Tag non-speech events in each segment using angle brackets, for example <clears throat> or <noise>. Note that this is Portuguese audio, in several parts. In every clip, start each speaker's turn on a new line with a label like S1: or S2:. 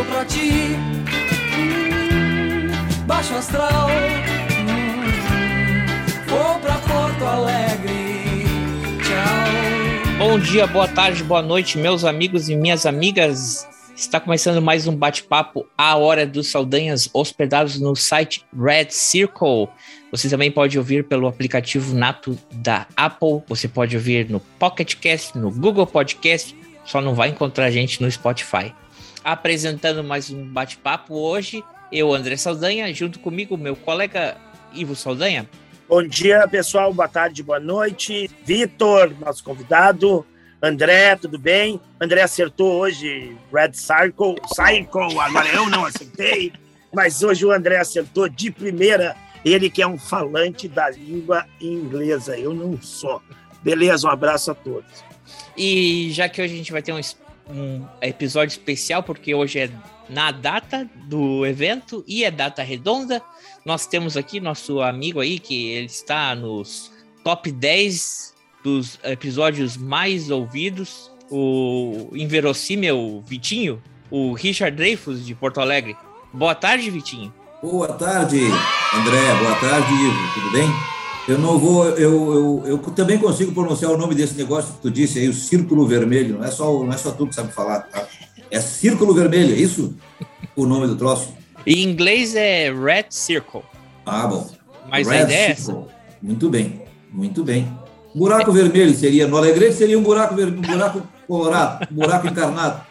S1: Deu pra ti hum, Baixo astral hum, Vou pra Porto Alegre Tchau
S2: Bom dia, boa tarde, boa noite, meus amigos e minhas amigas. Está começando mais um bate-papo à hora dos Saldanhas, hospedados no site Red Circle. Você também pode ouvir pelo aplicativo Nato da Apple. Você pode ouvir no Pocket Cast, no Google Podcast. Só não vai encontrar a gente no Spotify. Apresentando mais um bate-papo hoje, eu, André Saldanha, junto comigo, meu colega Ivo Saldanha.
S3: Bom dia, pessoal. Boa tarde, boa noite. Vitor, nosso convidado. André, tudo bem? André acertou hoje Red Circle. Circle, agora eu não acertei. Mas hoje o André acertou de primeira. Ele que é um falante da língua inglesa. Eu não sou. Beleza, um abraço a todos.
S2: E já que hoje a gente vai ter um, um episódio especial, porque hoje é na data do evento e é data redonda, nós temos aqui nosso amigo aí, que ele está nos top 10 dos episódios mais ouvidos, o inverossímil Vitinho, o Richard Dreyfus de Porto Alegre. Boa tarde, Vitinho.
S4: Boa tarde, André. Boa tarde, Ivo. Tudo bem? Eu não vou. Eu, eu, eu também consigo pronunciar o nome desse negócio que tu disse aí, o círculo vermelho. Não é só, não é só tu que sabe falar, tá? É círculo vermelho, é isso? O nome do troço?
S2: Em inglês é Red Circle,
S4: Ah, bom.
S2: mas a
S4: Red
S2: ideia é essa.
S4: Circle. Muito bem, muito bem. Buraco vermelho seria, no Alegrete seria um buraco vermelho, um buraco colorado, um buraco encarnado.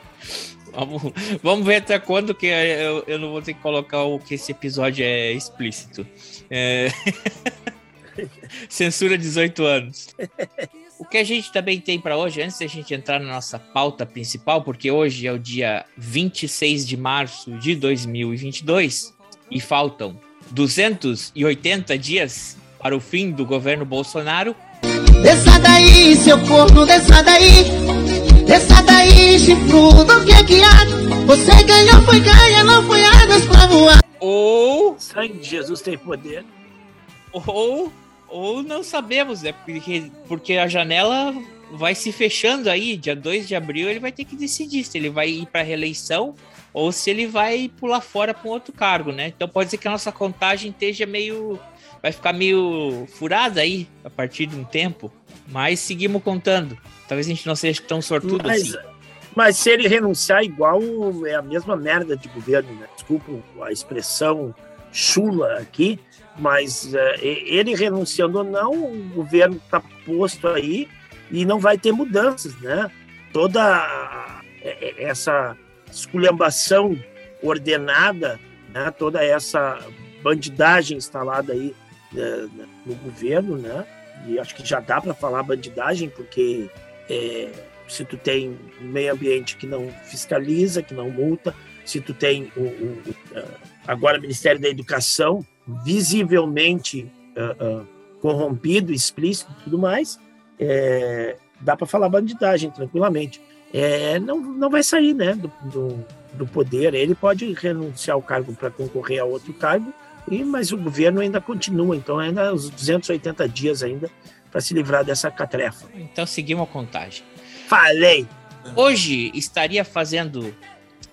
S2: Vamos, vamos ver até quando que eu, eu não vou ter que colocar o que esse episódio é explícito. É... <laughs> <laughs> Censura 18 anos. O que a gente também tem para hoje, antes da gente entrar na nossa pauta principal, porque hoje é o dia 26 de março de 2022 e faltam 280 dias para o fim do governo Bolsonaro,
S5: Desça daí, seu corno, desça daí. Desça daí, chifrudo, que é que há? Você ganhou, foi ganha, não foi águas pra voar.
S2: ou
S3: Sangue de Jesus tem poder.
S2: ou ou não sabemos, né? Porque, porque a janela vai se fechando aí, dia 2 de abril ele vai ter que decidir se ele vai ir para reeleição ou se ele vai pular fora para um outro cargo, né? Então pode ser que a nossa contagem esteja meio vai ficar meio furada aí a partir de um tempo, mas seguimos contando. Talvez a gente não seja tão sortudo
S3: Mas,
S2: assim.
S3: mas se ele renunciar, igual é a mesma merda de governo, né? Desculpa a expressão chula aqui, mas é, ele renunciando ou não, o governo está posto aí e não vai ter mudanças, né? Toda é- é- essa esculhambação ordenada, né? toda essa bandidagem instalada aí no governo, né? E acho que já dá para falar bandidagem, porque é, se tu tem um meio ambiente que não fiscaliza, que não multa, se tu tem o, o- agora o Ministério da Educação visivelmente ah, ah, corrompido, explícito e tudo mais, é, dá para falar bandidagem tranquilamente. É, não, não vai sair né, do, do, do poder, ele pode renunciar ao cargo para concorrer a outro cargo, e, mas o governo ainda continua, então ainda os 280 dias ainda para se livrar dessa catrefa.
S2: Então seguimos a contagem.
S3: Falei!
S2: Hoje estaria fazendo.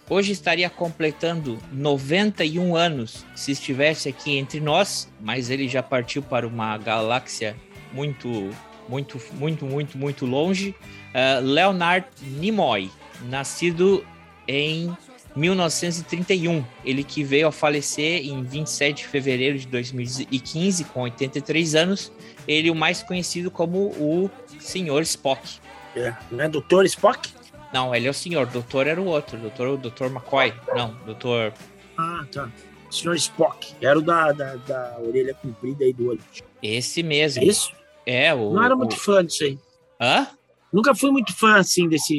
S2: Hoje estaria completando 91 anos se estivesse aqui entre nós, mas ele já partiu para uma galáxia muito, muito, muito, muito, muito longe. Ah, Leonard Nimoy, nascido em 1931. Ele que veio a falecer em 27 de fevereiro de 2015, com 83 anos. Ele o mais conhecido como o Sr. Spock.
S3: É, né? Doutor Spock?
S2: Não, ele é o senhor. Doutor era o outro. Doutor, o doutor McCoy. Não, doutor.
S3: Ah, tá. Senhor Spock. Era o da, da, da orelha comprida aí do olho.
S2: Esse mesmo.
S3: É isso?
S2: É, o.
S3: Não era
S2: o-
S3: muito fã disso aí.
S2: Hã?
S3: Nunca fui muito fã assim desse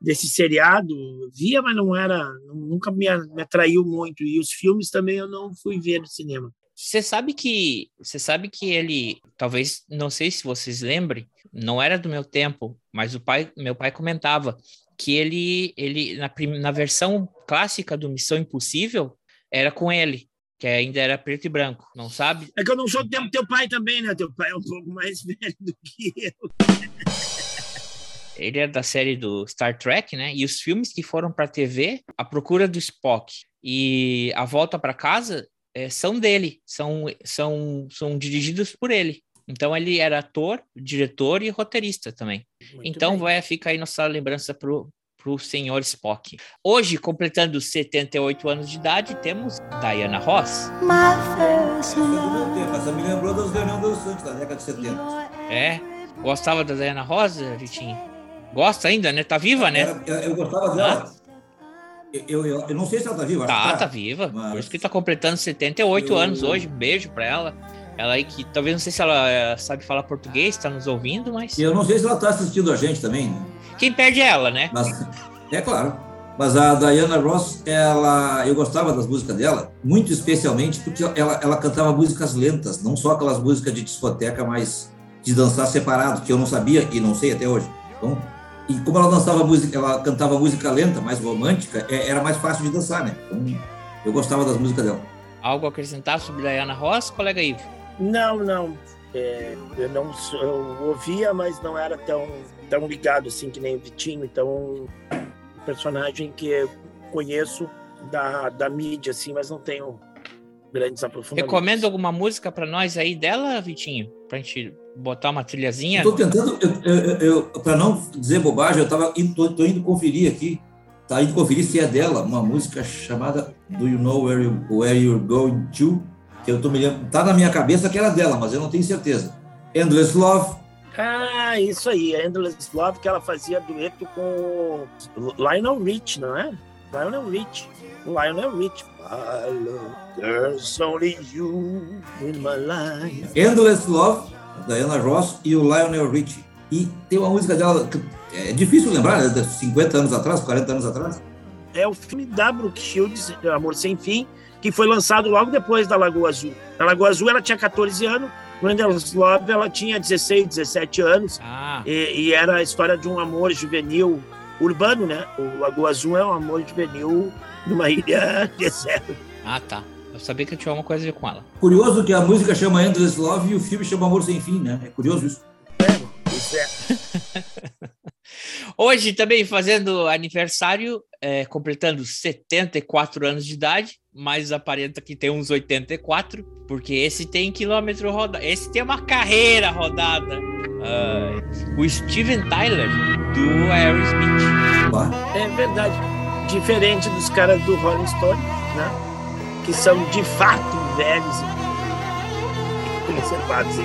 S3: desse seriado, via, mas não era, nunca me, me atraiu muito. E os filmes também eu não fui ver no cinema.
S2: Você sabe que você sabe que ele, talvez, não sei se vocês lembrem, não era do meu tempo, mas o pai, meu pai comentava que ele, ele na, na versão clássica do Missão Impossível era com ele, que ainda era preto e branco, não sabe?
S3: É que eu não sou do tempo do teu pai também, né? Teu pai é um pouco mais <laughs> velho do que eu.
S2: Ele é da série do Star Trek, né? E os filmes que foram para TV, A Procura do Spock e A Volta para Casa, é, são dele, são, são, são dirigidos por ele. Então ele era ator, diretor e roteirista também. Muito então bem. vai ficar aí nossa lembrança pro pro senhor Spock. Hoje, completando 78 anos de idade, temos Diana Ross.
S4: Essa me lembrou das Fernandas Santos da década de 70.
S2: É? Gostava da Diana Ross, Vitinho? Gosta ainda, né? Tá viva, né?
S4: Eu, eu gostava dela. Eu, eu, eu, não sei se ela tá viva.
S2: Tá, tá, tá viva. Mas... Por isso que tá completando 78 eu... anos hoje. Beijo pra ela. Ela aí que talvez não sei se ela eh, sabe falar português, tá nos ouvindo, mas.
S4: Eu não sei se ela tá assistindo a gente também, né?
S2: Quem perde é ela, né?
S4: Mas, é claro. Mas a Diana Ross, ela, eu gostava das músicas dela, muito especialmente porque ela, ela cantava músicas lentas, não só aquelas músicas de discoteca, mas de dançar separado, que eu não sabia e não sei até hoje. Então, e como ela dançava música, ela cantava música lenta, mais romântica, é, era mais fácil de dançar, né? Então, eu gostava das músicas dela.
S2: Algo a acrescentar sobre Diana Ross, colega Ivo?
S3: Não, não. É, eu não eu ouvia, mas não era tão, tão ligado assim que nem o Vitinho. Então, um personagem que eu conheço da, da mídia, assim, mas não tenho grandes aprofundamentos.
S2: Recomenda alguma música para nós aí dela, Vitinho? Pra gente botar uma trilhazinha?
S4: Estou tentando, eu, eu, eu para não dizer bobagem, eu tava indo, tô, indo conferir aqui, tá indo conferir se é dela, uma música chamada Do You Know Where, you, where You're Going To? Que eu tô me lembrando, tá na minha cabeça que era dela, mas eu não tenho certeza. Endless Love.
S3: Ah, isso aí, Endless Love, que ela fazia dueto com Lionel Rich, não é? Lionel Rich. Lionel Rich. There's only you in my life.
S4: Endless Love, Diana Ross e o Lionel Richie. E tem uma música dela que é difícil lembrar, né? 50 anos atrás, 40 anos atrás.
S3: É o filme da Brooke Shields, Amor Sem Fim, que foi lançado logo depois da Lagoa Azul. Na Lagoa Azul ela tinha 14 anos, no Endless Love ela tinha 16, 17 anos. Ah. E, e, era a história de um amor juvenil urbano, né? O Lagoa Azul é um amor juvenil numa ilha <laughs> deserta.
S2: Ah, tá. Eu sabia que tinha alguma coisa a ver com ela.
S4: Curioso que a música chama Endless Love e o filme chama Amor Sem Fim, né? É curioso isso.
S3: É, é. <laughs>
S2: Hoje também fazendo aniversário, é, completando 74 anos de idade, mas aparenta que tem uns 84, porque esse tem quilômetro rodado, esse tem uma carreira rodada. Uh, o Steven Tyler, do Aerosmith.
S3: É verdade. Diferente dos caras do Rolling Stone, né? Que são de fato velhos e conservados.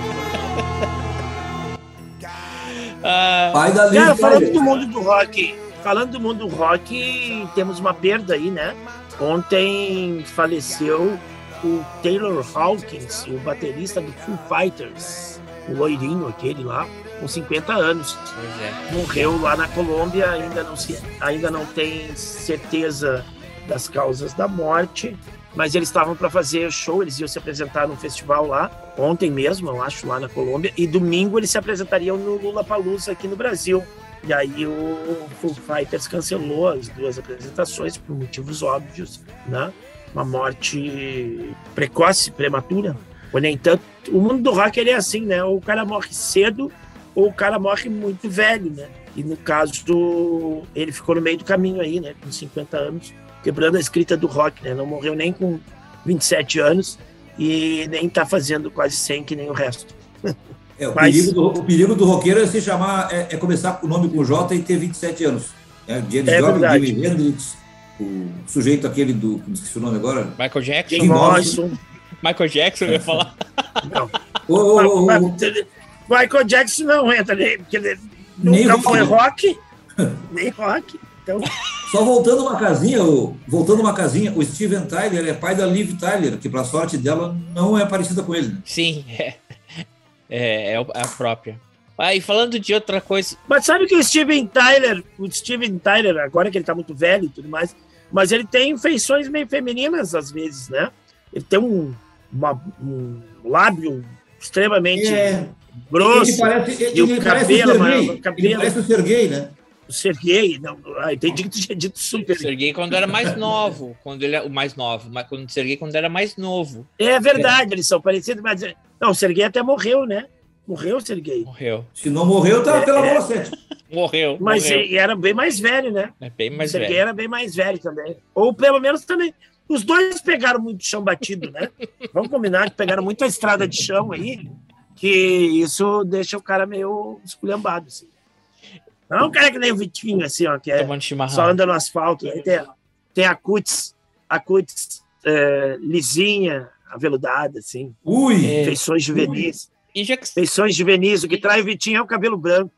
S3: Uh, Pai da cara, falando do mundo do rock, falando do mundo do rock, temos uma perda aí, né? Ontem faleceu o Taylor Hawkins, o baterista do Foo Fighters, o loirinho aquele lá, com 50 anos. É. Morreu lá na Colômbia, ainda não, se, ainda não tem certeza das causas da morte, mas eles estavam para fazer show, eles iam se apresentar num festival lá, ontem mesmo, eu acho, lá na Colômbia, e domingo eles se apresentariam no Lula Palusa aqui no Brasil. E aí o Foo Fighters cancelou as duas apresentações por motivos óbvios, né? Uma morte precoce, prematura. Ou nem tanto. O mundo do rock ele é assim, né? Ou o cara morre cedo ou o cara morre muito velho, né? E no caso do ele ficou no meio do caminho aí, né? Com 50 anos, quebrando a escrita do rock, né? Não morreu nem com 27 anos e nem tá fazendo quase 100 que nem o resto. <laughs>
S4: É, o, Mas... perigo do, o perigo do roqueiro é se chamar, é, é, começar com o nome com J e ter 27 anos. É, James é Jimi Hendrix, o sujeito aquele do. Como esqueci o nome agora?
S2: Michael Jackson. Jim Morrison. Michael Jackson, eu ia falar.
S3: Não. oh, oh, oh, Michael Jackson não entra, porque ele nunca nem foi rock, <laughs> nem rock. Então...
S4: Só voltando uma casinha, voltando uma casinha, o Steven Tyler é pai da Liv Tyler, que para sorte dela não é parecida com ele.
S2: Sim, é. É, é a própria. Aí, falando de outra coisa.
S3: Mas sabe que o Steven Tyler, o Steven Tyler, agora que ele tá muito velho e tudo mais, mas ele tem feições meio femininas às vezes, né? Ele tem um, uma, um lábio extremamente
S4: É,
S3: grosso.
S4: ele parece, ele,
S3: e o
S4: ele parece
S3: cabelo,
S4: o
S3: mano,
S4: Serguei.
S3: o cabelo.
S4: Ele parece o Serguei, né?
S3: O Serguei, não, ah, entendi que tu tinha dito super.
S2: Serguei quando era mais novo. Quando ele o mais novo, mas quando Serguei quando era mais novo.
S3: É verdade, eles são parecidos, mas. Não, o Serguei até morreu, né? Morreu o Serguei.
S2: Morreu.
S4: Se não morreu, tá
S3: É,
S4: pela
S3: é.
S4: sete.
S2: Morreu.
S3: Mas
S2: morreu.
S3: e- e era bem mais velho, né?
S2: É bem
S3: o
S2: mais
S3: Serguei
S2: velho.
S3: era bem mais velho também. Ou pelo menos também. Os dois pegaram muito chão batido, né? Vamos combinar que pegaram muita estrada de chão aí, que isso deixa o cara meio esculhambado, assim. Não é um cara que nem o Vitinho, assim, ó, que é, só anda no asfalto. Aí tem, tem a cutis, a cutis é, lisinha, aveludada, assim.
S4: Ui!
S2: É.
S3: Feições juvenis.
S2: E já que
S3: Feições juvenis. O que trai o Vitinho é o cabelo branco.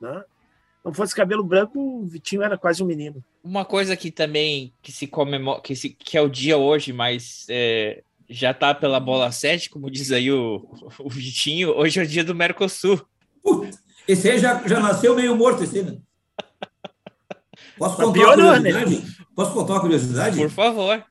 S3: Né? Não fosse cabelo branco, o Vitinho era quase um menino.
S2: uma coisa que também que se comemora, que, se, que é o dia hoje, mas é, já tá pela bola 7, como diz aí o, <laughs> o Vitinho, hoje é o dia do Mercosul.
S4: Esse aí já, já nasceu meio morto, esse aí, né? Posso
S3: Mas
S4: contar uma
S3: né?
S4: curiosidade? Posso contar uma curiosidade?
S2: Por favor.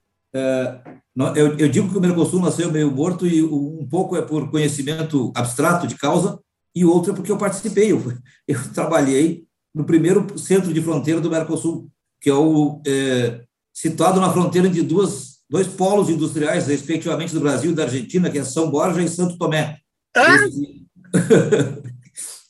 S4: Não, Eu, eu digo que o Mercosul nasceu meio morto e um pouco é por conhecimento abstrato de causa e outro é porque eu participei. Eu, <laughs> eu trabalhei no primeiro centro de fronteira do Mercosul, que é o é, situado na fronteira de duas, dois polos industriais, respectivamente do Brasil e da Argentina, que é São Borja e Santo Tomé.
S3: Ah,
S4: Esse, <laughs>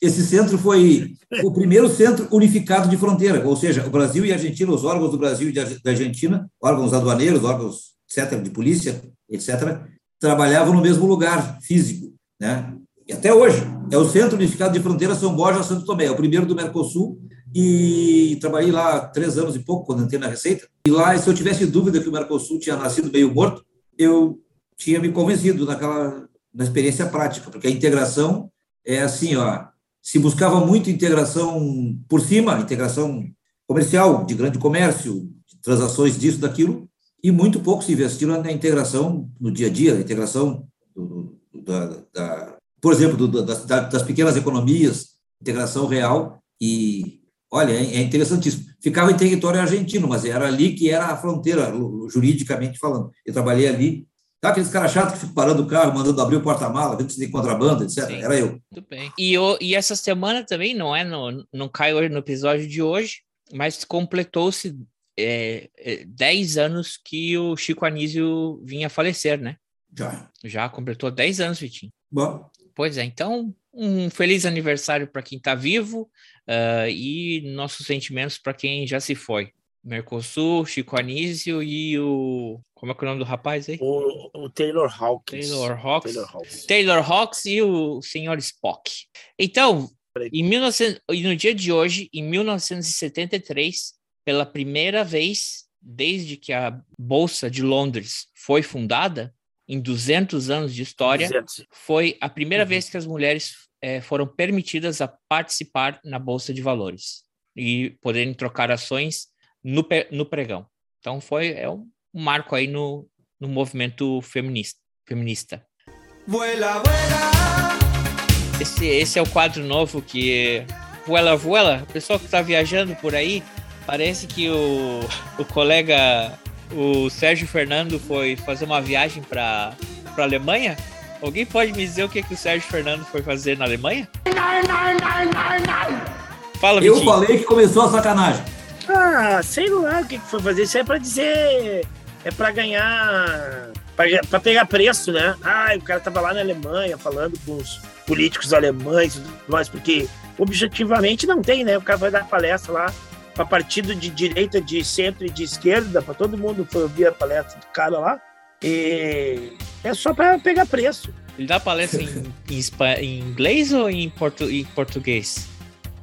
S4: esse centro foi o primeiro centro unificado de fronteira, ou seja, o Brasil e a Argentina, os órgãos do Brasil e da Argentina, órgãos aduaneiros, órgãos, etc., de polícia, etc., trabalhavam no mesmo lugar físico, né? E até hoje, é o Centro Unificado de Fronteira São Borja Santo Tomé, é o primeiro do Mercosul, e trabalhei lá três anos e pouco, quando entrei na Receita, e lá, se eu tivesse dúvida que o Mercosul tinha nascido meio morto, eu tinha me convencido naquela, na experiência prática, porque a integração é assim, ó, se buscava muito integração por cima, integração comercial, de grande comércio, de transações disso, daquilo, e muito pouco se investiu na integração no dia a dia, na integração do, da, da, por exemplo, do, das, das pequenas economias, integração real, e olha, é, é interessantíssimo. Ficava em território argentino, mas era ali que era a fronteira, juridicamente falando. Eu trabalhei ali Tá aqueles caras chatos que ficam parando o carro, mandando abrir o porta-mala, vendo se tem contrabando, etc.
S2: Sim.
S4: Era eu.
S2: Tudo bem. E, o, e essa semana também, não é? No, não cai hoje no episódio de hoje, mas completou-se é, é, 10 anos que o Chico Anísio vinha a falecer, né?
S4: Já.
S2: Já completou 10 anos, Vitinho.
S4: Bom,
S2: Pois é, então, um feliz aniversário para quem está vivo uh, e nossos sentimentos para quem já se foi. Mercosul, Chico Anísio e o. Como é que é o nome do rapaz aí?
S3: O, o Taylor Hawkins.
S2: Taylor Hawks.
S3: Taylor Hawkins.
S2: Taylor Hawks e o Sr. Spock. Então, em 1900, e no dia de hoje, em 1973, pela primeira vez desde que a Bolsa de Londres foi fundada, em 200 anos de história,
S3: 200.
S2: foi a primeira
S3: Uhum.
S2: vez que as mulheres eh, foram permitidas a participar na Bolsa de Valores e poderem trocar ações no, no pregão. Então foi é um marco aí no, no movimento feminista. feminista.
S1: Vuela, vuela.
S2: Esse, esse é o quadro novo que Vuela Vuela, o pessoal que está viajando por aí, parece que o, o colega, o Sérgio Fernando, foi fazer uma viagem para a Alemanha. Alguém pode me dizer o que, que o Sérgio Fernando foi fazer na Alemanha? Fala,
S4: eu
S2: Vitinho.
S4: falei que começou a sacanagem.
S3: Ah, sei lá o que, que foi fazer. Isso é pra dizer. É pra ganhar. Pra, pra pegar preço, né? Ah, o cara tava lá na Alemanha falando com os políticos alemães e tudo mais, porque objetivamente não tem, né? O cara vai dar palestra lá pra partido de direita, de centro e de esquerda, pra todo mundo foi ouvir a palestra do cara lá. E é só pra pegar preço.
S2: Ele dá palestra em, em, em inglês ou em, portu- em português?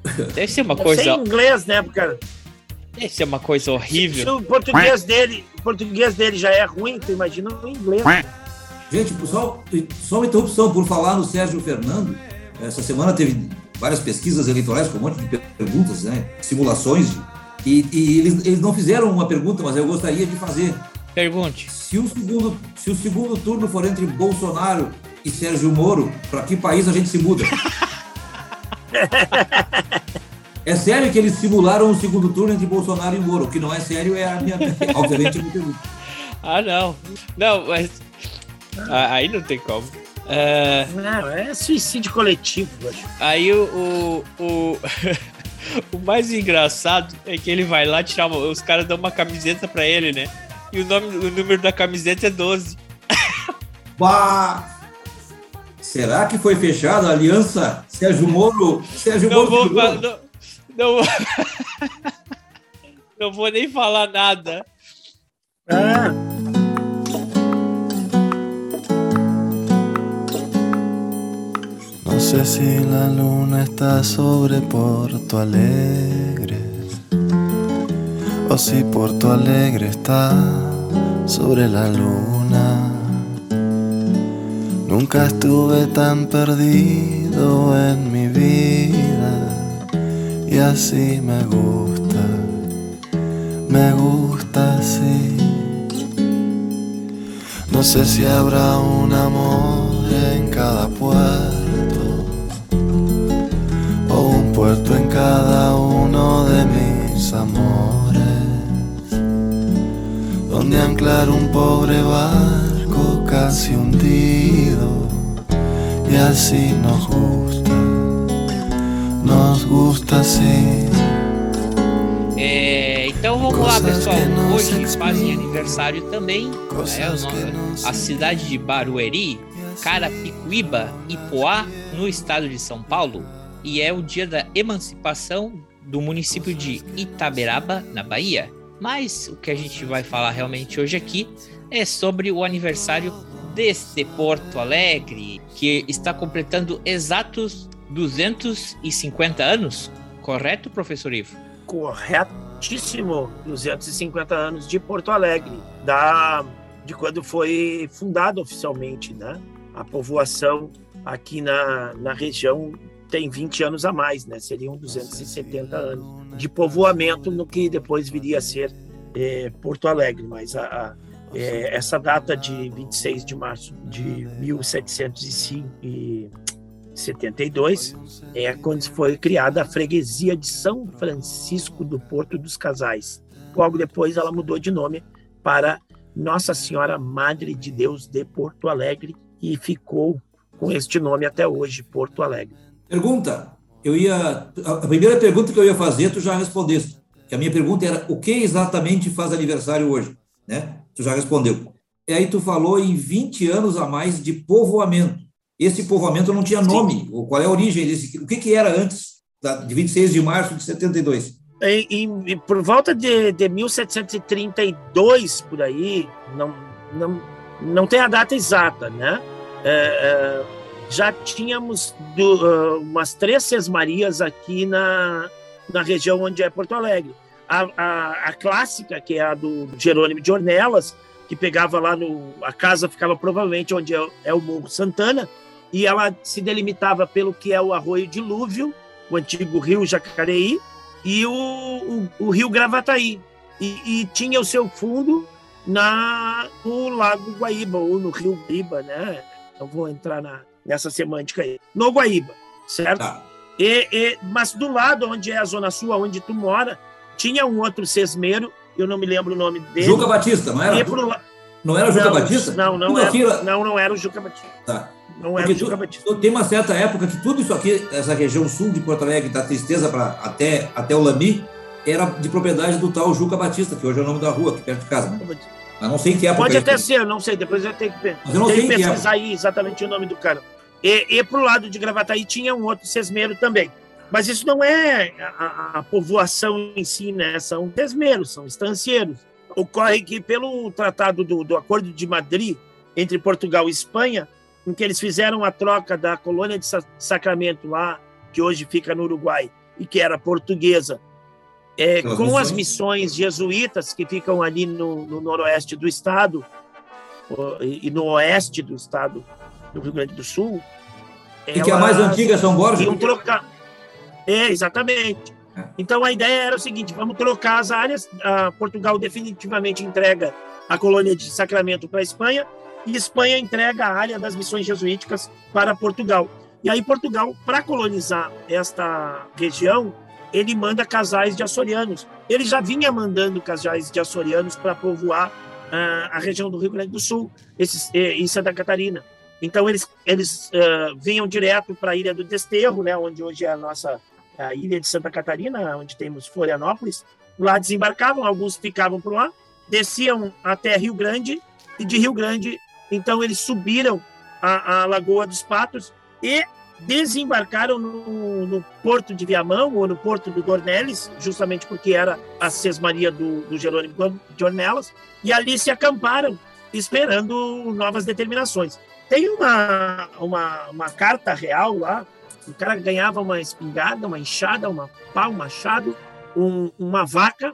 S2: <laughs> Deve ser uma
S3: Deve
S2: coisa,
S3: ser em inglês, né? Porque
S2: deve ser uma coisa
S3: se
S2: horrível.
S3: o português dele, o português dele já é ruim, tu imagina o inglês.
S4: Gente, só, só uma interrupção por falar no Sérgio Fernando. Essa semana teve várias pesquisas eleitorais com um monte de perguntas, né? simulações. E, e eles, eles não fizeram uma pergunta, mas eu gostaria de fazer.
S2: Pergunte.
S4: Se o segundo, se o segundo turno for entre Bolsonaro e Sérgio Moro, para que país a gente se muda? <laughs> É sério que eles simularam o segundo turno entre Bolsonaro e Moro. O que não é sério é a minha. <laughs> Obviamente, a minha pergunta.
S2: Ah, não. Não, mas. Ah, aí não tem como.
S3: É... Não, é suicídio coletivo, acho.
S2: Aí o. o, o... <laughs> o mais engraçado é que ele vai lá tirar. Uma... Os caras dão uma camiseta pra ele, né? E o, nome, o número da camiseta é 12. <laughs>
S4: Bah! Será que foi fechada a aliança Sérgio Moro? Sérgio
S2: não
S4: Moro.
S2: Vou, não, não, <laughs> não vou nem falar nada.
S6: No sé si la luna está sobre Porto Alegre o si Porto Alegre está sobre la luna. Nunca estuve tan perdido en mi vida y así me gusta, me gusta así. No sé si habrá un amor en cada puerto o un puerto en cada uno de mis amores, donde anclar un pobre barco casi hundido y así nos gusta, nos gusta.
S2: É, então vamos lá, pessoal. Hoje fazem aniversário também é, a cidade de Barueri, Carapicuíba e Poá, no estado de São Paulo. E é o dia da emancipação do município de Itaberaba, na Bahia. Mas o que a gente vai falar realmente hoje aqui é sobre o aniversário deste Porto Alegre, que está completando exatos 250 anos. Correto, professor Ivo?
S3: corretíssimo 250 anos de Porto Alegre, da de quando foi fundada oficialmente, né? A povoação aqui na, na região tem 20 anos a mais, né? Seriam 270 anos de povoamento no que depois viria a ser é, Porto Alegre, mas a, a é, essa data de 26 de março de 1705 e 72 é quando foi criada a freguesia de São Francisco do Porto dos Casais. Logo depois ela mudou de nome para Nossa Senhora Madre de Deus de Porto Alegre e ficou com este nome até hoje, Porto Alegre.
S4: Pergunta, eu ia a primeira pergunta que eu ia fazer tu já respondeste. Que a minha pergunta era o que exatamente faz aniversário hoje, né? Tu já respondeu. E aí tu falou em 20 anos a mais de povoamento esse povoamento não tinha nome. Sim. Qual é a origem desse? O que, que era antes de 26 de março de 72?
S3: Em, por volta de, de 1732, por aí, não, não, não tem a data exata, né? É, é, já tínhamos do, uh, umas três sesmarias aqui na, na região onde é Porto Alegre. A, a, a, clássica, que é a do Jerônimo de Ornelas, que pegava lá no. A casa ficava provavelmente onde é, é o Morro Santana, e ela se delimitava pelo que é o Arroio Dilúvio, o antigo Rio Jacareí, e o, o, o Rio Gravataí. E, e, tinha o seu fundo na, no Lago Guaíba, ou no Rio Guaíba, né? Não vou entrar na, nessa semântica aí. No Guaíba, certo? Ah. E, e, mas do lado onde é a Zona Sul, onde tu mora, tinha um outro sesmeiro, eu não me lembro o nome dele.
S4: Juca Batista, não era? Pro... Não era o Juca
S3: não,
S4: Batista?
S3: Não, não, era, não, não era o Juca Batista.
S4: Tá.
S3: Não era Juca Batista.
S4: Tem uma certa época que tudo isso aqui, essa região sul de Porto Alegre, da Tristeza para até, até o Lami, era de propriedade do tal Juca Batista, que hoje é o nome da rua, aqui perto de casa. Né? Mas não sei que época.
S3: Pode até ser, não sei, depois eu tenho que,
S4: eu sei
S3: que pesquisar aí exatamente o nome do cara. E, e pro lado de Gravataí tinha um outro sesmeiro também. Mas isso não é a, a povoação em si, né? São sesmeiros, são estancieiros. Ocorre que pelo tratado do, do Acordo de Madrid entre Portugal e Espanha, em que eles fizeram a troca da colônia de Sacramento lá, que hoje fica no Uruguai, e que era portuguesa, é, com missões. as missões jesuítas que ficam ali no, no noroeste do estado e no oeste do estado do Rio Grande do Sul.
S4: E que a mais antiga é São Borja? Iam
S3: trocar. É, exatamente. É. Então a ideia era o seguinte: vamos trocar as áreas. Portugal definitivamente entrega a colônia de Sacramento para a Espanha e Espanha entrega a área das missões jesuíticas para Portugal. E aí Portugal, para colonizar esta região, ele manda casais de açorianos. Ele já vinha mandando casais de açorianos para povoar uh, a região do Rio Grande do Sul, esses, em Santa Catarina. Então eles eles uh, vinham direto para a Ilha do Desterro, né, onde hoje é a nossa a ilha de Santa Catarina, onde temos Florianópolis. Lá desembarcavam, alguns ficavam por lá, desciam até Rio Grande e de Rio Grande, então eles subiram a, a Lagoa dos Patos e desembarcaram no, no, porto de Viamão ou no porto do Dornelles, justamente porque era a sesmaria do, do Jerônimo de Ornelas, e ali se acamparam esperando novas determinações. Tem uma, uma, uma carta real lá, o cara ganhava uma espingarda, uma enxada, uma pau, um machado, um, uma vaca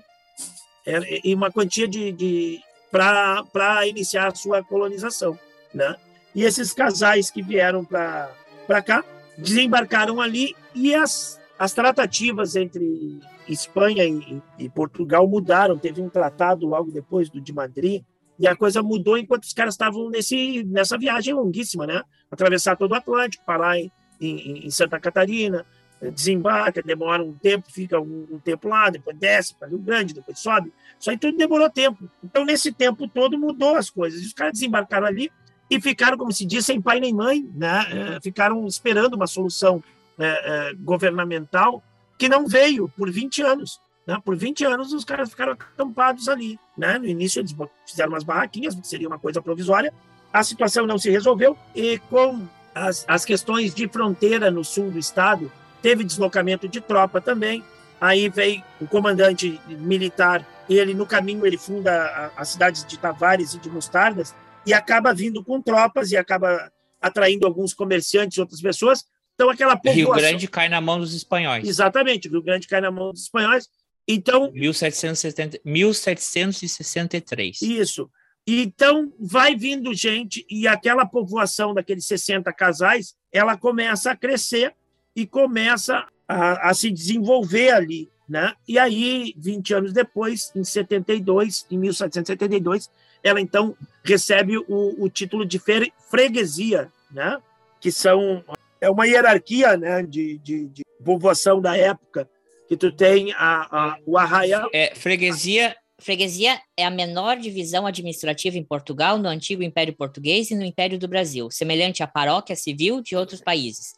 S3: e uma quantia de, de para iniciar a sua colonização, né? E esses casais que vieram para cá desembarcaram ali e as, as tratativas entre Espanha e, e, Portugal mudaram. Teve um tratado logo depois do de Madrid e a coisa mudou enquanto os caras estavam nesse, nessa viagem longuíssima, né? Atravessar todo o Atlântico, parar em, em, em Santa Catarina, desembarca, demora um tempo, fica um, um tempo lá, depois desce para Rio Grande, depois sobe. Isso aí tudo demorou tempo. Então, nesse tempo todo, mudou as coisas. Os caras desembarcaram ali e ficaram, como se diz, sem pai nem mãe, né? É, ficaram esperando uma solução é, é, governamental que não veio por 20 anos. Né? Por 20 anos os caras ficaram acampados ali. Né? No início eles fizeram umas barraquinhas, que seria uma coisa provisória. A situação não se resolveu e com as, as questões de fronteira no sul do estado, teve deslocamento de tropa também. Aí veio o comandante militar, ele no caminho ele funda as cidades de Tavares e de Mostardas, e acaba vindo com tropas e acaba atraindo alguns comerciantes e outras pessoas. Então, aquela
S2: população... Rio Grande cai na mão dos espanhóis.
S3: Exatamente, Rio Grande cai na mão dos espanhóis. Então...
S2: 1770, 1763.
S3: Isso. Então, vai vindo gente e aquela povoação daqueles 60 casais, ela começa a crescer e começa a, a se desenvolver ali. Né? E aí, 20 anos depois, em 72, em 1772, ela então recebe o, o título de freguesia, né? que são é uma hierarquia né, de, de, de povoação da época, que tu tem a, a, o arraial.
S2: É, freguesia
S7: Freguesia é a menor divisão administrativa em Portugal, no antigo Império Português e no Império do Brasil, semelhante à paróquia civil de outros países.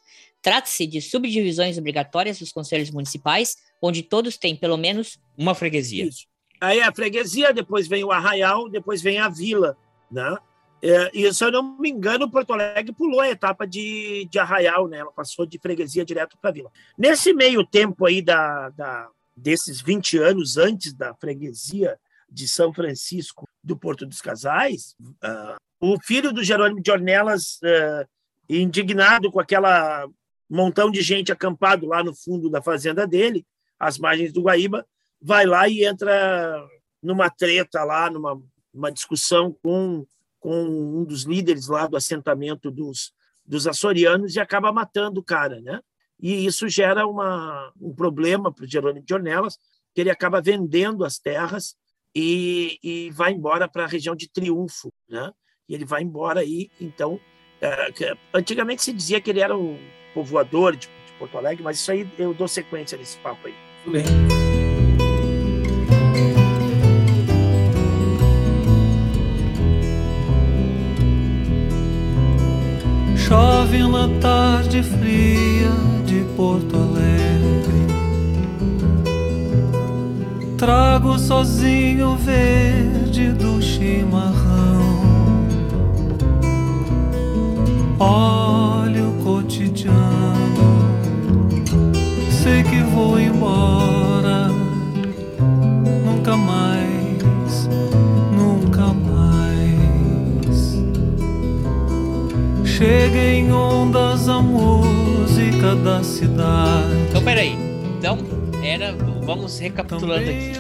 S7: Trata-se de subdivisões obrigatórias dos conselhos municipais, onde todos têm pelo menos uma freguesia.
S3: Isso. Aí a freguesia, depois vem o arraial, depois vem a vila, né? É, e se eu não me engano, Porto Alegre pulou a etapa de, de arraial, né? Ela passou de freguesia direto para vila. Nesse meio tempo aí da, da, desses 20 anos antes da freguesia de São Francisco do Porto dos Casais, uh, o filho do Jerônimo de Ornelas, uh, indignado com aquela montão de gente acampado lá no fundo da fazenda dele, às margens do Guaíba, vai lá e entra numa treta lá, numa uma discussão com, com um dos líderes lá do assentamento dos, dos açorianos e acaba matando o cara, né? E isso gera uma, um problema para o Jerônimo de Ornelas, que ele acaba vendendo as terras e, e vai embora para a região de Triunfo, né? E ele vai embora aí, então, é, antigamente se dizia que ele era um povoador de, de Porto Alegre, mas isso aí eu dou sequência nesse papo aí. Tudo bem.
S8: Chove uma tarde fria de Porto Alegre. Trago sozinho o verde do chimarrão. Olho o cotidiano. Sei que vou embora. Nunca mais, nunca mais. Chega em ondas a música da cidade.
S2: Então, peraí. Então, era. Vamos recapitulando aqui.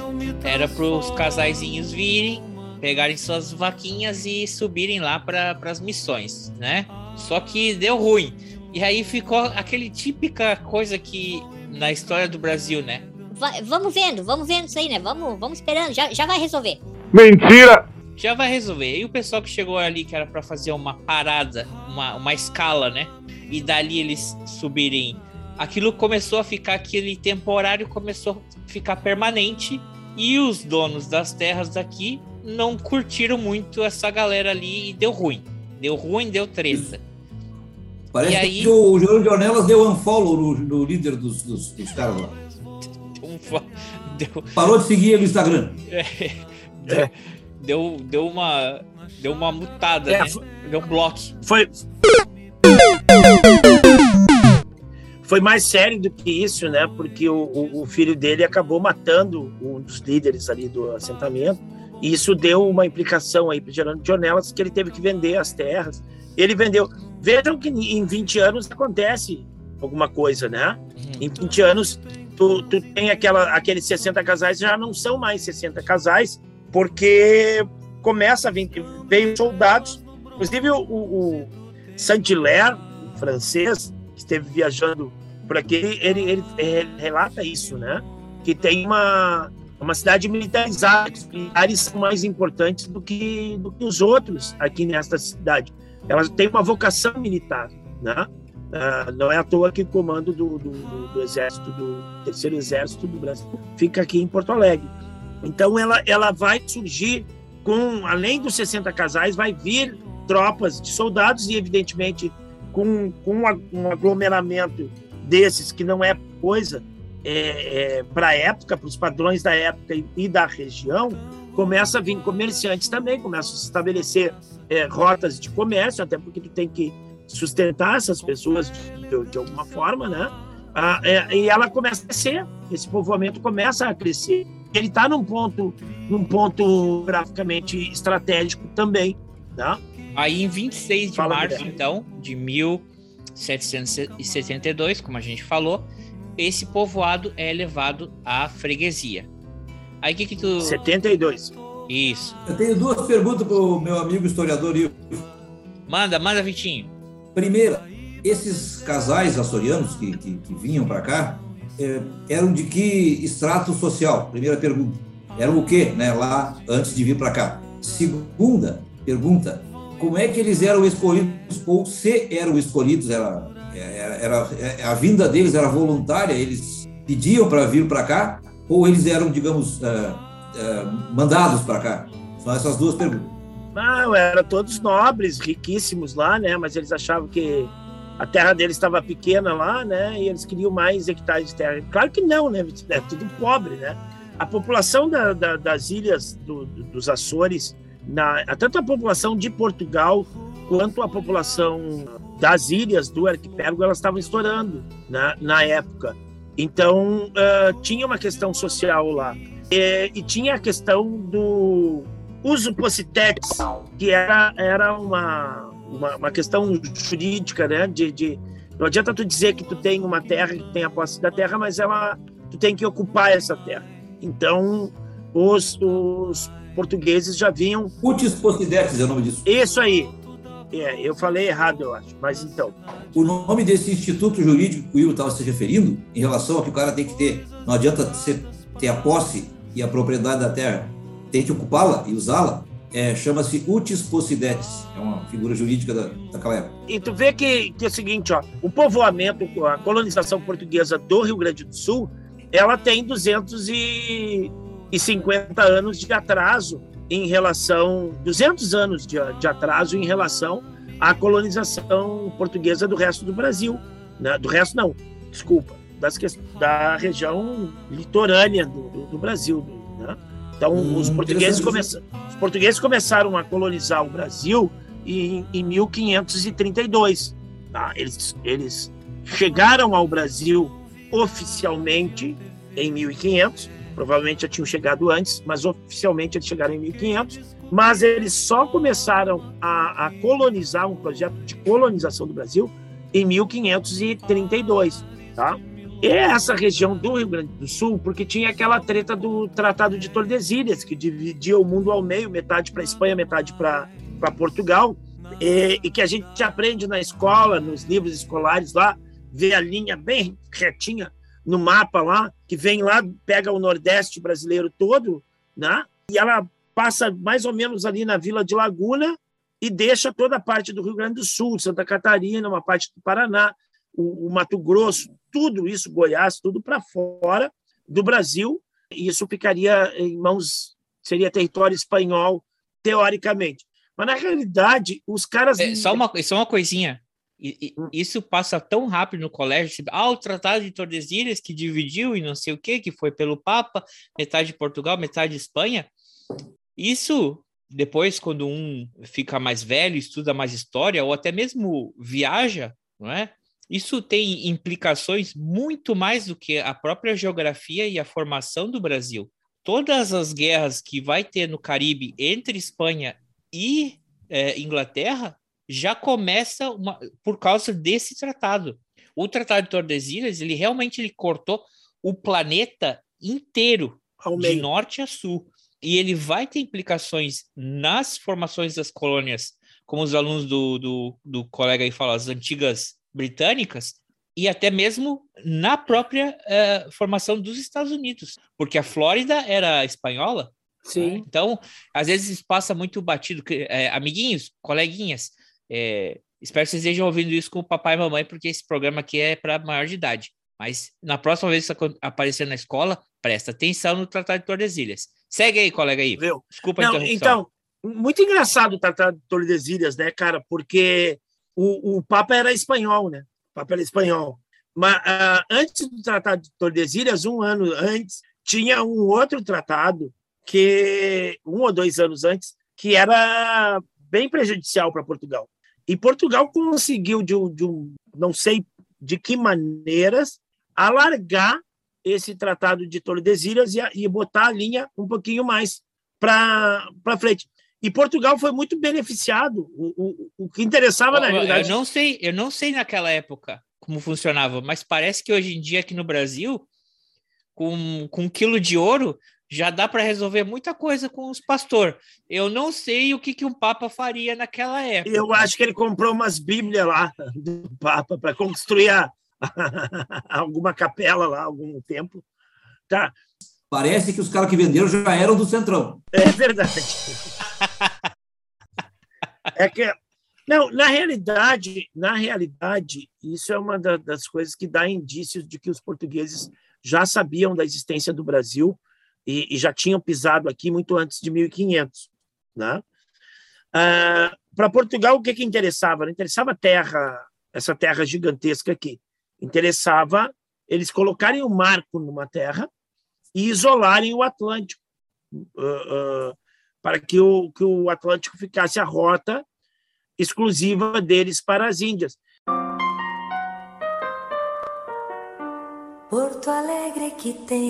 S2: Era para os casaizinhos virem, pegarem suas vaquinhas e subirem lá para as missões, né? Só que deu ruim. E aí ficou aquele típica coisa que na história do Brasil, né?
S7: Vai, vamos vendo, vamos vendo isso aí, né? Vamos, vamos esperando, já, já vai resolver.
S9: Mentira!
S2: Já vai resolver. E o pessoal que chegou ali, que era para fazer uma parada, uma, uma escala, né? e dali eles subirem. Aquilo começou a ficar aquele temporário, começou a ficar permanente e os donos das terras daqui não curtiram muito essa galera ali e deu ruim. Deu ruim, deu treta.
S4: Parece e aí... que o João de Ornelas deu unfollow no, no líder dos, dos, dos caras lá. Deu... Parou de seguir ele no Instagram.
S2: É, deu, deu, uma, deu uma mutada, é, né? Deu um bloco.
S3: Foi. Foi mais sério do que isso, né? Porque o, o, o filho dele acabou matando um dos líderes ali do assentamento. E isso deu uma implicação aí para Gerando de Ornelas que ele teve que vender as terras. Ele vendeu. Vejam que em 20 anos acontece alguma coisa, né? Uhum. Em 20 anos tu, tu tem aquela, aqueles 60 casais, já não são mais 60 casais, porque começa a vir, veio soldados, inclusive o, o, Saint-Hilaire, francês, que esteve viajando por aqui, ele, ele, ele, ele, relata isso, né? Que tem uma, uma cidade militarizada, que os militares são mais importantes do que, do que os outros aqui nesta cidade. Ela tem uma vocação militar, né? Uh, não é à toa que o comando do, do, do, do, exército, do terceiro exército do Brasil, fica aqui em Porto Alegre. Então ela, ela vai surgir com, além dos 60 casais, vai vir tropas de soldados e, evidentemente, com, com um aglomeramento desses, que não é coisa é, é, para a época, para os padrões da época e, e, da região, começa a vir comerciantes também, começam a se estabelecer é, rotas de comércio, até porque tu tem que sustentar essas pessoas de, de alguma forma, né? Ah, é, e ela começa a crescer, esse povoamento começa a crescer. Ele está num ponto, num ponto graficamente estratégico também, né?
S2: Aí em 26 de Fala março, então, de 1772, como a gente falou, esse povoado é levado à freguesia. Aí o que que tu
S3: 72.
S2: Isso.
S4: Eu tenho duas perguntas para o meu amigo historiador Ivo.
S2: Manda, manda, Vitinho.
S4: Primeira, esses casais açorianos que, que, que vinham para cá é, eram de que extrato social? Primeira pergunta. Eram o quê, né, lá antes de vir para cá? Segunda pergunta, como é que eles eram escolhidos ou se eram escolhidos? Era, era, era é, a vinda deles era voluntária? Eles pediam para vir para cá ou eles eram, digamos, uh, uh, mandados para cá? São essas duas perguntas.
S3: Não, eram todos nobres, riquíssimos lá, né? Mas eles achavam que a terra deles estava pequena lá, né? E eles queriam mais hectares de terra. Claro que não, né? <laughs> É tudo pobre, né? A população da, da, das ilhas do, dos Açores, na, tanto a população de Portugal quanto a população das ilhas do arquipélago, elas estavam estourando na, na época. Então, uh, tinha uma questão social lá. E, e tinha a questão do uso possitex, que era, era uma, uma, uma, questão jurídica, né? De, de, não adianta tu dizer que tu tem uma terra, que tem a posse da terra, mas ela, tu tem que ocupar essa terra. Então, os, os portugueses já vinham...
S4: Utis possidetis é o nome disso.
S3: Isso aí. É, eu falei errado, eu acho, mas então.
S4: O nome desse instituto jurídico que o Will estava se referindo, em relação ao que o cara tem que ter, não adianta ter a posse e a propriedade da terra, tem que ocupá-la e usá-la, é, chama-se utis possidetis, é uma figura jurídica da, daquela época.
S3: E tu vê que, que é o seguinte, ó, o povoamento, a colonização portuguesa do Rio Grande do Sul, ela tem 250 anos de atraso em relação, 200 anos de, de atraso em relação à colonização portuguesa do resto do Brasil, né? do resto não, desculpa, das, da região litorânea do, do, do Brasil, né? Então, hum, os, portugueses os portugueses começaram a colonizar o Brasil em, em 1532. Tá? Eles, eles chegaram ao Brasil oficialmente em 1500, provavelmente já tinham chegado antes, mas oficialmente eles chegaram em 1500. Mas eles só começaram a, a colonizar um projeto de colonização do Brasil em 1532. Tá? é essa região do Rio Grande do Sul, porque tinha aquela treta do Tratado de Tordesilhas, que dividia o mundo ao meio, metade para Espanha, metade para Portugal, e, e, que a gente aprende na escola, nos livros escolares lá, vê a linha bem retinha no mapa lá, que vem lá, pega o Nordeste brasileiro todo, né? E ela passa mais ou menos ali na Vila de Laguna e deixa toda a parte do Rio Grande do Sul, Santa Catarina, uma parte do Paraná, o, o Mato Grosso, tudo isso, Goiás, tudo para fora do Brasil, e isso ficaria em mãos, seria território espanhol, teoricamente. Mas, na realidade, os caras.
S2: É, só, uma, só uma coisinha. Hum. Isso passa tão rápido no colégio. Ah, o Tratado de Tordesilhas que dividiu e não sei o que, que foi pelo Papa, metade de Portugal, metade de Espanha. Isso, depois, quando um fica mais velho, estuda mais história, ou até mesmo viaja, não é? Isso tem implicações muito mais do que a própria geografia e a formação do Brasil. Todas as guerras que vai ter no Caribe entre Espanha e é, Inglaterra já começa uma, por causa desse tratado. O Tratado de Tordesilhas, ele realmente ele cortou o planeta inteiro, de norte a sul. E ele vai ter implicações nas formações das colônias, como os alunos do, do, do colega aí falam, as antigas britânicas, e até mesmo na própria uh, formação dos Estados Unidos, porque a Flórida era espanhola.
S3: Sim.
S2: Né? Então, às vezes passa muito batido. É, amiguinhos, coleguinhas, é, espero que vocês estejam ouvindo isso com o papai e mamãe, porque esse programa aqui é para maior de idade. Mas na próxima vez que aparecer na escola, presta atenção no Tratado de Tordesilhas. Segue aí, colega aí.
S3: Viu?
S2: Desculpa
S3: Não,
S2: a interrupção.
S3: Então, muito engraçado o Tratado de Tordesilhas, né, cara? Porque o, o Papa era espanhol, né? O Papa era espanhol. Mas uh, antes do Tratado de Tordesilhas, um ano antes, tinha um outro tratado que um ou dois anos antes que era bem prejudicial para Portugal. E Portugal conseguiu, de, de um, não sei de que maneiras, alargar esse tratado de Tordesilhas e, e botar a linha um pouquinho mais para frente. E Portugal foi muito beneficiado. O, o, o que interessava na realidade.
S2: Eu não sei, eu não sei naquela época como funcionava, mas parece que hoje em dia aqui no Brasil, com, com um quilo de ouro, já dá para resolver muita coisa com os pastores. Eu não sei o que, que um Papa faria naquela época.
S3: Eu acho que ele comprou umas Bíblias lá do Papa para construir a, <laughs> alguma capela lá, algum templo. Tá.
S4: Parece que os caras que venderam já eram do Centrão.
S3: É verdade. <laughs> é que não, na realidade, na realidade, isso é uma das coisas que dá indícios de que os portugueses já sabiam da existência do Brasil e, e já tinham pisado aqui muito antes de 1500. Né? Ah, Para Portugal, o que, que interessava? Não interessava terra, essa terra gigantesca aqui. Interessava eles colocarem o um marco numa terra e isolarem o Atlântico, uh, uh, para que o, que o Atlântico ficasse a rota exclusiva deles para as Índias.
S10: Porto Alegre que tem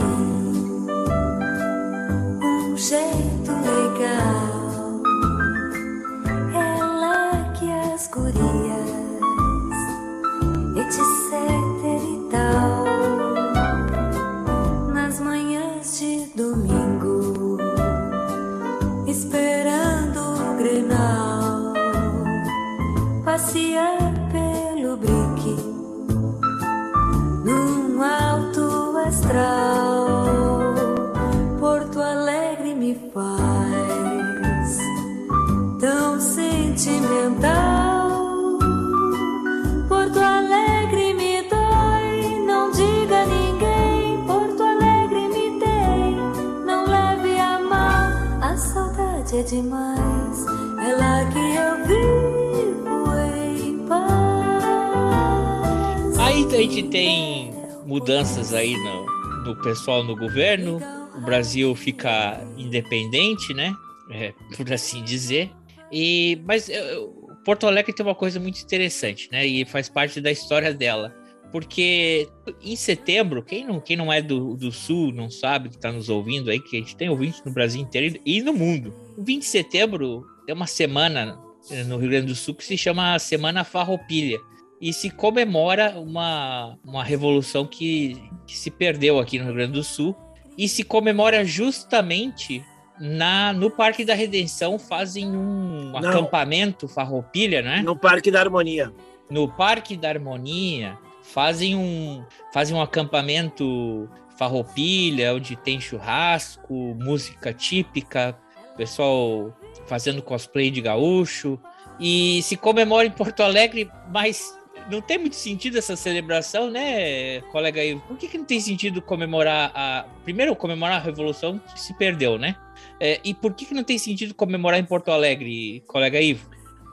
S2: aí no, no pessoal no governo, o Brasil fica independente, né? É, por assim dizer. E mas eu, Porto Alegre tem uma coisa muito interessante, né? E faz parte da história dela. Porque em setembro, quem não, quem não é do, do Sul, não sabe, que está nos ouvindo aí, que a gente tem ouvintes no Brasil inteiro e no mundo. O 20 de setembro é uma semana no Rio Grande do Sul que se chama Semana Farroupilha. E se comemora uma, uma revolução que, que se perdeu aqui no Rio Grande do Sul, e se comemora justamente na no Parque da Redenção fazem um
S3: Não.
S2: acampamento farroupilha, né?
S3: No Parque da Harmonia.
S2: No Parque da Harmonia fazem um fazem um acampamento farroupilha onde tem churrasco, música típica, pessoal fazendo cosplay de gaúcho E se comemora em Porto Alegre, mas não tem muito sentido essa celebração, né, colega Ivo? Por que, que não tem sentido comemorar a. Primeiro, comemorar a Revolução que se perdeu, né? É, e por que, que não tem sentido comemorar em Porto Alegre, colega Ivo?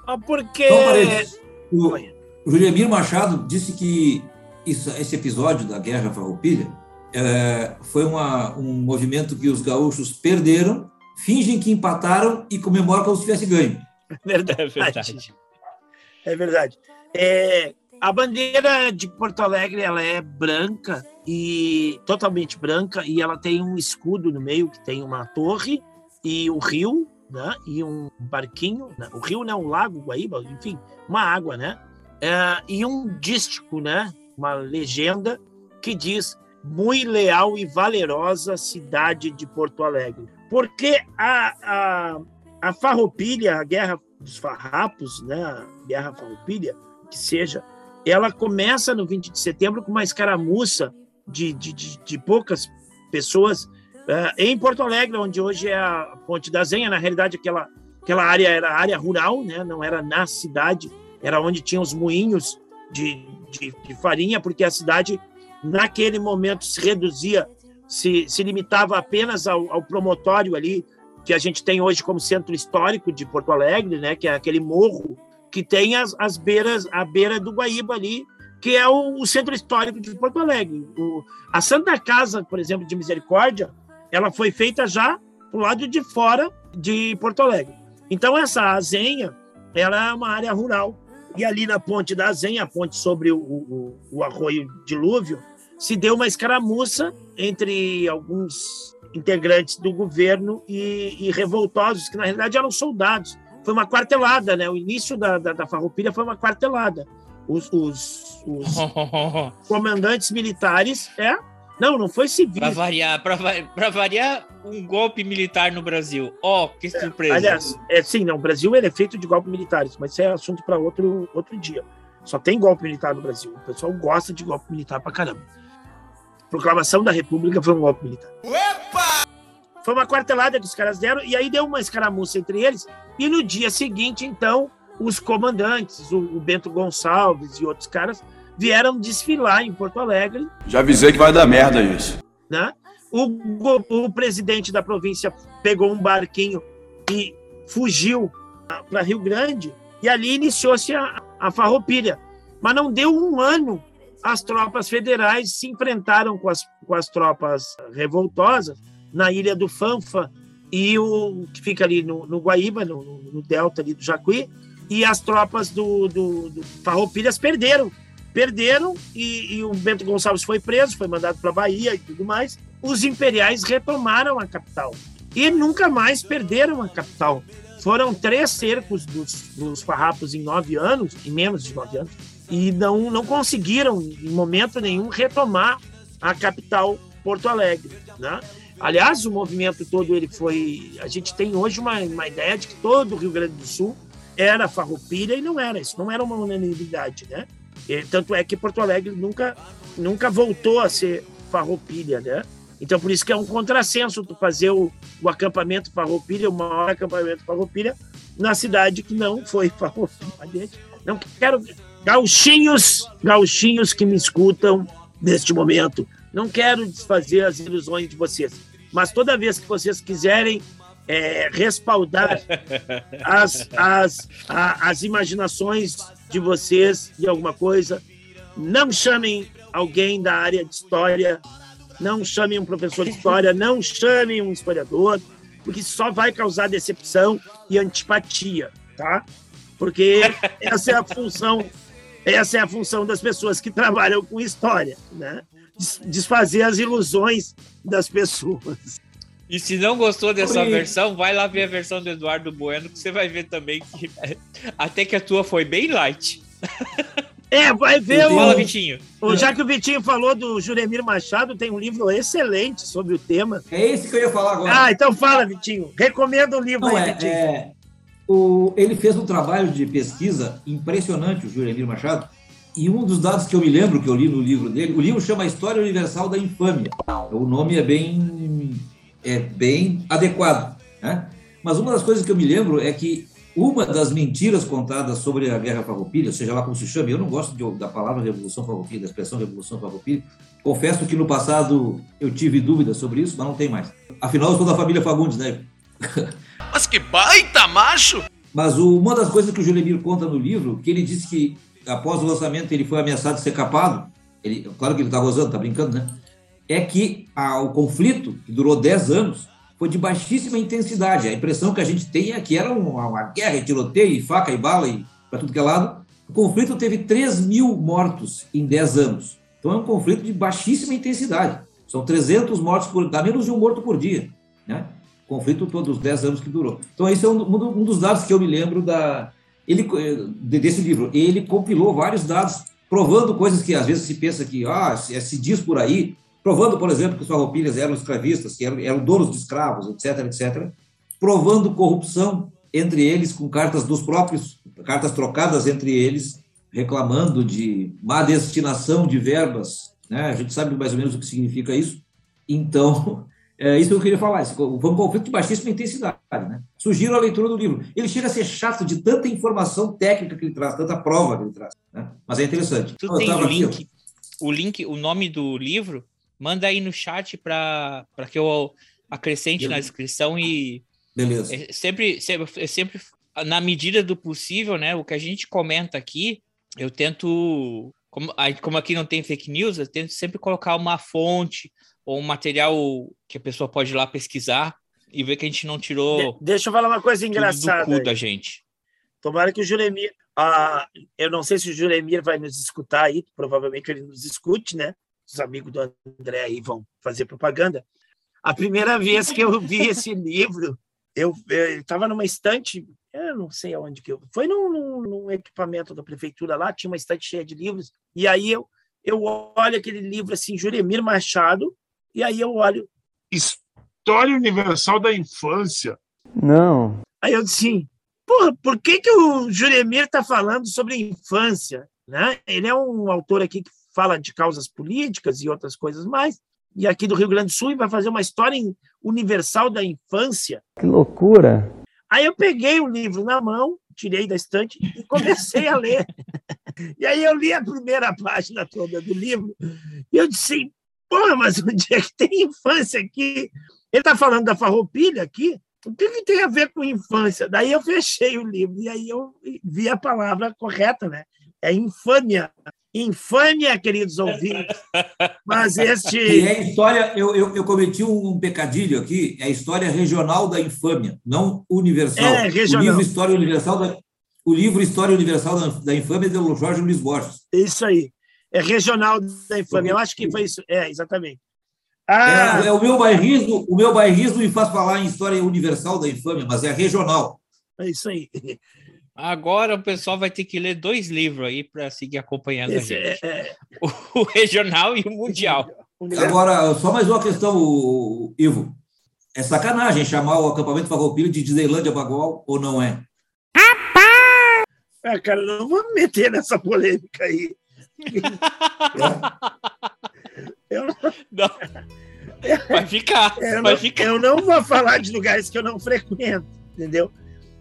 S3: Ah, porque.
S4: o, o Juliemir Machado disse que isso, esse episódio da Guerra Farroupilha é, foi uma, um movimento que os gaúchos perderam, fingem que empataram e comemoram como se tivesse ganho. <laughs>
S3: Verdade. É verdade. É verdade. É, a bandeira de Porto Alegre ela é branca e totalmente branca e ela tem um escudo no meio que tem uma torre e o rio, né? E um barquinho, né? o rio não, né? o lago Guaíba, enfim, uma água, né? É, e um dístico, né? Uma legenda que diz muito leal e valerosa cidade de Porto Alegre. Porque a, a, a farroupilha, a guerra dos farrapos, né? A guerra farroupilha, que seja, ela começa no 20 de setembro com uma escaramuça de, de, de, de poucas pessoas uh, em Porto Alegre, onde hoje é a Ponte da Zenha. Na realidade, aquela, aquela área era área rural, né? não era na cidade, era onde tinha os moinhos de, de, de farinha, porque a cidade, naquele momento, se reduzia, se, se limitava apenas ao, ao promotório ali, que a gente tem hoje como centro histórico de Porto Alegre, né, que é aquele morro que tem as, as beiras, a beira do Guaíba ali, que é o, o centro histórico de Porto Alegre. O, a Santa Casa, por exemplo, de Misericórdia, ela foi feita já pro lado de fora de Porto Alegre. Então essa azenha, ela é uma área rural. E ali na ponte da Azenha, a ponte sobre o, o, o arroio dilúvio, se deu uma escaramuça entre alguns integrantes do governo e, e revoltosos, que na realidade eram soldados foi uma quartelada, né? O início da, da, da farroupilha foi uma quartelada. Os, os, os <laughs> comandantes militares, é? Não, não foi civil.
S2: Para variar, para variar, um golpe militar no Brasil. Ó, oh, que é, surpresa. É,
S3: aliás, é, sim, não, o Brasil ele é feito de golpes militares, mas isso é assunto para outro, outro dia. Só tem golpe militar no Brasil. O pessoal gosta de golpe militar pra caramba. Proclamação da República foi um golpe militar. Opa! Foi uma quartelada que os caras deram, e aí deu uma escaramuça entre eles. E no dia seguinte, então, os comandantes, o, o Bento Gonçalves e outros caras, vieram desfilar em Porto Alegre.
S11: Já avisei que vai dar merda isso.
S3: Né? O, o, o presidente da província pegou um barquinho e fugiu para Rio Grande, e ali iniciou-se a, a farroupilha. Mas não deu um ano, as tropas federais se enfrentaram com as, com as tropas revoltosas na ilha do Fanfa e o que fica ali no, no Guaíba, no, no, delta ali do Jacuí, e as tropas do, do, do Farroupilhas perderam. Perderam e, e, o Bento Gonçalves foi preso, foi mandado para a Bahia e tudo mais. Os imperiais retomaram a capital e nunca mais perderam a capital. Foram três cercos dos, dos farrapos em nove anos, em menos de nove anos, e não, não conseguiram, em momento nenhum, retomar a capital Porto Alegre. Né? Aliás, o movimento todo ele foi. A gente tem hoje uma, uma ideia de que todo o Rio Grande do Sul era farroupilha e não era. Isso não era uma unanimidade, né? E, tanto é que Porto Alegre nunca, nunca voltou a ser farroupilha, né? Então, por isso que é um contrassenso tu fazer o, o acampamento farroupilha, o maior acampamento farroupilha, na cidade que não foi <laughs> farroupilha. Não quero... Gauchinhos, gauchinhos que me escutam neste momento, não quero desfazer as ilusões de vocês mas toda vez que vocês quiserem é, respaldar <laughs> as, as, a, as imaginações de vocês de alguma coisa, não chamem alguém da área de história, não chamem um professor de história, <laughs> não chamem um historiador, porque só vai causar decepção e antipatia, tá? Porque essa é a função, essa é a função das pessoas que trabalham com história, né? Desfazer as ilusões das pessoas.
S2: E se não gostou dessa Oi. versão, vai lá ver a versão do Eduardo Bueno, que você vai ver também que <laughs> até que a tua foi bem light.
S3: É, vai ver
S2: o. Fala, Vitinho.
S3: O, já que o Vitinho falou do Juremir Machado, tem um livro excelente sobre o tema.
S4: É esse que eu ia falar agora.
S3: Ah, então fala, Vitinho. Recomenda o livro
S4: não,
S3: aí,
S4: é, Vitinho. É, o, ele fez um trabalho de pesquisa impressionante, o Juremir Machado, e um dos dados que eu me lembro, que eu li no livro dele, o livro chama História Universal da Infâmia. O nome é bem, é bem adequado. Né? Mas uma das coisas que eu me lembro é que uma das mentiras contadas sobre a Guerra Farroupilha, seja lá como se chame, eu não gosto de, da palavra Revolução Farroupilha, da expressão Revolução Farroupilha. Confesso que no passado eu tive dúvidas sobre isso, mas não tem mais. Afinal, eu sou da família Fagundes, né? <laughs>
S12: Mas que baita macho!
S4: Mas uma das coisas que o Julemir conta no livro, que ele disse que após o lançamento ele foi ameaçado de ser capado, ele, claro que ele está gozando, está brincando, né? É que a, o conflito, que durou 10 anos, foi de baixíssima intensidade. A impressão que a gente tem é que era uma, uma guerra, tiroteio, e faca e bala e para tudo que é lado. O conflito teve 3 mil mortos em 10 anos. Então é um conflito de baixíssima intensidade. São 300 mortos por dá menos de um morto por dia, né? Conflito todos os 10 anos que durou. Então esse é um, um dos dados que eu me lembro da ele desse livro. Ele compilou vários dados provando coisas que às vezes se pensa que ah, se, se diz por aí, provando, por exemplo, que os farroupilhas eram escravistas, que eram, eram donos de escravos, etc, etc, provando corrupção entre eles com cartas dos próprios, cartas trocadas entre eles, reclamando de má destinação de verbas, né? A gente sabe mais ou menos o que significa isso. Então, <laughs> é isso que eu queria falar. Foi um conflito de baixíssima intensidade. Né? Sugiro a leitura do livro. Ele chega a ser chato de tanta informação técnica que ele traz, tanta prova que ele traz. Né? Mas é interessante.
S2: Tu tem o link, aqui, o link, o nome do livro manda aí no chat para que eu acrescente Beleza. na descrição e
S4: Beleza.
S2: É sempre, sempre, é sempre na medida do possível, né? O que a gente comenta aqui, eu tento, como, como aqui não tem fake news, eu tento sempre colocar uma fonte ou um material que a pessoa pode ir lá pesquisar e ver que a gente não tirou.
S3: De deixa eu falar uma coisa engraçada.
S2: Do cu da gente.
S3: Tomara que o Juremir. Ah, eu não sei se o Juremir vai nos escutar aí, provavelmente ele nos escute, né? os amigos do André aí vão fazer propaganda. A primeira vez que eu vi esse <laughs> livro, eu estava numa estante, eu não sei aonde que eu. Foi num, num, num, equipamento da prefeitura lá, tinha uma estante cheia de livros, e aí eu, eu olho aquele livro assim, Juremir Machado, e aí eu olho.
S13: História Universal da Infância.
S6: Não.
S3: Aí eu disse assim, porra, por que, que o Juremir está falando sobre infância? Né? Ele é um autor aqui que fala de causas políticas e outras coisas mais. E aqui do Rio Grande do Sul vai fazer uma história universal da infância.
S6: Que loucura!
S3: Aí eu peguei o livro na mão, tirei da estante e comecei a ler. E aí eu li a primeira página toda do livro e eu disse, porra, mas onde é que tem infância aqui? Ele está falando da farroupilha aqui, o que, que, tem a ver com infância? Daí eu fechei o livro e aí eu vi a palavra correta, né? É infâmia infâmia, queridos ouvintes. Mas este.
S4: E é história, eu, eu, eu, cometi um pecadilho aqui, é a história regional da infâmia, não universal.
S3: É, regional.
S4: O livro História Universal da, o livro História Universal da, da Infâmia é do Jorge Luiz Borges.
S3: Isso aí. É regional da infâmia. Eu acho que foi isso. É, exatamente.
S4: Ah. É, é, o meu bairrismo, o meu bairrismo me faz falar em história universal da infâmia, mas é regional.
S3: É isso aí.
S2: Agora o pessoal vai ter que ler dois livros aí para seguir acompanhando Esse a gente. É, é... <laughs> O, regional e o mundial.
S4: Agora, só mais uma questão, Ivo. É sacanagem chamar o acampamento Farroupilha de Disneylândia Bagual ou não é?
S3: Ah, cara, não vou me meter nessa polêmica aí. <laughs>
S2: Eu... Não. Vai ficar,
S3: eu
S2: vai
S3: não,
S2: ficar.
S3: Eu não vou falar de lugares que eu não frequento, entendeu?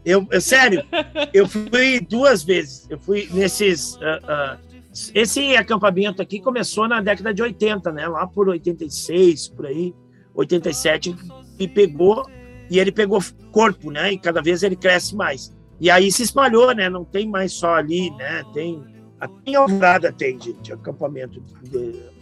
S3: Eu, eu, sério, eu fui duas vezes. Eu fui nesses. Uh, uh, esse acampamento aqui começou na década de 80, né? Lá por 86, por aí, 87, e pegou, e ele pegou corpo, né? E cada vez ele cresce mais. E aí se espalhou, né? Não tem mais só ali, né? Tem. Até em Alvorada tem, gente, acampamento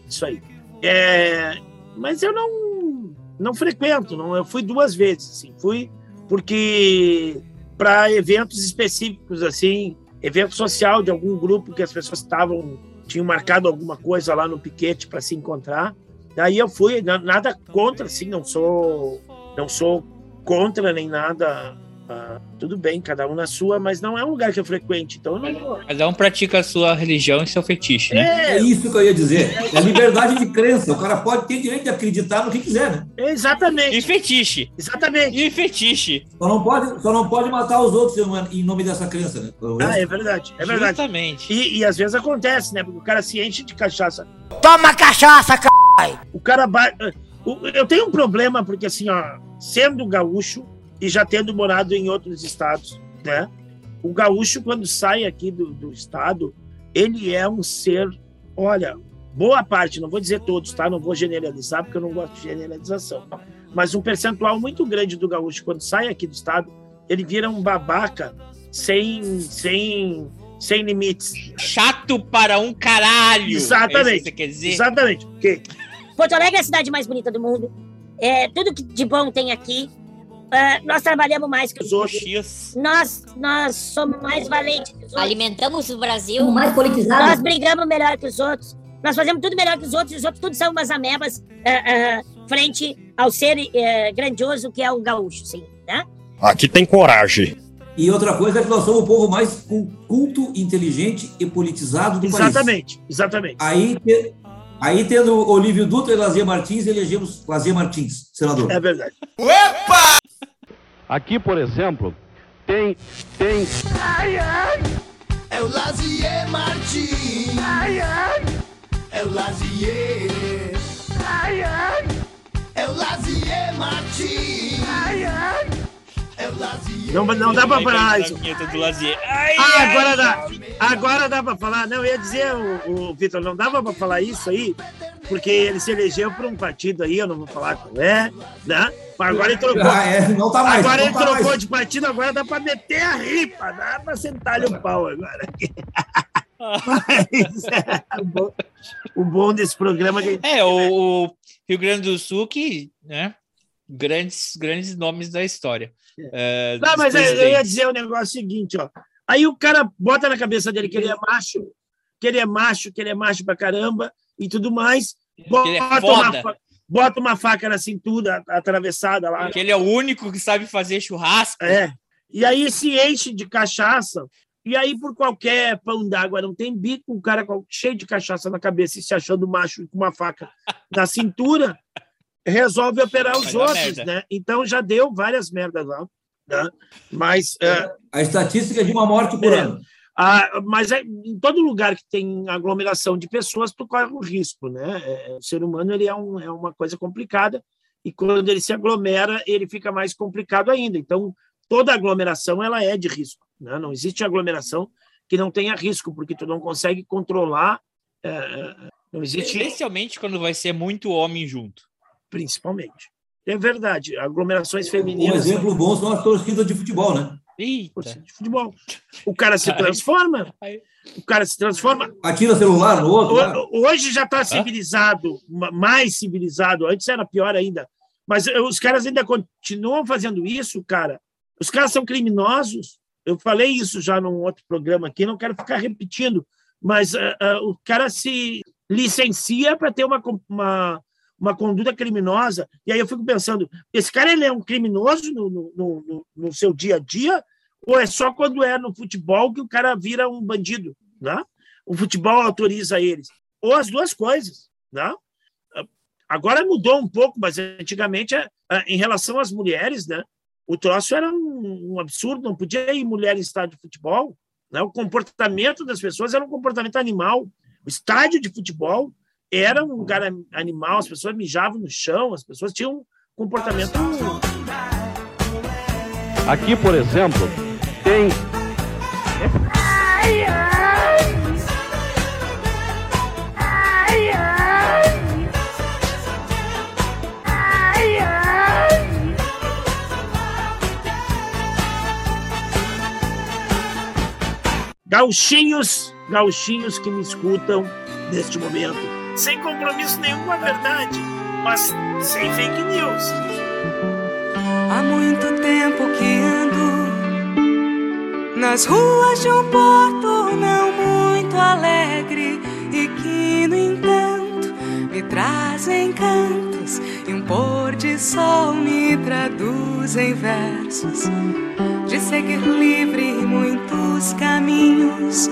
S3: disso aí. É, mas eu não, não frequento, não, eu fui duas vezes, assim. Fui porque para eventos específicos, assim, evento social de algum grupo que as pessoas estavam tinham marcado alguma coisa lá no piquete para se encontrar. Daí eu fui, nada contra, assim, não sou não sou contra nem nada ah, tudo bem, cada um na sua, mas não é um lugar que eu frequente, então eu não...
S2: Cada um pratica a sua religião e seu fetiche, né?
S4: É, é isso que eu ia dizer. É liberdade de crença. O cara pode ter direito de acreditar no que quiser, né?
S3: Exatamente.
S2: E fetiche.
S3: Exatamente.
S2: E fetiche.
S4: Só não pode, só não pode matar os outros em nome dessa crença, né?
S3: Ah, é verdade. É verdade.
S2: Exatamente.
S3: E, e às vezes acontece, né? Porque o cara se enche de cachaça.
S5: Toma cachaça, c...
S3: O cara... Ba... Eu tenho um problema, porque assim, ó, sendo gaúcho, e já tendo morado em outros estados, né? O gaúcho, quando sai aqui do, do estado, ele é um ser, olha, boa parte, não vou dizer todos, tá? Não vou generalizar, porque eu não gosto de generalização. Mas um percentual muito grande do gaúcho, quando sai aqui do estado, ele vira um babaca sem, sem, sem limites.
S2: Chato para um caralho. É
S3: Exatamente.
S2: que você quer dizer?
S3: Exatamente. Porque
S14: Porto Alegre é a cidade mais bonita do mundo. É, tudo que de bom tem aqui. Ah, nós trabalhamos mais que os outros. Nós, nós somos mais valentes que os outros.
S7: Alimentamos o Brasil.
S14: mais politizados. Nós brigamos melhor que os outros. Nós fazemos tudo melhor que os outros. Os outros tudo são umas amebas ah, ah, frente ao ser grandioso que é o gaúcho, sim. Né?
S15: Aqui tem coragem.
S4: E outra coisa é que nós somos o povo mais culto, inteligente e politizado do país.
S3: Exatamente, exatamente.
S4: Aí, aí tendo Olívio Dutra e Lazier Martins, elegemos Lazier Martins, senador.
S3: É verdade.
S15: Aqui, por exemplo, tem. tem.
S1: Ai, ai. É o Lazier Martins. Ai, ai. É o Lazier. Ai, ai. É o Lazier Martins. Ai, ai. É o Lazier.
S3: Não, não dá pra falar isso.
S2: Ai,
S3: Ah, agora dá. Agora dá pra falar. Não, eu ia dizer, o, o Vitor, não dava pra falar isso aí, porque ele se elegeu por um partido aí, eu não vou falar qual é, né? Mas agora ele trocou.
S4: Ah, é, não tá mais,
S3: Agora
S4: não
S3: ele
S4: tá
S3: trocou
S4: mais.
S3: de partido, agora dá pra meter a ripa, dá pra sentar-lhe o pau agora. Mas <laughs> é, o, bom, o bom desse programa é que
S2: É, o, o Rio Grande do Sul que, né? Grandes, grandes nomes da história. É,
S3: Não, mas eu, eu ia
S2: presidentes.
S3: dizer o negócio seguinte, ó. Aí o cara bota na cabeça dele que ele é macho, que ele é macho, que ele é macho pra caramba e tudo mais. Bota,
S2: ele é
S3: uma,
S2: foda.
S3: fa- bota uma faca na cintura atravessada lá.
S2: Porque ele é o único que sabe fazer churrasco.
S3: É. E aí se enche de cachaça. E aí, por qualquer pão d'água, não tem bico, o cara cheio de cachaça na cabeça e se achando macho com uma faca na cintura, resolve operar os
S4: dar
S3: outros, né? Então já deu várias merdas lá. Né? Mas. é,
S4: A estatística é de uma morte por
S3: é,
S4: ano.
S3: Ah, mas é, em todo lugar que tem aglomeração de pessoas, tu corre um risco, né? É, o ser humano ele é, um, é uma coisa complicada e quando ele se aglomera, ele fica mais complicado ainda. Então, toda aglomeração ela é de risco. Né? Não existe aglomeração que não tenha risco, porque tu não consegue controlar. é, não existe.
S2: Especialmente quando vai ser muito homem junto.
S3: Principalmente. É verdade. Aglomerações
S4: Um
S3: femininas.
S4: exemplo bom são as torcidas de futebol, né?
S2: Eita.
S3: de futebol. O cara se transforma. O cara se transforma.
S4: Atira celular no outro. lá.
S3: Ho- Hoje já está civilizado, ma- mais civilizado. Antes era pior ainda. Mas os caras ainda continuam fazendo isso, cara. Os caras são criminosos. Eu falei isso já num outro programa aqui, não quero ficar repetindo. Mas eh, eh, o cara se licencia para ter uma, uma, uma conduta criminosa. E aí eu fico pensando: esse cara ele é um criminoso no, no, no, no seu dia a dia? Ou é só quando é no futebol que o cara vira um bandido? Né? O futebol autoriza eles. Ou as duas coisas. Né? Agora mudou um pouco, mas antigamente, eh, em relação às mulheres, né? o troço era um, um absurdo, não podia ir mulher em estádio de futebol. Né? O comportamento das pessoas era um comportamento animal. O estádio de futebol era um lugar an- animal, as pessoas mijavam no chão, as pessoas tinham um comportamento.
S15: Aqui, por exemplo, tem.
S1: Ai, ai. Ai, ai. Ai, ai.
S3: Gauchinhos, gauchinhos que me escutam neste momento, sem compromisso nenhum com a verdade, mas sem fake news.
S16: Há muito tempo que ando nas ruas de um porto não muito alegre e que, no entanto, me trazem cantos e um pôr de sol me traduz em versos de seguir livre muitos caminhos,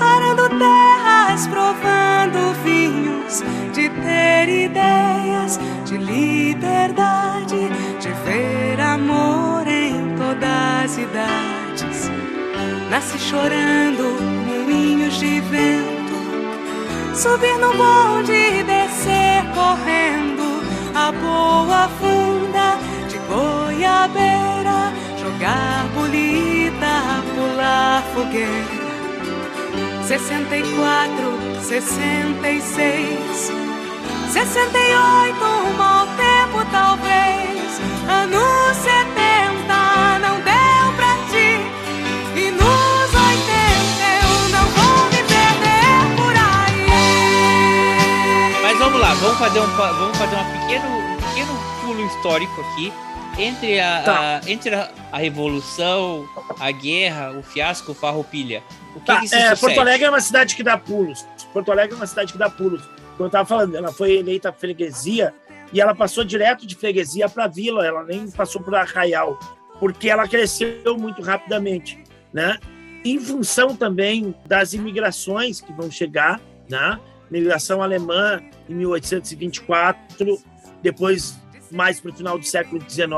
S16: arando terras, provando vinhos, de ter ideias de liberdade, de ver amor em todas as idades. Nasci chorando, moinhos de vento, subir no bonde e descer correndo, a boa funda de goiabeira, jogar bolita pular fogueira. 64, 66, 68, um mau tempo talvez. Anos 70 não deu pra ti. E nos 80 eu não vou me perder por aí.
S2: Mas vamos lá, vamos fazer um, vamos fazer uma pequeno, um pequeno pulo histórico aqui. Entre, a,
S3: Tá.
S2: a- entre a, a Revolução, a Guerra, o fiasco, o Farroupilha. O que,
S3: Tá,
S2: que
S3: é? Porto Alegre é uma cidade que dá pulos. Porto Alegre é uma cidade que dá pulos. Como eu estava falando, ela foi eleita freguesia e ela passou direto de freguesia para vila, ela nem passou por Arraial, porque ela cresceu muito rapidamente, né? Em função também das imigrações que vão chegar, né? Migração alemã em 1824, depois mais para o final do século XIX,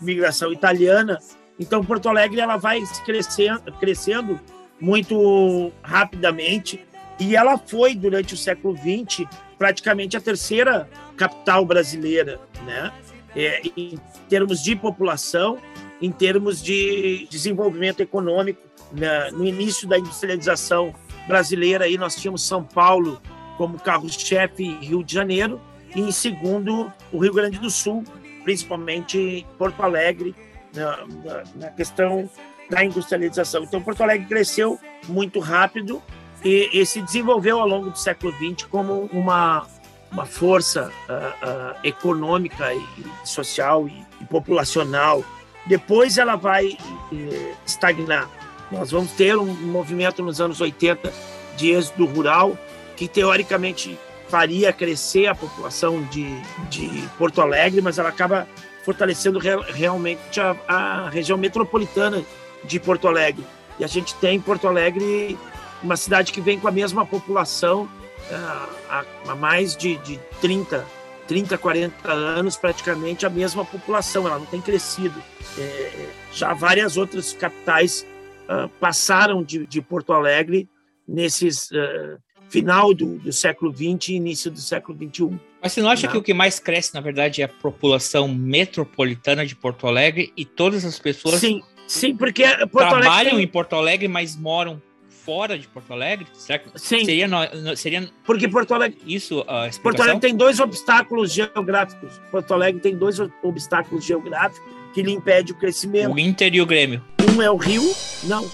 S3: migração italiana. Então Porto Alegre ela vai crescendo, crescendo muito rapidamente e ela foi durante o século XX praticamente a terceira capital brasileira, né? É, em termos de população, em termos de desenvolvimento econômico. né? No início da industrialização brasileira, aí nós tínhamos São Paulo como carro-chefe e Rio de Janeiro, e em segundo o Rio Grande do Sul, principalmente Porto Alegre, na, na- na questão da industrialização. Então, Porto Alegre cresceu muito rápido e, e se desenvolveu ao longo do século XX como uma, uma força ah, ah, econômica e, social e, e populacional. Depois ela vai eh, estagnar. Nós vamos ter um movimento nos anos 80 de êxodo rural que teoricamente faria crescer a população de, de Porto Alegre, mas ela acaba fortalecendo re- realmente a, a região metropolitana de Porto Alegre. E a gente tem em Porto Alegre uma cidade que vem com a mesma população ah, há, há mais de, de 30, 30, 40 anos, praticamente a mesma população, ela não tem crescido. É, já várias outras capitais ah, passaram de, de Porto Alegre nesses ah, final do, do século XX e início do século XXI.
S2: Mas você não acha
S3: Não.
S2: que o que mais cresce, na verdade, é a população metropolitana de Porto Alegre e todas as pessoas
S3: Sim, sim, porque Porto Alegre
S2: trabalham
S3: tem-
S2: em Porto Alegre, mas moram fora de Porto Alegre? Que
S3: Sim.
S2: seria, seria
S3: Porque Porto Alegre,
S2: isso?
S3: Porto Alegre tem dois obstáculos geográficos. Porto Alegre tem dois obstáculos geográficos que lhe impedem o crescimento.
S2: O Inter e o Grêmio.
S3: Um é o rio, não.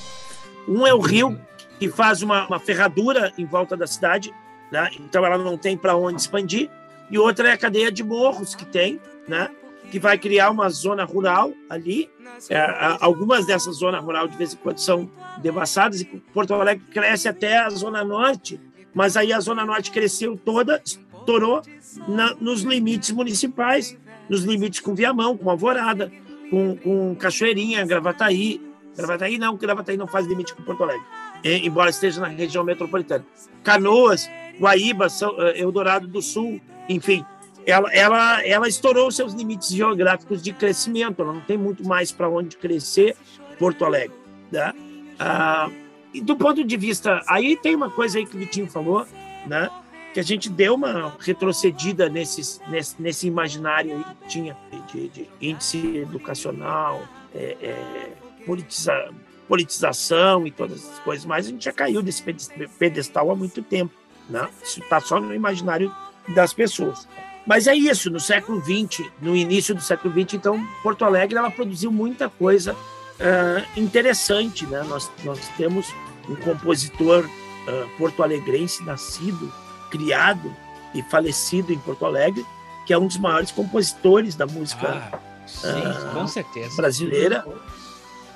S3: Um é o rio que faz uma, uma ferradura em volta da cidade, né? então ela não tem para onde expandir. E outra é a cadeia de morros que tem, né? Que vai criar uma zona rural ali. É, algumas dessas zonas rurais de vez em quando são devassadas e Porto Alegre cresce até a zona norte, mas aí a zona norte cresceu toda, estourou na- nos limites municipais, nos limites com Viamão, com Alvorada, com, com Cachoeirinha, Gravataí. Gravataí não, Gravataí não faz limite com Porto Alegre, embora esteja na região metropolitana. Canoas, Guaíba, São, eh, Eldorado do Sul, enfim, ela, ela, ela estourou seus limites geográficos de crescimento, ela não tem muito mais para onde crescer Porto Alegre. Né? Ah, e do ponto de vista, aí tem uma coisa aí que o Vitinho falou, né? que a gente deu uma retrocedida nesses, nesse, nesse imaginário aí que tinha de, de índice educacional, é, é, politiza, politização e todas essas coisas, mas a gente já caiu desse pedest- pedestal há muito tempo. Né? Isso está só no imaginário das pessoas. Mas é isso, no século XX, no início do século XX, então, Porto Alegre ela produziu muita coisa ah, interessante. Né? Nós, nós temos um compositor ah, porto-alegrense nascido, criado e falecido em Porto Alegre, que é um dos maiores compositores da música
S2: Ah, sim,
S3: ah,
S2: com certeza.
S3: brasileira,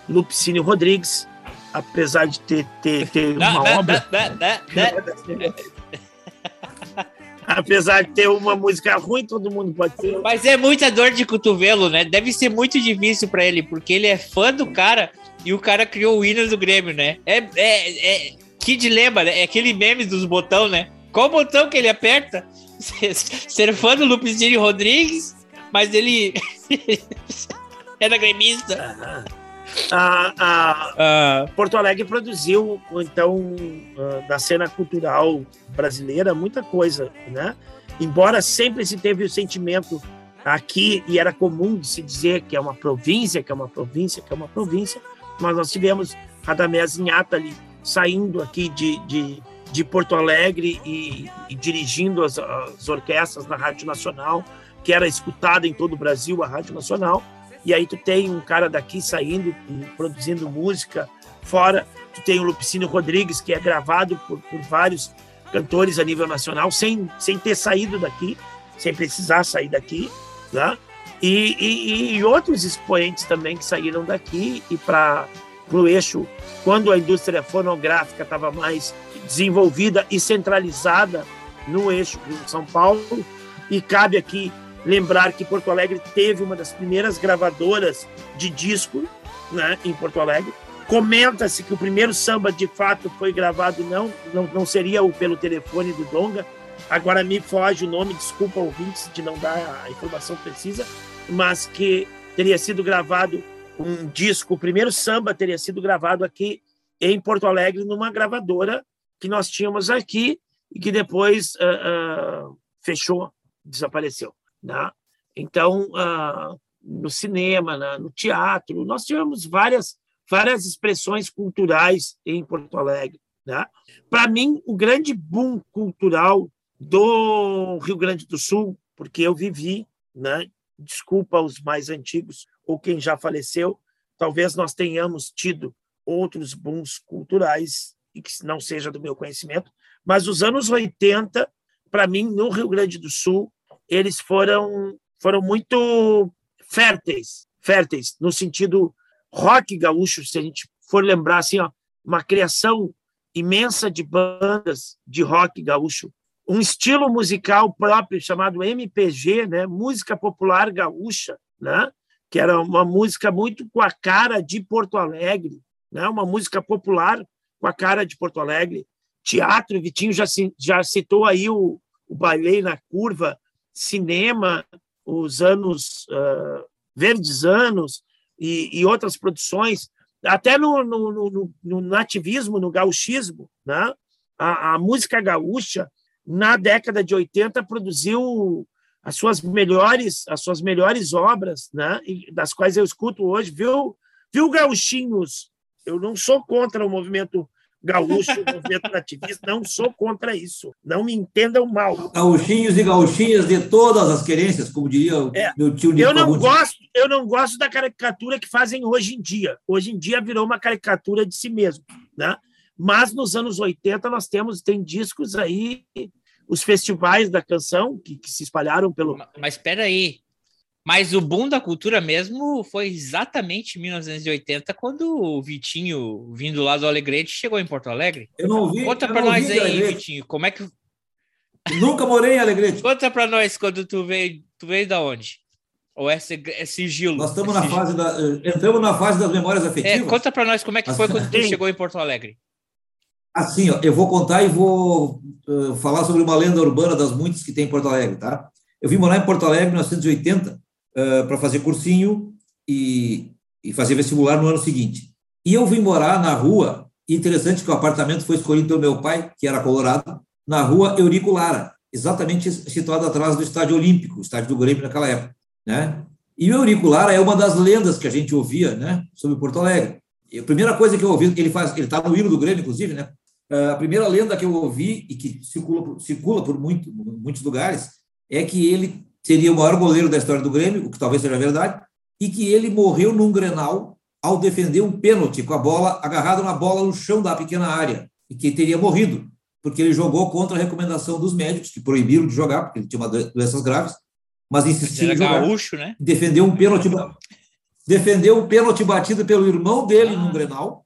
S3: Lupicínio Rodrigues, apesar de ter, ter, ter uma obra. <laughs> apesar de ter uma música ruim, todo mundo pode ter.
S2: Mas é muita dor de cotovelo, né? Deve ser muito difícil pra ele, porque ele é fã do cara e o cara criou o hino do Grêmio, né? É, é, é- que dilema, né? É aquele meme dos botão, né? Qual botão que ele aperta? <laughs> Ser fã do Lupicínio Rodrigues, mas ele <laughs> era gremista.
S3: A, a Porto Alegre produziu, então, ah, da cena cultural brasileira, muita coisa, né? Embora sempre se teve o sentimento aqui, e era comum de se dizer que é uma província, que é uma província, que é uma província, mas nós tivemos Radamés Inhata ali, saindo aqui de, de, de Porto Alegre e, e dirigindo as, as, orquestras na Rádio Nacional, que era escutada em todo o Brasil, a Rádio Nacional. E aí tu tem um cara daqui saindo, produzindo música fora. Tu tem o Lupicínio Rodrigues, que é gravado por, por vários cantores a nível nacional, sem, sem ter saído daqui, sem precisar sair daqui, né? E, e, e outros expoentes também que saíram daqui e para o eixo, quando a indústria fonográfica estava mais desenvolvida e centralizada no eixo São Paulo. E cabe aqui lembrar que Porto Alegre teve uma das primeiras gravadoras de disco né, em Porto Alegre. Comenta-se que o primeiro samba de fato foi gravado não, não, não seria o pelo telefone do Donga. Agora me foge o nome, desculpa ouvintes de não dar a informação precisa, mas que teria sido gravado um disco, o primeiro samba teria sido gravado aqui em Porto Alegre, numa gravadora que nós tínhamos aqui e que depois uh, uh, fechou, desapareceu. Né? Então, uh, no cinema, na, no teatro, nós tivemos várias, várias expressões culturais em Porto Alegre. Né? Para mim, o grande boom cultural do Rio Grande do Sul, porque eu vivi né, desculpa os mais antigos ou quem já faleceu, talvez nós tenhamos tido outros bons culturais e que não seja do meu conhecimento, mas os anos 80, para mim, no Rio Grande do Sul, eles foram foram muito férteis, férteis no sentido rock gaúcho, se a gente for lembrar assim, ó, uma criação imensa de bandas de rock gaúcho um estilo musical próprio chamado MPG, né? Música Popular Gaúcha, né? Que era uma música muito com a cara de Porto Alegre, né? Uma música popular com a cara de Porto Alegre. Teatro, Vitinho já, já citou aí o, o Bailei na Curva, cinema, os anos uh, verdes anos e, e, outras produções, até no, no, no, no nativismo, no gauchismo, né? a, a música gaúcha na década de 80 produziu as suas melhores as suas melhores obras, né? das quais eu escuto hoje, viu? Viu gauchinhos? Eu não sou contra o movimento gaúcho, <laughs> movimento nativista, não sou contra isso. Não me entendam mal.
S4: Gauchinhos e gauchinhas de todas as querências, como diria o é, meu tio
S3: Eu não gosto, eu não gosto da caricatura que fazem hoje em dia. Hoje em dia virou uma caricatura de si mesmo, né? Mas nos anos 80 nós temos, tem discos aí, os festivais da canção que, que se espalharam pelo.
S2: Mas espera aí. Mas o boom da cultura mesmo foi exatamente em 1980, quando o Vitinho, vindo lá do Alegrete, chegou em Porto Alegre.
S4: Eu não vi.
S2: Conta para nós aí, Vitinho, como é que.
S4: Nunca morei em Alegrete. <laughs>
S2: Conta para nós quando tu veio, tu veio da onde? Ou é, é sigilo?
S4: Nós estamos
S2: é
S4: na fase da, entramos na fase das memórias afetivas.
S2: É, conta para nós como é que foi quando tu chegou em Porto Alegre.
S4: Assim, ó, eu vou contar e vou uh, falar sobre uma lenda urbana das muitas que tem em Porto Alegre, tá? Eu vim morar em Porto Alegre em 1980 uh, para fazer cursinho e, e fazer vestibular no ano seguinte. E eu vim morar na rua, interessante que o apartamento foi escolhido pelo meu pai, que era colorado, na rua Eurico Lara, exatamente situado atrás do Estádio Olímpico, o estádio do Grêmio naquela época, né? E o Eurico Lara é uma das lendas que a gente ouvia, né, sobre Porto Alegre. E a primeira coisa que eu ouvi, ele faz, ele está no hino do Grêmio, inclusive, né? Ah, a primeira lenda que eu ouvi e que circula, circula por muito, muitos lugares é que ele seria o maior goleiro da história do Grêmio, o que talvez seja verdade, e que ele morreu num Grenal ao defender um pênalti com a bola agarrada na bola no chão da pequena área e que teria morrido porque ele jogou contra a recomendação dos médicos que proibiram de jogar porque ele tinha uma doenças graves, mas insistiu em jogar.
S2: Gaúcho, né?
S4: Defendeu um pênalti defendeu um pênalti batido pelo irmão dele ah. num Grenal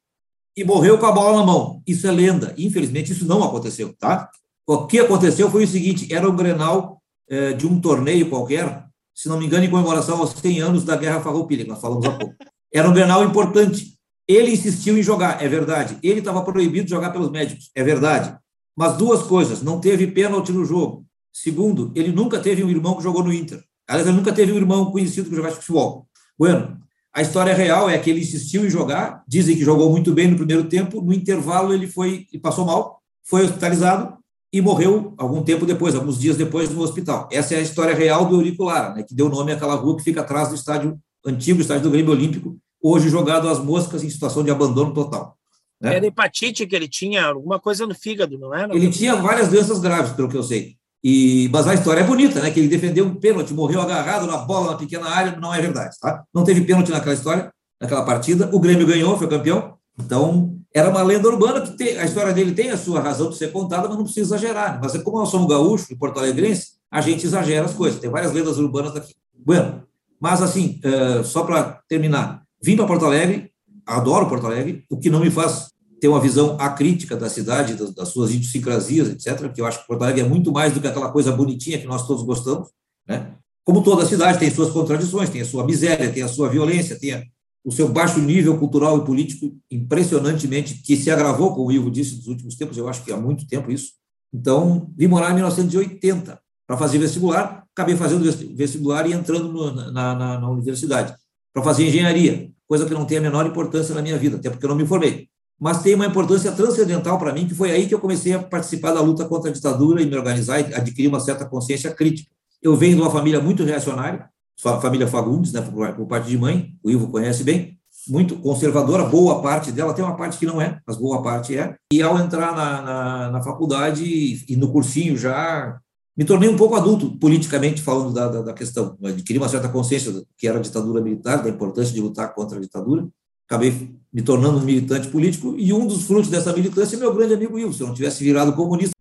S4: e morreu com a bola na mão. Isso é lenda. Infelizmente, isso não aconteceu, tá? O que aconteceu foi o seguinte: era um Grenal é, de um torneio qualquer, se não me engano, em comemoração aos 100 anos da Guerra Farroupilha, que nós falamos há pouco. Era um Grenal importante. Ele insistiu em jogar, é verdade. Ele estava proibido de jogar pelos médicos, é verdade. Mas duas coisas: não teve pênalti no jogo. Segundo, ele nunca teve um irmão que jogou no Inter. Aliás, ele nunca teve um irmão conhecido que jogasse futebol. Bueno, a história real é que ele insistiu em jogar, dizem que jogou muito bem no primeiro tempo, no intervalo ele foi e passou mal, foi hospitalizado e morreu algum tempo depois, alguns dias depois no hospital. Essa é a história real do Eurico Lara, né, que deu nome àquela rua que fica atrás do estádio antigo, estádio do Grêmio Olímpico, hoje jogado às moscas em situação de abandono total. Né?
S3: Era hepatite que ele tinha, alguma coisa no fígado, não era?
S4: Ele tinha várias doenças graves, pelo que eu sei. E, mas a história é bonita, né? Que ele defendeu um pênalti, morreu agarrado na bola na pequena área, não é verdade, tá? Não teve pênalti naquela história, naquela partida. O Grêmio ganhou, foi campeão. Então, era uma lenda urbana que tem, a história dele tem a sua razão de ser contada, mas não precisa exagerar. Mas é como nós somos gaúchos e porto alegrense, a gente exagera as coisas. Tem várias lendas urbanas aqui. Bueno, mas assim, uh, só para terminar, vim para Porto Alegre, adoro Porto Alegre, o que não me faz ter uma visão acrítica da cidade, das, das suas idiosincrasias, etc., porque eu acho que Porto Alegre é muito mais do que aquela coisa bonitinha que nós todos gostamos, né? Como toda cidade tem suas contradições, tem a sua miséria, tem a sua violência, tem a, o seu baixo nível cultural e político impressionantemente, que se agravou, como o Ivo disse, nos últimos tempos, eu acho que há muito tempo isso. Então, vim morar em 1980 para fazer vestibular, acabei fazendo vestibular e entrando no, na, na, na universidade para fazer engenharia, coisa que não tem a menor importância na minha vida, até porque eu não me formei. Mas tem uma importância transcendental para mim, que foi aí que eu comecei a participar da luta contra a ditadura e me organizar e adquirir uma certa consciência crítica. Eu venho de uma família muito reacionária, família Fagundes, né, por, por parte de mãe, o Ivo conhece bem, muito conservadora, boa parte dela, tem uma parte que não é, mas boa parte é. E ao entrar na, na, na faculdade e no cursinho já, me tornei um pouco adulto, politicamente falando da, da, da questão. Adquiri uma certa consciência do que era a ditadura militar, da importância de lutar contra a ditadura. Acabei me tornando um militante político e um dos frutos dessa militância é meu grande amigo Ivo. Se eu não tivesse virado comunista,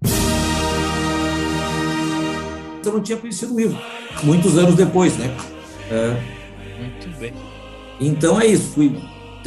S4: eu não tinha conhecido o Ivo. Muitos anos depois, né?
S2: É. Muito bem.
S4: Então é isso. Fui,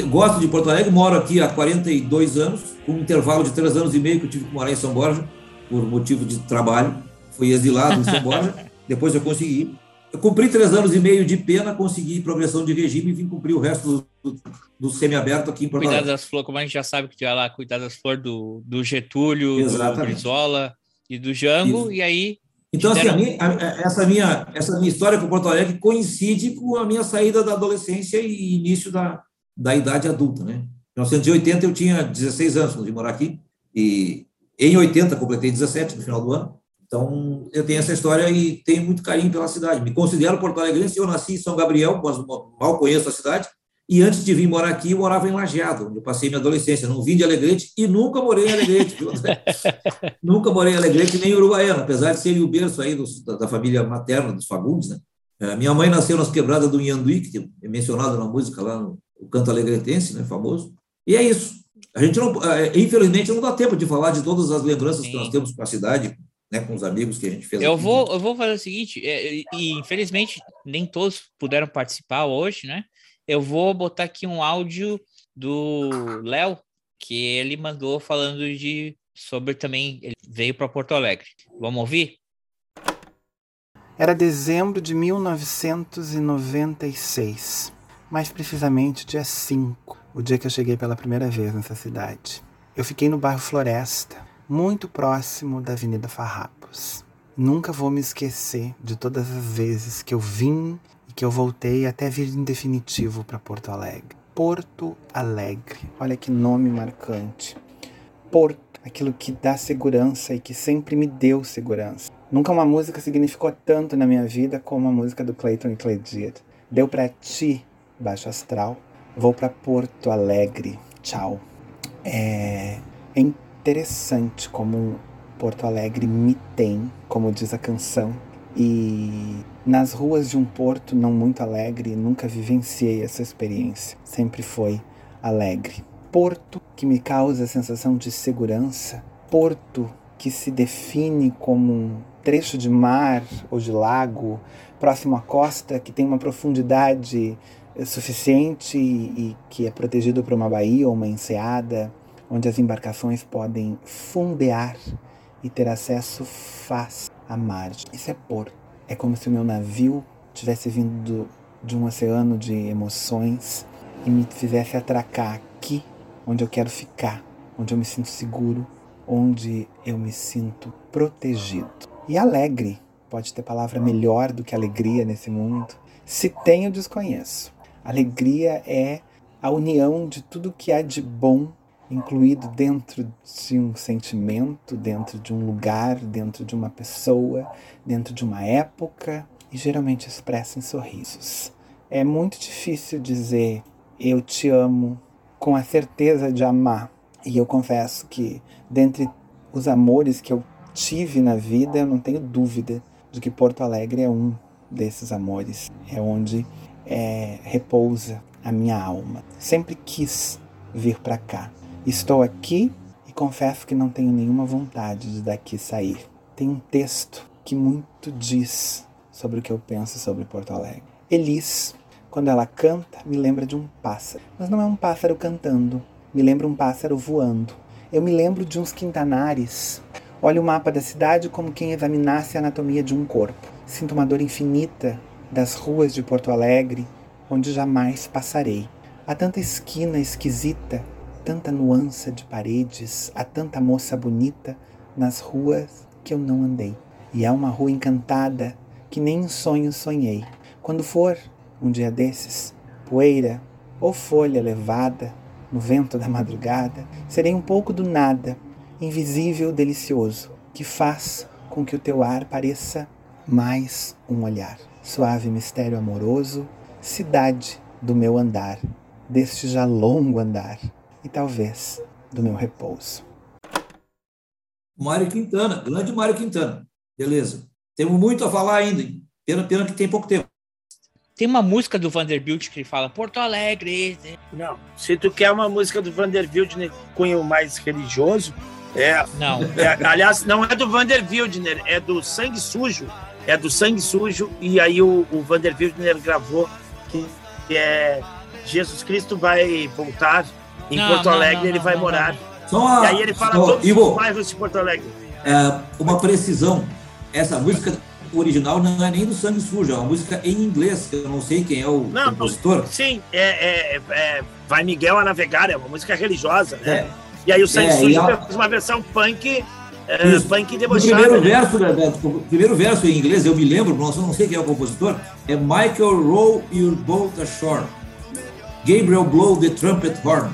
S4: gosto de Porto Alegre, moro aqui há 42 anos, com um intervalo de três anos e meio que eu tive que morar em São Borja, por motivo de trabalho. Fui exilado em São Borja, <laughs> depois eu consegui. Eu cumpri três anos e meio de pena, consegui progressão de regime e vim cumprir o resto do, do, do semiaberto aqui em Porto
S2: Cuidar
S4: Alegre.
S2: das flores, como a gente já sabe que tinha lá, cuidar das flores do, do Getúlio,
S4: Exatamente.
S2: do Brizola e do Jango,
S4: Isso.
S2: e aí
S4: Então, assim, a minha- a- essa, minha, essa minha história com Porto Alegre coincide com a minha saída da adolescência e início da, da idade adulta, né? Em 1980 eu tinha 16 anos quando vim morar aqui, e em 80 completei 17 no final do ano. Então, eu tenho essa história e tenho muito carinho pela cidade. Me considero porto-alegrense, eu nasci em São Gabriel, mas mal conheço a cidade, e antes de vir morar aqui, eu morava em Lajeado, onde eu passei minha adolescência. Não vim de Alegrete e nunca morei em Alegrete. <laughs> nunca morei em Alegrete nem em Uruguaiana, apesar de ser o berço aí dos- da, da família materna dos Fagundes, né? Eh, Minha mãe nasceu nas quebradas do Inhanduí, que é mencionado na música lá no o canto alegretense, né, famoso. E é isso. A gente não, eh, infelizmente, não dá tempo de falar de todas as lembranças que nós temos com a cidade, né, com os amigos que a gente fez.
S2: Eu
S4: aqui.
S2: vou, eu vou fazer o seguinte, é, e, infelizmente nem todos puderam participar hoje, né? Eu vou botar aqui um áudio do Léo, que ele mandou falando de sobre também, ele veio para Porto Alegre. Vamos ouvir?
S17: Era dezembro de 1996, mais precisamente dia 5, o dia que eu cheguei pela primeira vez nessa cidade. Eu fiquei no bairro Floresta, muito próximo da Avenida Farrapos. Nunca vou me esquecer de todas as vezes que eu vim que eu voltei até vir em definitivo para Porto Alegre. Porto Alegre, olha que nome marcante. Porto, aquilo que dá segurança e que sempre me deu segurança. Nunca uma música significou tanto na minha vida como a música do Clayton e Cledir. Deu pra ti, baixo astral. Vou pra Porto Alegre. Tchau. É, é interessante como Porto Alegre me tem, como diz a canção. E nas ruas de um porto não muito alegre, nunca vivenciei essa experiência. Sempre foi alegre. Porto que me causa a sensação de segurança. Porto que se define como um trecho de mar ou de lago próximo à costa que tem uma profundidade eh, suficiente e que é protegido por uma baía ou uma enseada, onde as embarcações podem fundear e ter acesso fácil à margem. Isso é porto. É como se o meu navio tivesse vindo de um oceano de emoções e me fizesse atracar aqui, onde eu quero ficar, onde eu me sinto seguro, onde eu me sinto protegido. E alegre, pode ter palavra melhor do que alegria nesse mundo. Se tem, eu desconheço. Alegria é a união de tudo que há de bom incluído dentro de um sentimento, dentro de um lugar, dentro de uma pessoa, dentro de uma época e geralmente expressa em sorrisos. É muito difícil dizer eu te amo com a certeza de amar E eu confesso que, dentre os amores que eu tive na vida, eu não tenho dúvida de que Porto Alegre é um desses amores. É onde é, repousa a minha alma. Sempre quis vir para cá. Estou aqui e confesso que não tenho nenhuma vontade de daqui sair. Tem um texto que muito diz sobre o que eu penso sobre Porto Alegre. Elis, quando ela canta, me lembra de um pássaro. Mas não é um pássaro cantando, me lembra um pássaro voando. Eu me lembro de uns quintanares. Olho o mapa da cidade como quem examinasse a anatomia de um corpo. Sinto uma dor infinita das ruas de Porto Alegre, onde jamais passarei. Há tanta esquina esquisita, tanta nuance de paredes, há tanta moça bonita nas ruas que eu não andei. E há uma rua encantada que nem em sonho sonhei. Quando for um dia desses, poeira ou folha levada no vento da madrugada, serei um pouco do nada, invisível, delicioso, que faz com que o teu ar pareça mais um olhar. Suave mistério amoroso, cidade do meu andar, deste já longo andar, e talvez do meu repouso.
S4: Mário Quintana, grande Mário Quintana. Beleza. Temos muito a falar ainda. Hein? Pena, pena que tem pouco tempo.
S2: Tem uma música do Vanderbilt que ele fala Porto Alegre.
S3: Não, se tu quer uma música do Vanderbilt cunho mais religioso, é.
S2: Não.
S3: É, aliás, não é do Vanderwildner, é do Sangue Sujo. É do Sangue Sujo, e aí o, o Vanderwildner gravou que é Jesus Cristo vai voltar em
S2: Não,
S3: Porto Alegre,
S2: não,
S3: ele
S2: não,
S3: vai
S2: não,
S3: morar.
S4: Só uma-
S3: e aí ele fala
S4: só-
S3: todos
S4: Ivo.
S3: os bairros de Porto Alegre.
S4: É, uma precisão. Essa música original não é nem do Sangue Sujo, é uma música em inglês, que eu não sei quem é o
S3: Não,
S4: compositor.
S3: Sim, é, é- é- Vai Miguel a Navegar, é uma música religiosa, né?
S4: É.
S3: E aí o Sangue
S4: É, e
S3: Sujo
S4: a-
S3: fez uma versão punk, é, punk
S4: primeiro
S3: né?
S4: verso, né, Beto, o primeiro verso em inglês, eu me lembro, não, não sei quem é o compositor, é Michael row your boat ashore. Gabriel blow the trumpet horn.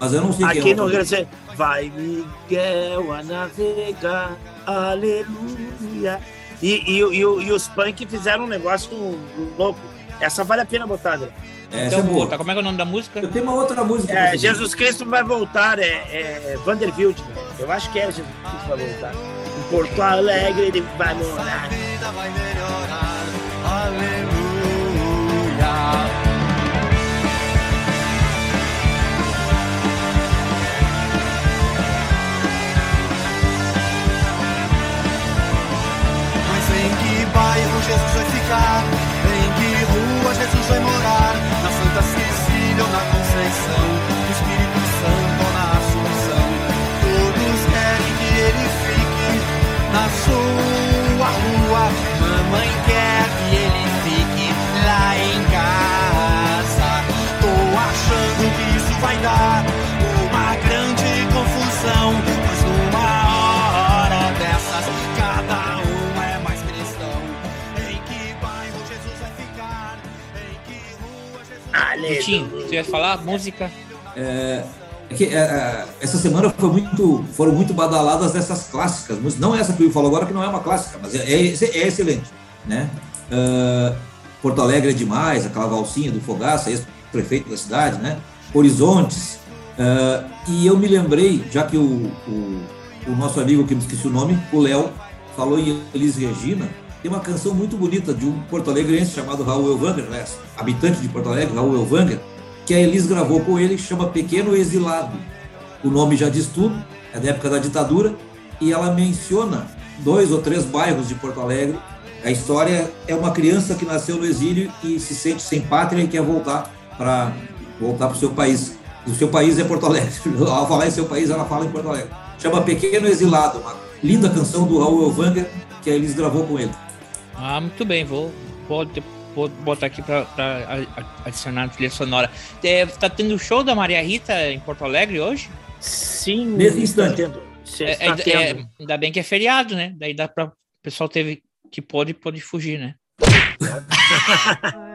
S4: Mas eu não sei
S3: Aqui
S4: quem é.
S3: no Rio Grande Vai Miguel a navegar, aleluia. E, e, e, e os punk fizeram um negócio louco. Essa vale a pena botar, André.
S4: Essa
S2: Então,
S4: é boa.
S2: tá, como é que é o nome da música?
S4: Eu tenho uma outra música.
S3: É. Jesus Cristo vai voltar, é, é Vanderbilt. né? Eu acho que é Jesus Cristo vai voltar. Em Porto Alegre ele vai morar.
S1: Mas bairro Jesus vai ficar? Em que rua Jesus vai morar? Na Santa Cecília ou na Conceição? No Espírito Santo ou na Assunção? Todos querem que ele fique na sua rua. Mamãe quer que ele fique lá em casa. Tô achando que isso vai dar
S2: Vitinho, você ia falar música?
S4: É, é que, é, é, essa semana foi muito, foram muito badaladas essas clássicas, mas não essa que eu falou agora, que não é uma clássica, mas é, é, é excelente. Né? Ah, Porto Alegre é demais, aquela valsinha do Fogaça, ex-prefeito da cidade, né? Horizontes. Ah, e eu me lembrei, já que o, o, o nosso amigo, que me esqueci o nome, o Léo, falou em Elis Regina, tem uma canção muito bonita de um porto-alegrense chamado Raul Elvanger, né? habitante de Porto Alegre, Raul Elvanger, que a Elis gravou com ele, chama Pequeno Exilado. O nome já diz tudo, é da época da ditadura, e ela menciona dois ou três bairros de Porto Alegre. A história é uma criança que nasceu no exílio e se sente sem pátria e quer voltar para voltar para o seu país. O seu país é Porto Alegre. <laughs> Ao falar em seu país, ela fala em Porto Alegre. Chama Pequeno Exilado, uma linda canção do Raul Elvanger que a Elis gravou com ele.
S2: Ah, muito bem, vou, vou, vou botar aqui para adicionar na trilha sonora. É, tá tendo show da Maria Rita em Porto Alegre hoje?
S3: Sim,
S4: Nesse instante.
S2: É,
S3: está
S2: é-
S3: tendo.
S2: é- ainda bem que é feriado, né? Daí dá para o pessoal teve que pode pode fugir, né? <laughs>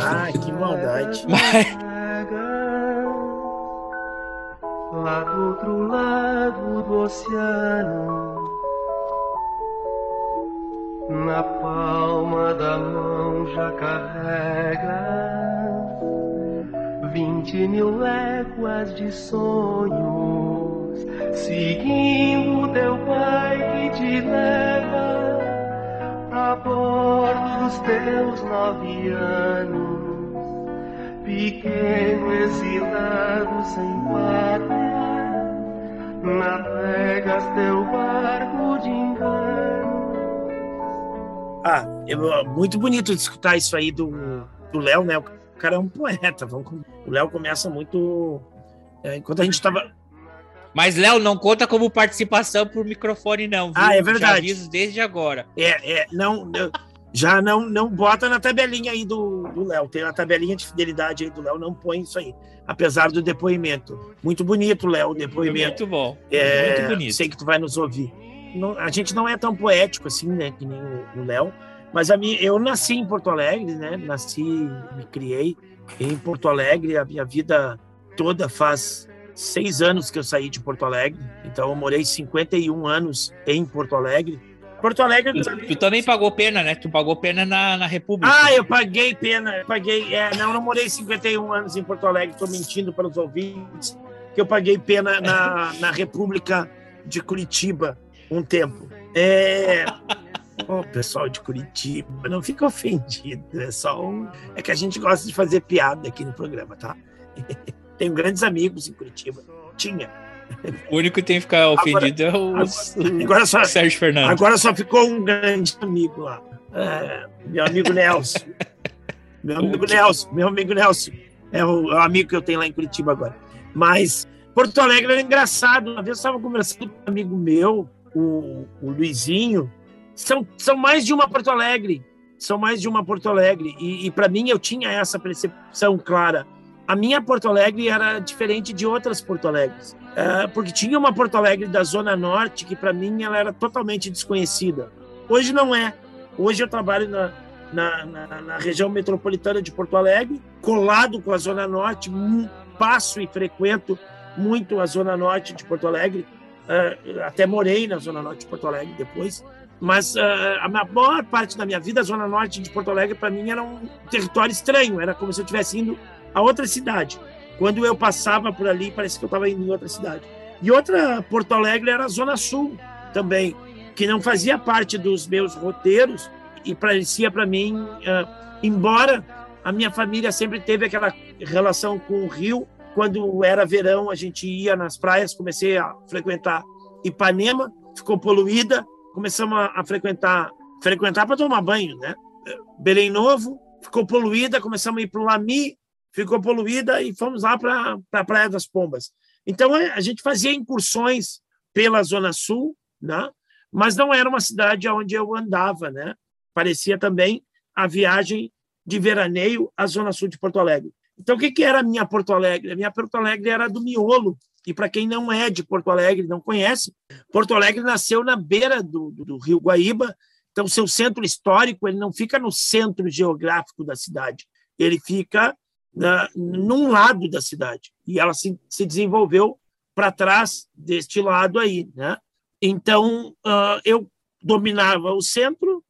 S3: Ah, que maldade. <laughs>
S8: Lá do outro lado do oceano, na palma da mão já carrega
S18: Vinte mil léguas de sonhos, seguindo teu pai que te leva a bordo dos teus nove anos, pequeno exilado sem pátria, navegas teu barco de engano.
S3: Eu- muito bonito de escutar isso aí do Léo, né? O cara é um poeta. Vamos O Léo começa muito. é, enquanto a gente estava.
S2: Mas, Léo, não conta como participação por microfone, não. Viu?
S3: Ah, é
S2: Já
S3: verdade.
S2: aviso desde agora.
S3: É, é, não, não- já não, não bota na tabelinha aí do Léo. Tem a tabelinha de fidelidade aí do Léo, não põe isso aí. Apesar do depoimento. Muito bonito, Léo, o depoimento.
S2: Muito bom.
S3: É,
S2: Muito bonito.
S3: Sei que tu vai nos ouvir. Não- a gente não é tão poético assim, né, que nem o Léo. Mas a mim, eu nasci em Porto Alegre, né? Nasci, me criei em Porto Alegre. A minha vida toda faz seis anos que eu saí de Porto Alegre. Então eu morei 51 anos em Porto Alegre. Porto Alegre.
S2: Tu também pagou pena, né? Tu pagou pena na, na República.
S3: Ah, eu paguei pena, eu paguei. É, não, eu não morei 51 anos em Porto Alegre, estou mentindo para os ouvintes, que eu paguei pena na, na República de Curitiba um tempo. É. Ô, pessoal de Curitiba, não fica ofendido, é só um. É que a gente gosta de fazer piada aqui no programa, tá? <laughs> Tenho grandes amigos em Curitiba. Tinha.
S2: O único que tem que ficar ofendido é o,
S3: Agora só,
S2: o Sérgio Fernandes.
S3: Agora só ficou um grande amigo lá. É, meu amigo Nelson. Meu amigo Nelson, meu amigo Nelson. É o, é o amigo que eu tenho lá em Curitiba agora. Mas Porto Alegre era engraçado. Uma vez eu estava conversando com um amigo meu, o, o Luizinho. São, são mais de uma Porto Alegre. São mais de uma Porto Alegre. E, e para mim eu tinha essa percepção clara. A minha Porto Alegre era diferente de outras Porto Alegres. É, porque tinha uma Porto Alegre da Zona Norte que para mim ela era totalmente desconhecida. Hoje não é. Hoje eu trabalho na, na, na, na região metropolitana de Porto Alegre, colado com a Zona Norte, passo e frequento muito a Zona Norte de Porto Alegre. É, até morei na Zona Norte de Porto Alegre depois. Mas é, a ma- maior parte da minha vida, a Zona Norte de Porto Alegre, para mim, era um território estranho. Era como se eu estivesse indo a outra cidade. Quando eu passava por ali, parecia que eu estava indo em outra cidade. E outra Porto Alegre era a Zona Sul também, que não fazia parte dos meus roteiros e parecia para mim, ah, embora a minha família sempre teve aquela relação com o Rio, quando era verão a gente ia nas praias, comecei a frequentar Ipanema, ficou poluída, começamos a, a frequentar frequentar para tomar banho, né? Belém Novo ficou poluída, começamos a ir para o Lami, ficou poluída e fomos lá para a Praia das Pombas. Então a a gente fazia incursões pela Zona Sul, né? mas não era uma cidade onde eu andava, né? Parecia também a viagem de veraneio à Zona Sul de Porto Alegre. Então, o que, que era a minha Porto Alegre? A minha Porto Alegre era do miolo. E para quem não é de Porto Alegre, não conhece, Porto Alegre nasceu na beira do, do, Rio Guaíba. Então, seu centro histórico ele não fica no centro geográfico da cidade. Ele fica na, num lado da cidade. E ela se, se desenvolveu para trás deste lado aí, né? Então, ah, eu dominava o centro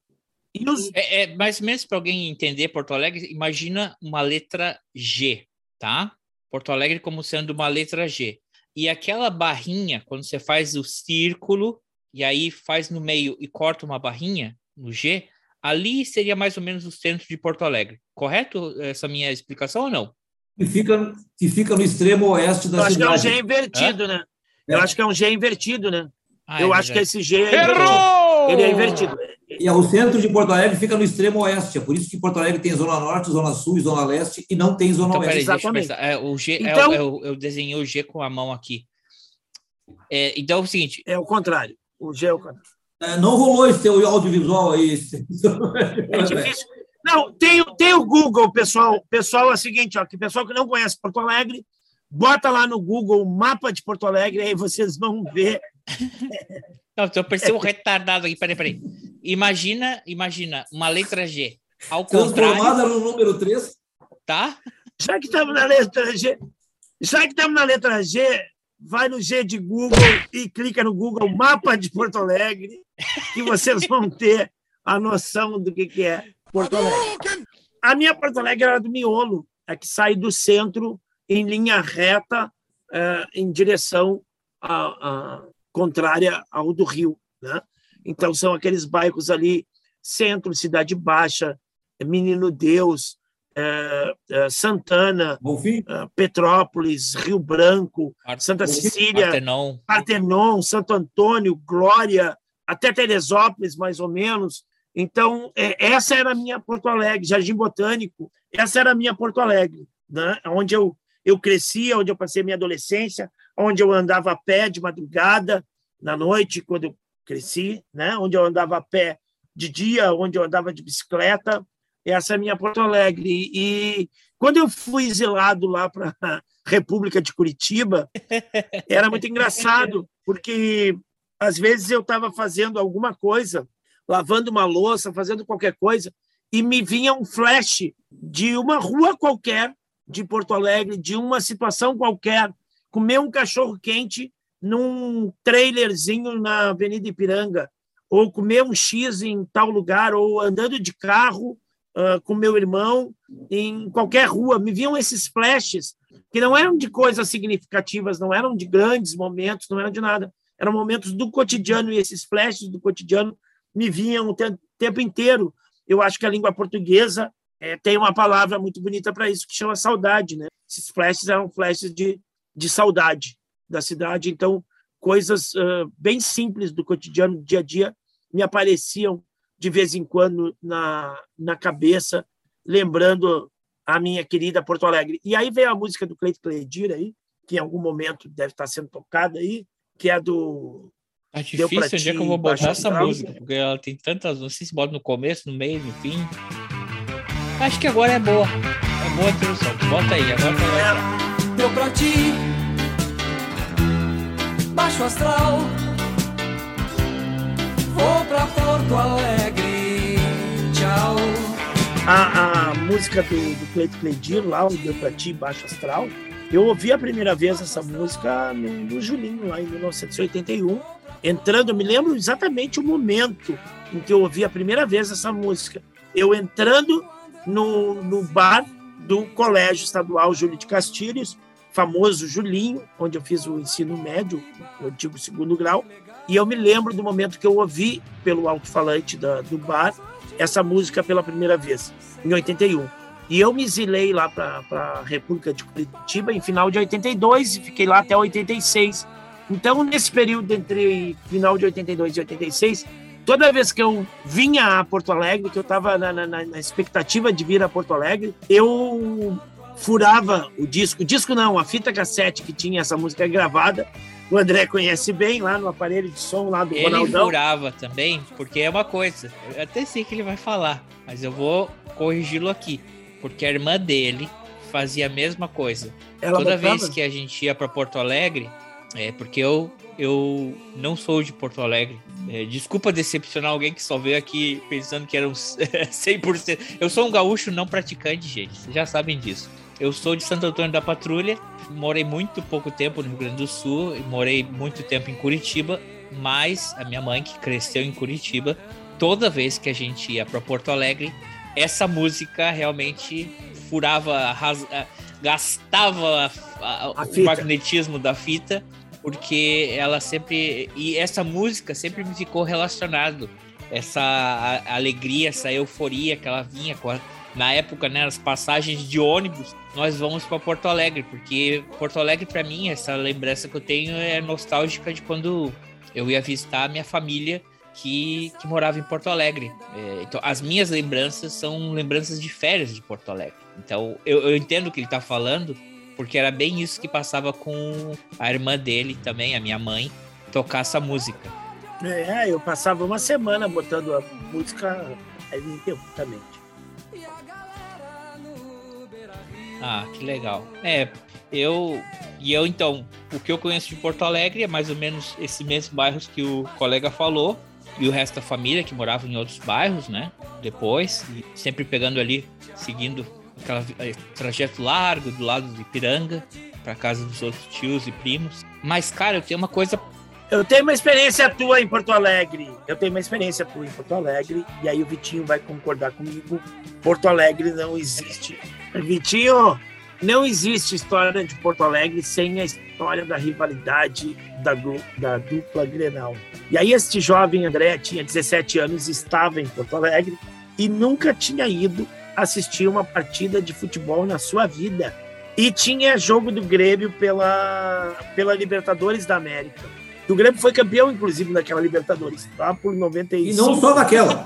S3: e os...
S2: É, é ou menos para alguém entender Porto Alegre, imagina uma letra G, tá? Porto Alegre como sendo uma letra G. E aquela barrinha, quando você faz o círculo e aí faz no meio e corta uma barrinha no G, ali seria mais ou menos o centro de Porto Alegre. Correto essa minha explicação ou não?
S4: Que fica, que fica no extremo oeste da
S3: Eu acho que é um
S4: cidade.
S3: G invertido, né? Eu acho que é um G invertido, né?
S2: Ah,
S3: eu
S2: é
S3: acho que
S2: verdade.
S3: esse G é invertido. Ele é invertido.
S4: E o centro de Porto Alegre fica no extremo oeste. É por isso que Porto Alegre tem Zona Norte, Zona Sul e Zona Leste e não tem Zona
S2: Então,
S4: Oeste.
S2: peraí, eu pensar. É, o G, é
S3: Então-
S2: é o- eu desenhei o G com a mão aqui. É, então é o seguinte.
S3: É o contrário. O G é o contrário.
S4: É, não rolou esse teu audiovisual aí.
S3: É difícil. Não, tem, o- tem o Google, pessoal. Pessoal, é o seguinte, ó, que pessoal que não conhece Porto Alegre, bota lá no Google o mapa de Porto Alegre, aí vocês vão ver.
S2: Não, eu pensei um retardado aqui. Peraí, peraí. Imagina, imagina uma letra G. Ao
S4: Transformada no número 3.
S2: tá?
S3: Já que estamos na letra G, já que estamos na letra G, vai no G de Google e clica no Google Mapa de Porto Alegre, que vocês vão ter a noção do que, que é Porto Alegre. A minha Porto Alegre era do miolo, a que sai do centro em linha reta é, em direção a, a, contrária ao do Rio. Né? Então, são aqueles bairros ali, centro, Cidade Baixa, Menino Deus, é, é, Santana, é, Petrópolis, Rio Branco, Santa Cecília,
S2: Partenon.
S3: Partenon, Santo Antônio, Glória, até Teresópolis, mais ou menos. Então, é, essa era a minha Porto Alegre, Jardim Botânico, essa era a minha Porto Alegre, né? onde eu, eu cresci, onde eu passei minha adolescência, onde eu andava a pé de madrugada, na noite, quando eu cresci, né? onde eu andava a pé de dia, onde eu andava de bicicleta. Essa é a minha Porto Alegre. E quando eu fui exilado lá para a <laughs> República de Curitiba, <laughs> era muito engraçado, porque às vezes eu estava fazendo alguma coisa, lavando uma louça, fazendo qualquer coisa, e me vinha um flash de uma rua qualquer de Porto Alegre, de uma situação qualquer, comer um cachorro quente num trailerzinho na Avenida Ipiranga, ou comer um X em tal lugar, ou andando de carro uh, com meu irmão em qualquer rua. Me vinham esses flashes que não eram de coisas significativas, não eram de grandes momentos, não eram de nada. Eram momentos do cotidiano e esses flashes do cotidiano me vinham o tempo inteiro. Eu acho que a língua portuguesa é, tem uma palavra muito bonita para isso, que chama saudade. Né? Esses flashes eram flashes de, de saudade da cidade. Então, coisas uh, bem simples do cotidiano, do dia a dia, me apareciam de vez em quando na, na cabeça, lembrando a minha querida Porto Alegre. E aí veio a música do Cleito Cledir aí, que em algum momento deve estar sendo tocada aí, que é do
S2: Tá difícil onde é que eu vou botar essa música, porque ela tem tantas. Não sei se bota no começo, no meio, no fim. Acho que agora é boa. É boa a introdução. Bota aí, agora tá
S16: Deu pra ti baixo astral. Vou pra Porto Alegre, tchau.
S3: A, a música do, do Cleito Cleidir, lá, o Deu Pra Ti, Baixo Astral, eu ouvi a primeira vez essa música no, no Julinho, lá em 1981. Entrando, eu me lembro exatamente o momento em que eu ouvi a primeira vez essa música. Eu entrando no, no bar do Colégio Estadual Júlio de Castilhos, famoso Julinho, onde eu fiz o ensino médio, o antigo segundo grau, e eu me lembro do momento que eu ouvi pelo alto-falante do bar essa música pela primeira vez, em 81. E eu me exilei lá para a República de Curitiba em final de 82 e fiquei lá até 86. Então, nesse período entre final de 82 e 86, toda vez que eu vinha a Porto Alegre, que eu estava na, na, na, expectativa de vir a Porto Alegre, eu furava o disco, o disco não, a fita cassete que tinha essa música gravada. O André conhece bem lá no aparelho de som lá do
S2: ele
S3: Ronaldão.
S2: Ele furava também, porque é uma coisa, eu até sei que ele vai falar, mas eu vou corrigi-lo aqui, porque a irmã dele fazia a mesma coisa. Ela Toda botava? vez que a gente ia para Porto Alegre, é porque eu eu não sou de Porto Alegre. É, desculpa decepcionar alguém que só veio aqui pensando que era um <laughs> 100%. Eu sou um gaúcho não praticante, gente. Vocês já sabem disso. Eu sou de Santo Antônio da Patrulha, morei muito pouco tempo no Rio Grande do Sul, morei muito tempo em Curitiba, mas a minha mãe, que cresceu em Curitiba, toda vez que a gente ia para Porto Alegre, essa música realmente furava, gastava a, a, o magnetismo da fita, porque ela sempre. E essa música sempre me ficou relacionado. Essa alegria, essa euforia que ela vinha com a na época, né, as passagens de ônibus, nós vamos para Porto Alegre, porque Porto Alegre para mim, essa lembrança que eu tenho é nostálgica de quando eu ia visitar a minha família que, que morava em Porto Alegre. É, então, as minhas lembranças são lembranças de férias de Porto Alegre. Então, eu, eu entendo o que ele está falando, porque era bem isso que passava com a irmã dele também, a minha mãe, tocar essa música.
S3: É, eu passava uma semana botando a música ininterruptamente.
S2: Ah, que legal. É, eu. E eu, então, o que eu conheço de Porto Alegre é mais ou menos esses mesmos bairros que o colega falou. E o resto da família que morava em outros bairros, né? Depois, sempre pegando ali, seguindo aquele trajeto largo do lado de Piranga, para casa dos outros tios e primos. Mas, cara, eu tenho uma coisa
S3: eu tenho uma experiência tua em Porto Alegre. Eu tenho uma experiência tua em Porto Alegre. E aí o Vitinho vai concordar comigo. Porto Alegre não existe. Vitinho, Não existe história de Porto Alegre sem a história da rivalidade da, da dupla Grenal. E aí este jovem André tinha 17 anos, estava em Porto Alegre e nunca tinha ido assistir uma partida de futebol na sua vida. E tinha jogo do Grêmio pela, pela Libertadores da América. O Grêmio foi campeão, inclusive, daquela Libertadores, tá? Por 95.
S4: E não só daquela.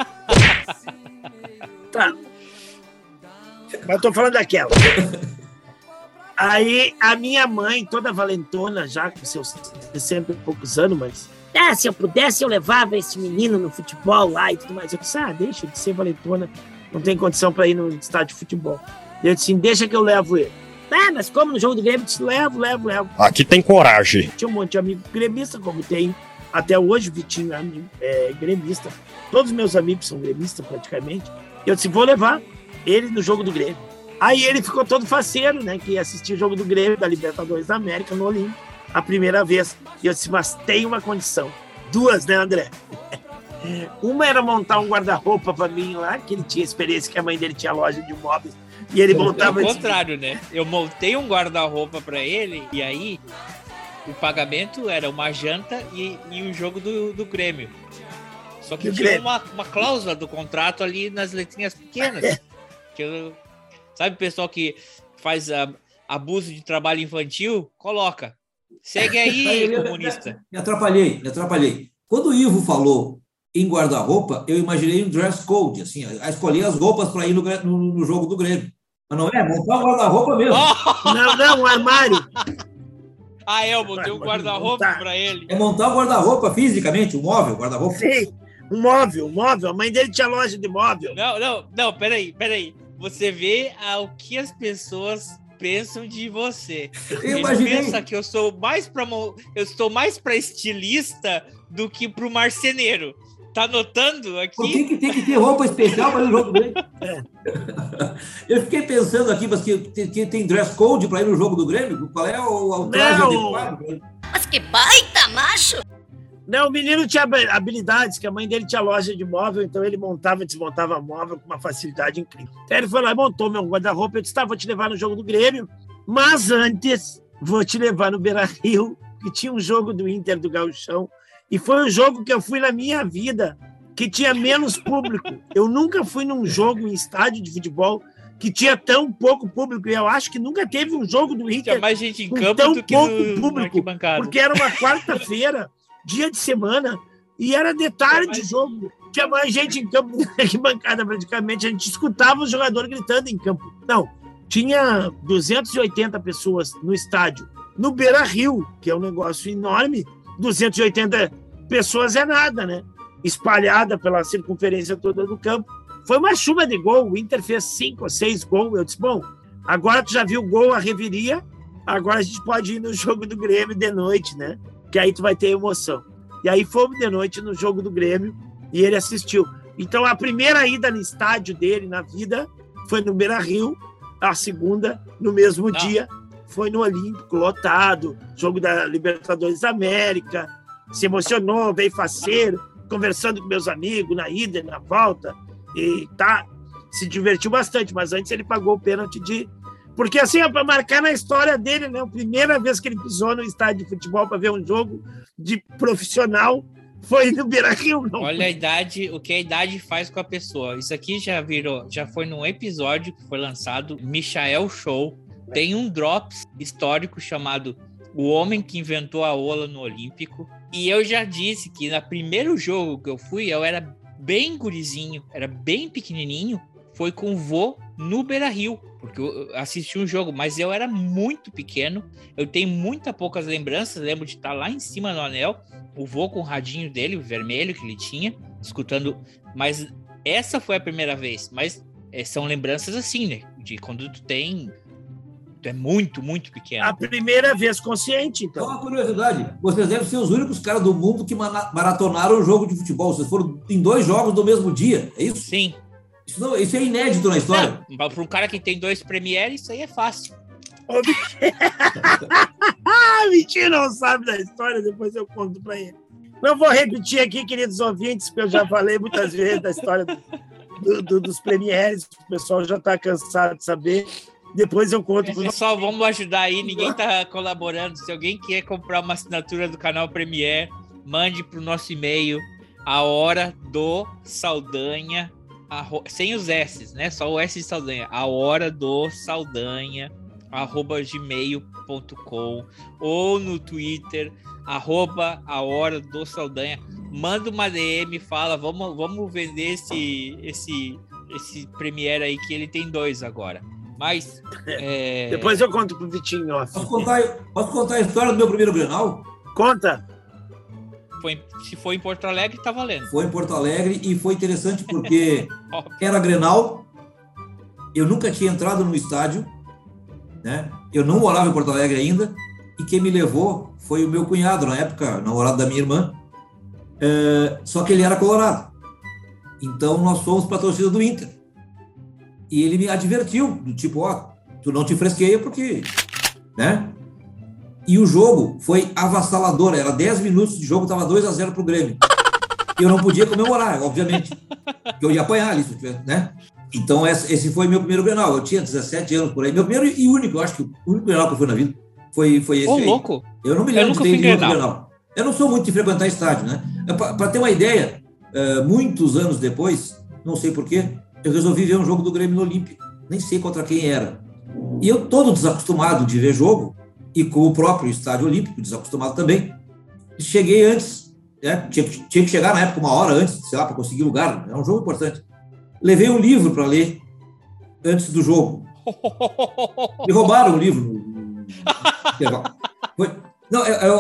S3: tá. Mas tô falando daquela. Aí a minha mãe, toda valentona, já com seus 60 e poucos anos, mas. Ah, se eu pudesse, eu levava esse menino no futebol lá e tudo mais. Eu disse, ah, deixa de ser valentona, não tem condição para ir no estádio de futebol. Eu disse deixa que eu levo ele. Ah, mas como no jogo do Grêmio? Eu disse, levo, levo, levo.
S15: Aqui tem coragem.
S3: Tinha um monte de amigo gremista, como tem até hoje, o Vitinho é, é gremista. Todos os meus amigos são gremistas, praticamente. Eu disse, vou levar ele no jogo do Grêmio. Aí ele ficou todo faceiro, né? Que ia assistir o jogo do Grêmio, da Libertadores da América, no Olímpico, a primeira vez. E eu disse, mas tem uma condição. Duas, né, André? <laughs> Uma era montar um guarda-roupa para mim lá, que ele tinha experiência, que a mãe dele tinha loja de móveis. E ele montava...
S2: Ao
S3: esse-
S2: contrário, né? Eu montei um guarda-roupa pra ele e aí o pagamento era uma janta e, e o jogo do, do Grêmio. Só que
S3: Do
S2: tinha
S3: Grêmio.
S2: uma, uma cláusula do contrato ali nas letrinhas pequenas. Eu- sabe o pessoal que faz ah, abuso de trabalho infantil? Coloca. Segue aí, <laughs>
S4: eu-
S2: comunista.
S4: Me atrapalhei, me atrapalhei. Quando o Ivo falou em guarda-roupa, eu imaginei um dress code, assim, a escolher as roupas para ir no, no- no jogo do Grêmio. Mas não é, montar um guarda-roupa mesmo. <laughs>
S3: Não, não, um armário.
S2: Ah, é, eu botei um guarda-roupa pra ele.
S4: É montar o guarda-roupa fisicamente, o móvel, guarda-roupa.
S3: Sim, um móvel, um móvel. A mãe dele tinha loja de móvel.
S2: Não, não, não, peraí, peraí. Você vê ah, o que as pessoas pensam de você.
S4: Imaginei.
S2: pensa que eu sou mais para eu estou mais para estilista do que para o marceneiro. Tá notando aqui?
S4: Por que, que tem que ter roupa especial para ir no jogo do Grêmio?
S3: É. <laughs>
S4: Eu fiquei pensando aqui, mas que, que- tem dress code para ir no jogo do Grêmio? Qual é o, o traje adequado?
S14: Mas que baita macho!
S3: Não, o menino tinha habi- habilidades, que a mãe dele tinha loja de móvel, então ele montava e desmontava móvel com uma facilidade incrível. Então ele foi lá e montou meu guarda-roupa. Eu disse: tá, vou te levar no jogo do Grêmio, mas antes vou te levar no Beira Rio, que tinha um jogo do Inter do Gauchão. E foi o jogo que eu fui na minha vida que tinha menos público. Eu nunca fui num jogo em estádio de futebol que tinha tão pouco público. E eu acho que nunca teve um jogo do Inter
S2: Tinha mais gente em
S3: com
S2: campo
S3: tão
S2: do que
S3: pouco
S2: no,
S3: público, porque era uma quarta-feira, dia de semana, e era de tarde o jogo. Tinha mais gente em campo <laughs> que arquibancada, praticamente. A gente escutava o jogador gritando em campo. Não, tinha 280 pessoas no estádio. No Beira Rio, que é um negócio enorme, 280 pessoas é nada, né? Espalhada pela circunferência toda do campo. Foi uma chuva de gol. O Inter fez cinco ou seis gols. Eu disse, bom, agora tu já viu o gol, a reviria, agora a gente pode ir no jogo do Grêmio de noite, né? Que aí tu vai ter emoção. E aí fomos de noite no jogo do Grêmio e ele assistiu. Então a primeira ida no estádio dele na vida foi no Beira Rio, a segunda no mesmo dia foi no Olímpico, lotado, jogo da Libertadores da América, se emocionou, veio faceiro, conversando com meus amigos na ida e na volta, e tá, se divertiu bastante, mas antes ele pagou o pênalti de. Porque assim, é para marcar na história dele, né? A primeira vez que ele pisou no estádio de futebol para ver um jogo de profissional foi no Beira Rio, não.
S2: Olha a idade, o que a idade faz com a pessoa. Isso aqui já virou, já foi num episódio que foi lançado, Michael Show. Tem um drops histórico chamado O Homem que Inventou a Ola no Olímpico. E eu já disse que no primeiro jogo que eu fui, eu era bem gurizinho, era bem pequenininho. Foi com o vô no Beira Rio, porque eu assisti um jogo, mas eu era muito pequeno. Eu tenho muita poucas lembranças. Lembro de estar lá em cima no anel, o vô com o radinho dele, o vermelho que ele tinha, escutando. Mas essa foi a primeira vez. Mas é, são lembranças assim, né? De quando tu tem. Tu é muito, muito pequeno.
S3: A primeira vez consciente,
S4: Só
S3: então.
S4: uma curiosidade, vocês devem ser os únicos caras do mundo que maratonaram o jogo de futebol. Vocês foram em dois jogos no mesmo dia, é isso?
S2: Sim.
S4: Isso, não- isso é inédito na história.
S2: Para um cara que tem dois Premiere, isso aí é fácil.
S3: Ô, Ah, <laughs> mentira, não sabe da história, depois eu conto para ele. Não vou repetir aqui, queridos ouvintes, porque eu já falei muitas vezes da história do- do- do- dos premieres, o pessoal já está cansado de saber. Depois eu conto. pro-
S2: Pessoal, vamos ajudar aí. Ninguém tá colaborando. Se alguém quer comprar uma assinatura do canal Premiere, mande pro nosso e-mail a hora do Saldanha, arro- sem os S, né? Só o S de Saldanha. A hora do Saldanha, arroba gmail.com ou no Twitter, arroba a hora do Saldanha. Manda uma DM, fala, vamos, vamos vender esse, esse, esse Premiere aí, que ele tem dois agora. Mas. <laughs> é,
S3: Depois eu conto pro Vitinho.
S4: Posso contar, posso contar a história do meu primeiro Grenal?
S3: Conta.
S2: Foi, se for em Porto Alegre, tá valendo.
S4: Foi em Porto Alegre e foi interessante porque <laughs> era Grenal, eu nunca tinha entrado no estádio, né? Eu não morava em Porto Alegre ainda e quem me levou foi o meu cunhado, na época, namorado da minha irmã, É, só que ele era colorado. Então nós fomos para a torcida do Inter. E ele me advertiu, do tipo, ó, tu não te fresqueia porque, né? E o jogo foi avassalador, era 10 minutos de jogo, estava 2 a 0 pro Grêmio. E eu não podia comemorar, obviamente, porque eu ia apanhar ali, se eu tivesse, né? Então esse foi meu primeiro Grenal, eu tinha 17 anos por aí, meu primeiro e único, eu acho que o único Grenal que eu fui na vida foi, foi esse
S2: Ô,
S4: aí.
S2: louco!
S4: Eu não me lembro de ter ido
S2: Grenal.
S4: Grenal. Eu não sou muito de frequentar estádio, né? Para ter uma ideia, eh, muitos anos depois, não sei porquê, eu resolvi ver um jogo do Grêmio no Olímpico. Nem sei contra quem era. E eu, todo desacostumado de ver jogo, e com o próprio estádio olímpico, desacostumado também, cheguei antes, né? tinha, que- tinha que chegar na época uma hora antes, sei lá, para conseguir lugar, é um jogo importante. Levei um livro para ler antes do jogo. Me roubaram o livro. Foi- Não, eu, eu-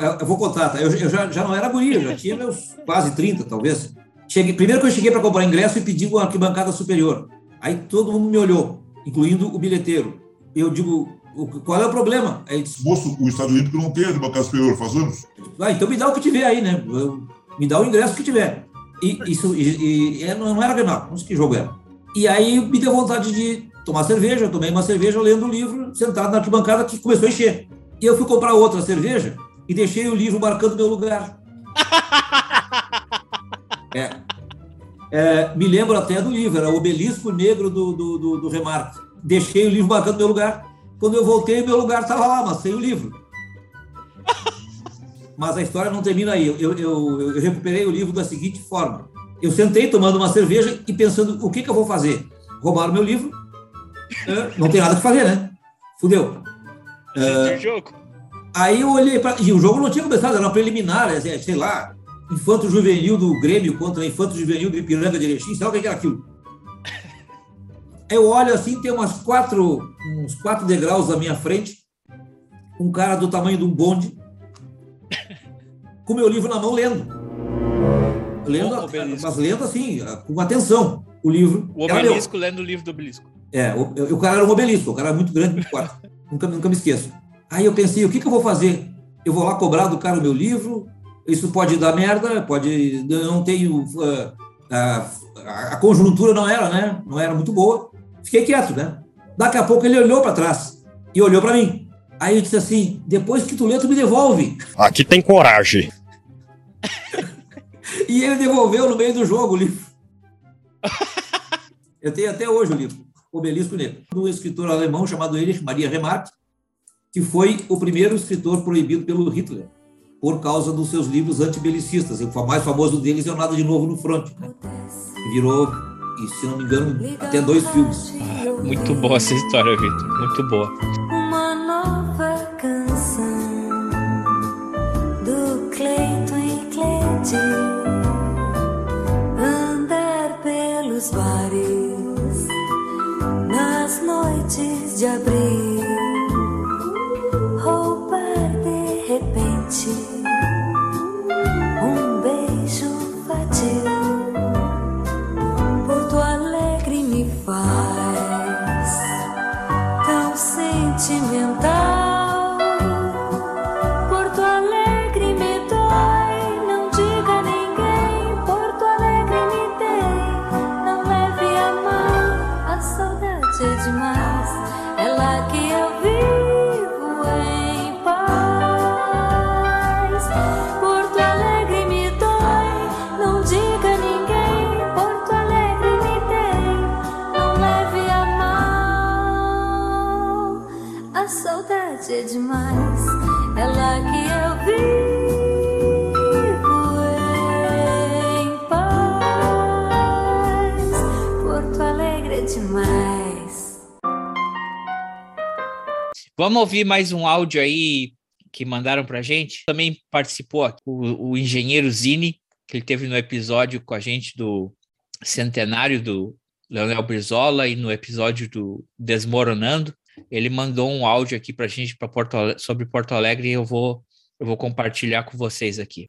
S4: eu- eu vou contar, tá? Eu, já, já não era guri, já tinha meus quase 30, talvez. Cheguei, primeiro que eu cheguei para comprar ingresso e pedi uma arquibancada superior. Aí todo mundo me olhou, incluindo o bilheteiro. Eu digo, "O- qual é o problema? Disse,
S19: Moço, o Estádio Olímpico não tem arquibancada superior, faz anos.
S4: ah, então me dá o que tiver aí, né? Me dá o ingresso que tiver. E isso e, e- é, não não era Grenal, não sei que jogo era. E aí me deu vontade de tomar cerveja, eu tomei uma cerveja lendo o livro, sentado na arquibancada que começou a encher. E eu fui comprar outra cerveja e deixei o livro marcando meu lugar. <laughs> É. É, me lembro até do livro, era o Obelisco Negro do, do, do, do Remarque. Deixei o livro marcando meu lugar. Quando eu voltei, meu lugar estava lá, mas sem o livro. <laughs> Mas a história não termina aí. Eu, eu, eu recuperei o livro da seguinte forma. Eu sentei tomando uma cerveja e pensando, o que, que eu vou fazer? Roubaram meu livro? É, não tem nada que fazer, né? Fudeu. É,
S2: Assistir o jogo.
S4: Aí eu olhei para. E o jogo não tinha começado, era uma preliminar, é, sei lá, Infanto Juvenil do Grêmio contra Infanto Juvenil do Ipiranga de Erechim, sei lá o que que era aquilo. Eu olho assim, tem umas quatro, uns quatro degraus à minha frente, um cara do tamanho de um bonde, <laughs> com meu livro na mão lendo. Lendo, mas lendo assim, com atenção, o livro.
S2: O obelisco lendo o livro do obelisco.
S4: É, o, o- o cara era um obelisco, o cara era muito grande, muito forte. <laughs> nunca, nunca me esqueço. Aí eu pensei, o que, que eu vou fazer? Eu vou lá cobrar do cara o meu livro? Isso pode dar merda, pode. Eu não tenho. a, a conjuntura não era, né? Não era muito boa. Fiquei quieto, né? Daqui a pouco ele olhou para trás e olhou para mim. Aí eu disse assim: depois que tu lê, tu me devolve.
S15: Aqui tem coragem. <laughs>
S4: E ele devolveu no meio do jogo o livro. <laughs> Eu tenho até hoje o livro, Obelisco Negro, do escritor alemão chamado Erich Maria Remarque, que foi o primeiro escritor proibido pelo Hitler, por causa dos seus livros antibelicistas. O mais famoso deles é o Nada de Novo no Front, né? virou, e, se não me engano, até dois filmes.
S2: Muito boa essa história, Vitor. Muito boa.
S10: Uma nova canção do Cleiton e Cleide andar pelos bares nas noites de abril
S2: Vamos ouvir mais um áudio aí que mandaram pra gente. Também participou o, o engenheiro Zini, que ele teve no episódio com a gente do centenário do Leonel Brizola e no episódio do Desmoronando. Ele mandou um áudio aqui pra gente pra Porto sobre Porto Alegre e eu vou, eu vou compartilhar com vocês aqui.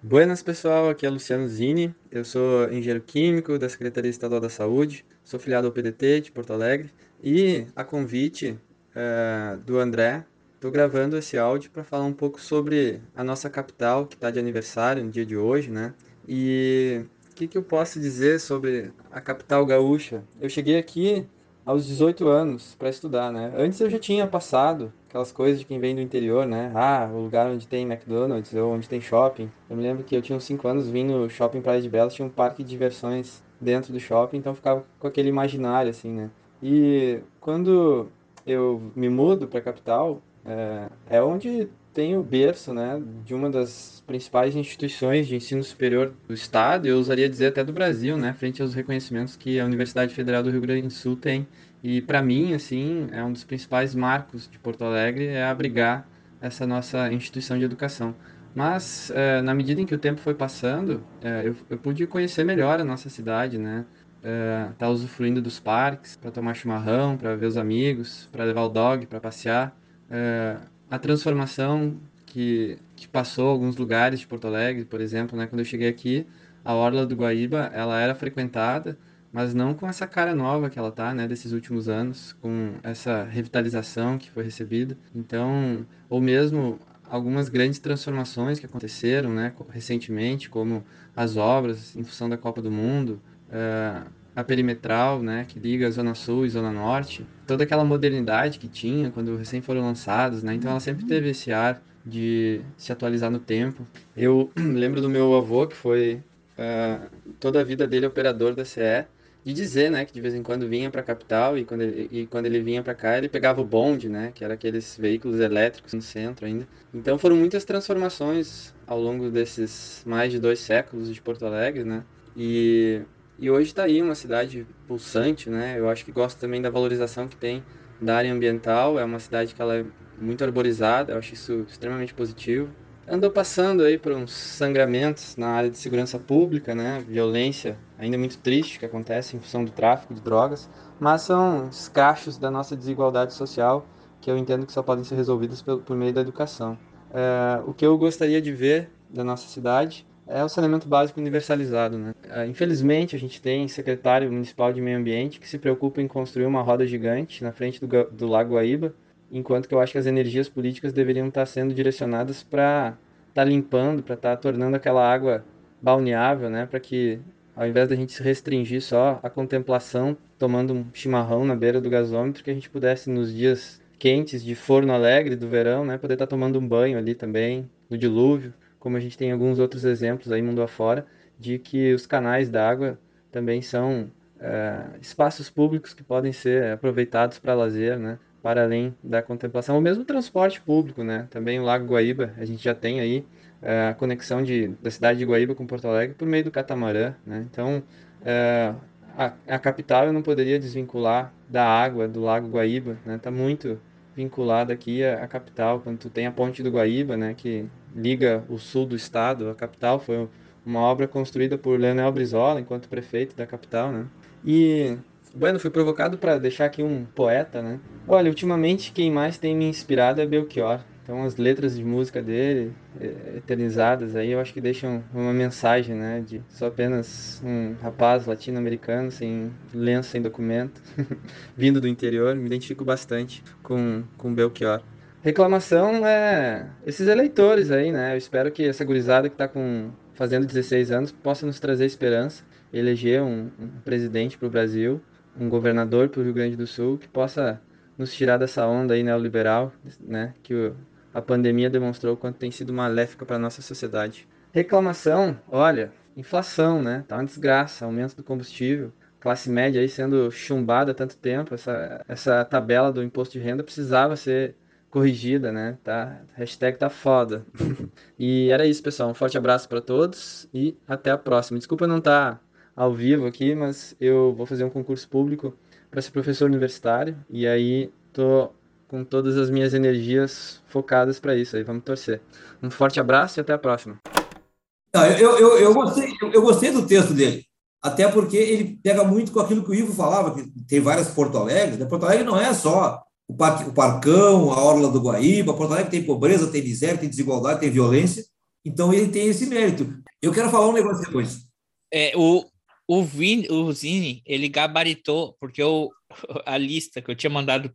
S20: Buenas pessoal, aqui é Luciano Zini, eu sou engenheiro químico da Secretaria Estadual da Saúde, sou filiado ao PDT de Porto Alegre e a convite eh, do André, estou gravando esse áudio para falar um pouco sobre a nossa capital que está de aniversário no dia de hoje, né? E o que, que eu posso dizer sobre a capital gaúcha? Eu cheguei aqui aos 18 anos para estudar, né? Antes eu já tinha passado aquelas coisas de quem vem do interior, né? Ah, o lugar onde tem McDonald's ou onde tem shopping. Eu me lembro que eu tinha uns 5 anos, vim no shopping Praia de Belas, tinha um parque de diversões dentro do shopping, então ficava com aquele imaginário, assim, né? E quando eu me mudo para a capital, é, é onde tem o berço, né, de uma das principais instituições de ensino superior do estado, eu usaria dizer até do Brasil, né, frente aos reconhecimentos que a Universidade Federal do Rio Grande do Sul tem. E para mim, assim, é um dos principais marcos de Porto Alegre é abrigar essa nossa instituição de educação. Mas, eh, na medida em que o tempo foi passando, eh, eu, eu pude conhecer melhor a nossa cidade, né? Eh, tá usufruindo dos parques para tomar chimarrão, para ver os amigos, para levar o dog para passear. Eh, a transformação que, que passou alguns lugares de Porto Alegre, por exemplo, né? Quando eu cheguei aqui, a Orla do Guaíba, ela era frequentada, mas não com essa cara nova que ela tá, né, desses últimos anos, com essa revitalização que foi recebida. Então, ou mesmo algumas grandes transformações que aconteceram, né, recentemente, como as obras em função da Copa do Mundo, eh, a perimetral, né, que liga a Zona Sul e Zona Norte, toda aquela modernidade que tinha quando recém foram lançados, né, então ela sempre teve esse ar de se atualizar no tempo. Eu <clears throat> lembro do meu avô, que foi eh, toda a vida dele operador da CE, de dizer, né, que de vez em quando vinha para a capital e quando ele, e quando ele vinha para cá ele pegava o bonde, né, que era aqueles veículos elétricos no centro ainda. Então foram muitas transformações ao longo desses mais de dois séculos de Porto Alegre, né, e, e hoje está aí uma cidade pulsante, né, eu acho que gosto também da valorização que tem da área ambiental, é uma cidade que ela é muito arborizada, eu acho isso extremamente positivo. Andou passando aí por uns sangramentos na área de segurança pública, né? Violência ainda muito triste que acontece em função do tráfico de drogas, mas são escachos da nossa desigualdade social que eu entendo que só podem ser resolvidas por meio da educação. É, o que eu gostaria de ver da nossa cidade é o saneamento básico universalizado, né? É, infelizmente, a gente tem secretário municipal de meio ambiente que se preocupa em construir uma roda gigante na frente do, do Lago Guaíba, enquanto que eu acho que as energias políticas deveriam estar sendo direcionadas para estar limpando, para estar tornando aquela água balneável, né? Para que, ao invés da gente se restringir só à contemplação, tomando um chimarrão na beira do gasômetro, que a gente pudesse, nos dias quentes de forno alegre do verão, né? Poder estar tomando um banho ali também, no dilúvio, como a gente tem alguns outros exemplos aí mundo afora, de que os canais d'água também são eh, espaços públicos que podem ser aproveitados para lazer, né? Para além da contemplação, ou mesmo transporte público, né? Também o Lago Guaíba, a gente já tem aí eh, a conexão de, da cidade de Guaíba com Porto Alegre por meio do catamarã, né? Então, eh, a, a capital eu não poderia desvincular da água do Lago Guaíba, né? Está muito vinculada aqui à, à capital, quando tu tem a ponte do Guaíba, né? Que liga o sul do estado à capital, foi uma obra construída por Leonel Brizola enquanto prefeito da capital, né? E Bueno, fui provocado para deixar aqui um poeta, né? Olha, ultimamente quem mais tem me inspirado é Belchior. Então as letras de música dele, eh, eternizadas aí, eu acho que deixam uma mensagem, né? De só apenas um rapaz latino-americano, sem lenço, sem documento, <laughs> vindo do interior, me identifico bastante com, com Belchior. Reclamação é esses eleitores aí, né? Eu espero que essa gurizada que tá com fazendo 16 anos possa nos trazer esperança, eleger um, um presidente para o Brasil, um governador para o Rio Grande do Sul que possa nos tirar dessa onda aí neoliberal, né? Que o, a pandemia demonstrou quanto tem sido maléfica para nossa sociedade. Reclamação, olha, inflação, né? Tá uma desgraça, aumento do combustível, classe média aí sendo chumbada há tanto tempo, essa, essa tabela do imposto de renda precisava ser corrigida, né? Tá, hashtag tá foda. <laughs> e era isso, pessoal. Um forte abraço para todos e até a próxima. Desculpa não estar ao vivo aqui, mas eu vou fazer um concurso público para ser professor universitário e aí tô com todas as minhas energias focadas para isso aí. Vamos torcer. Um forte abraço e até a próxima.
S4: Não, eu, eu, eu, gostei, eu gostei do texto dele, até porque ele pega muito com aquilo que o Ivo falava, que tem várias Porto Alegre. Né? Porto Alegre não é só o, parque, o Parcão, a Orla do Guaíba. Porto Alegre tem pobreza, tem miséria, tem desigualdade, tem violência. Então ele tem esse mérito. Eu quero falar um negócio depois.
S2: É, o, o, Vin, o Zini, ele gabaritou, porque eu, <laughs> a lista que eu tinha mandado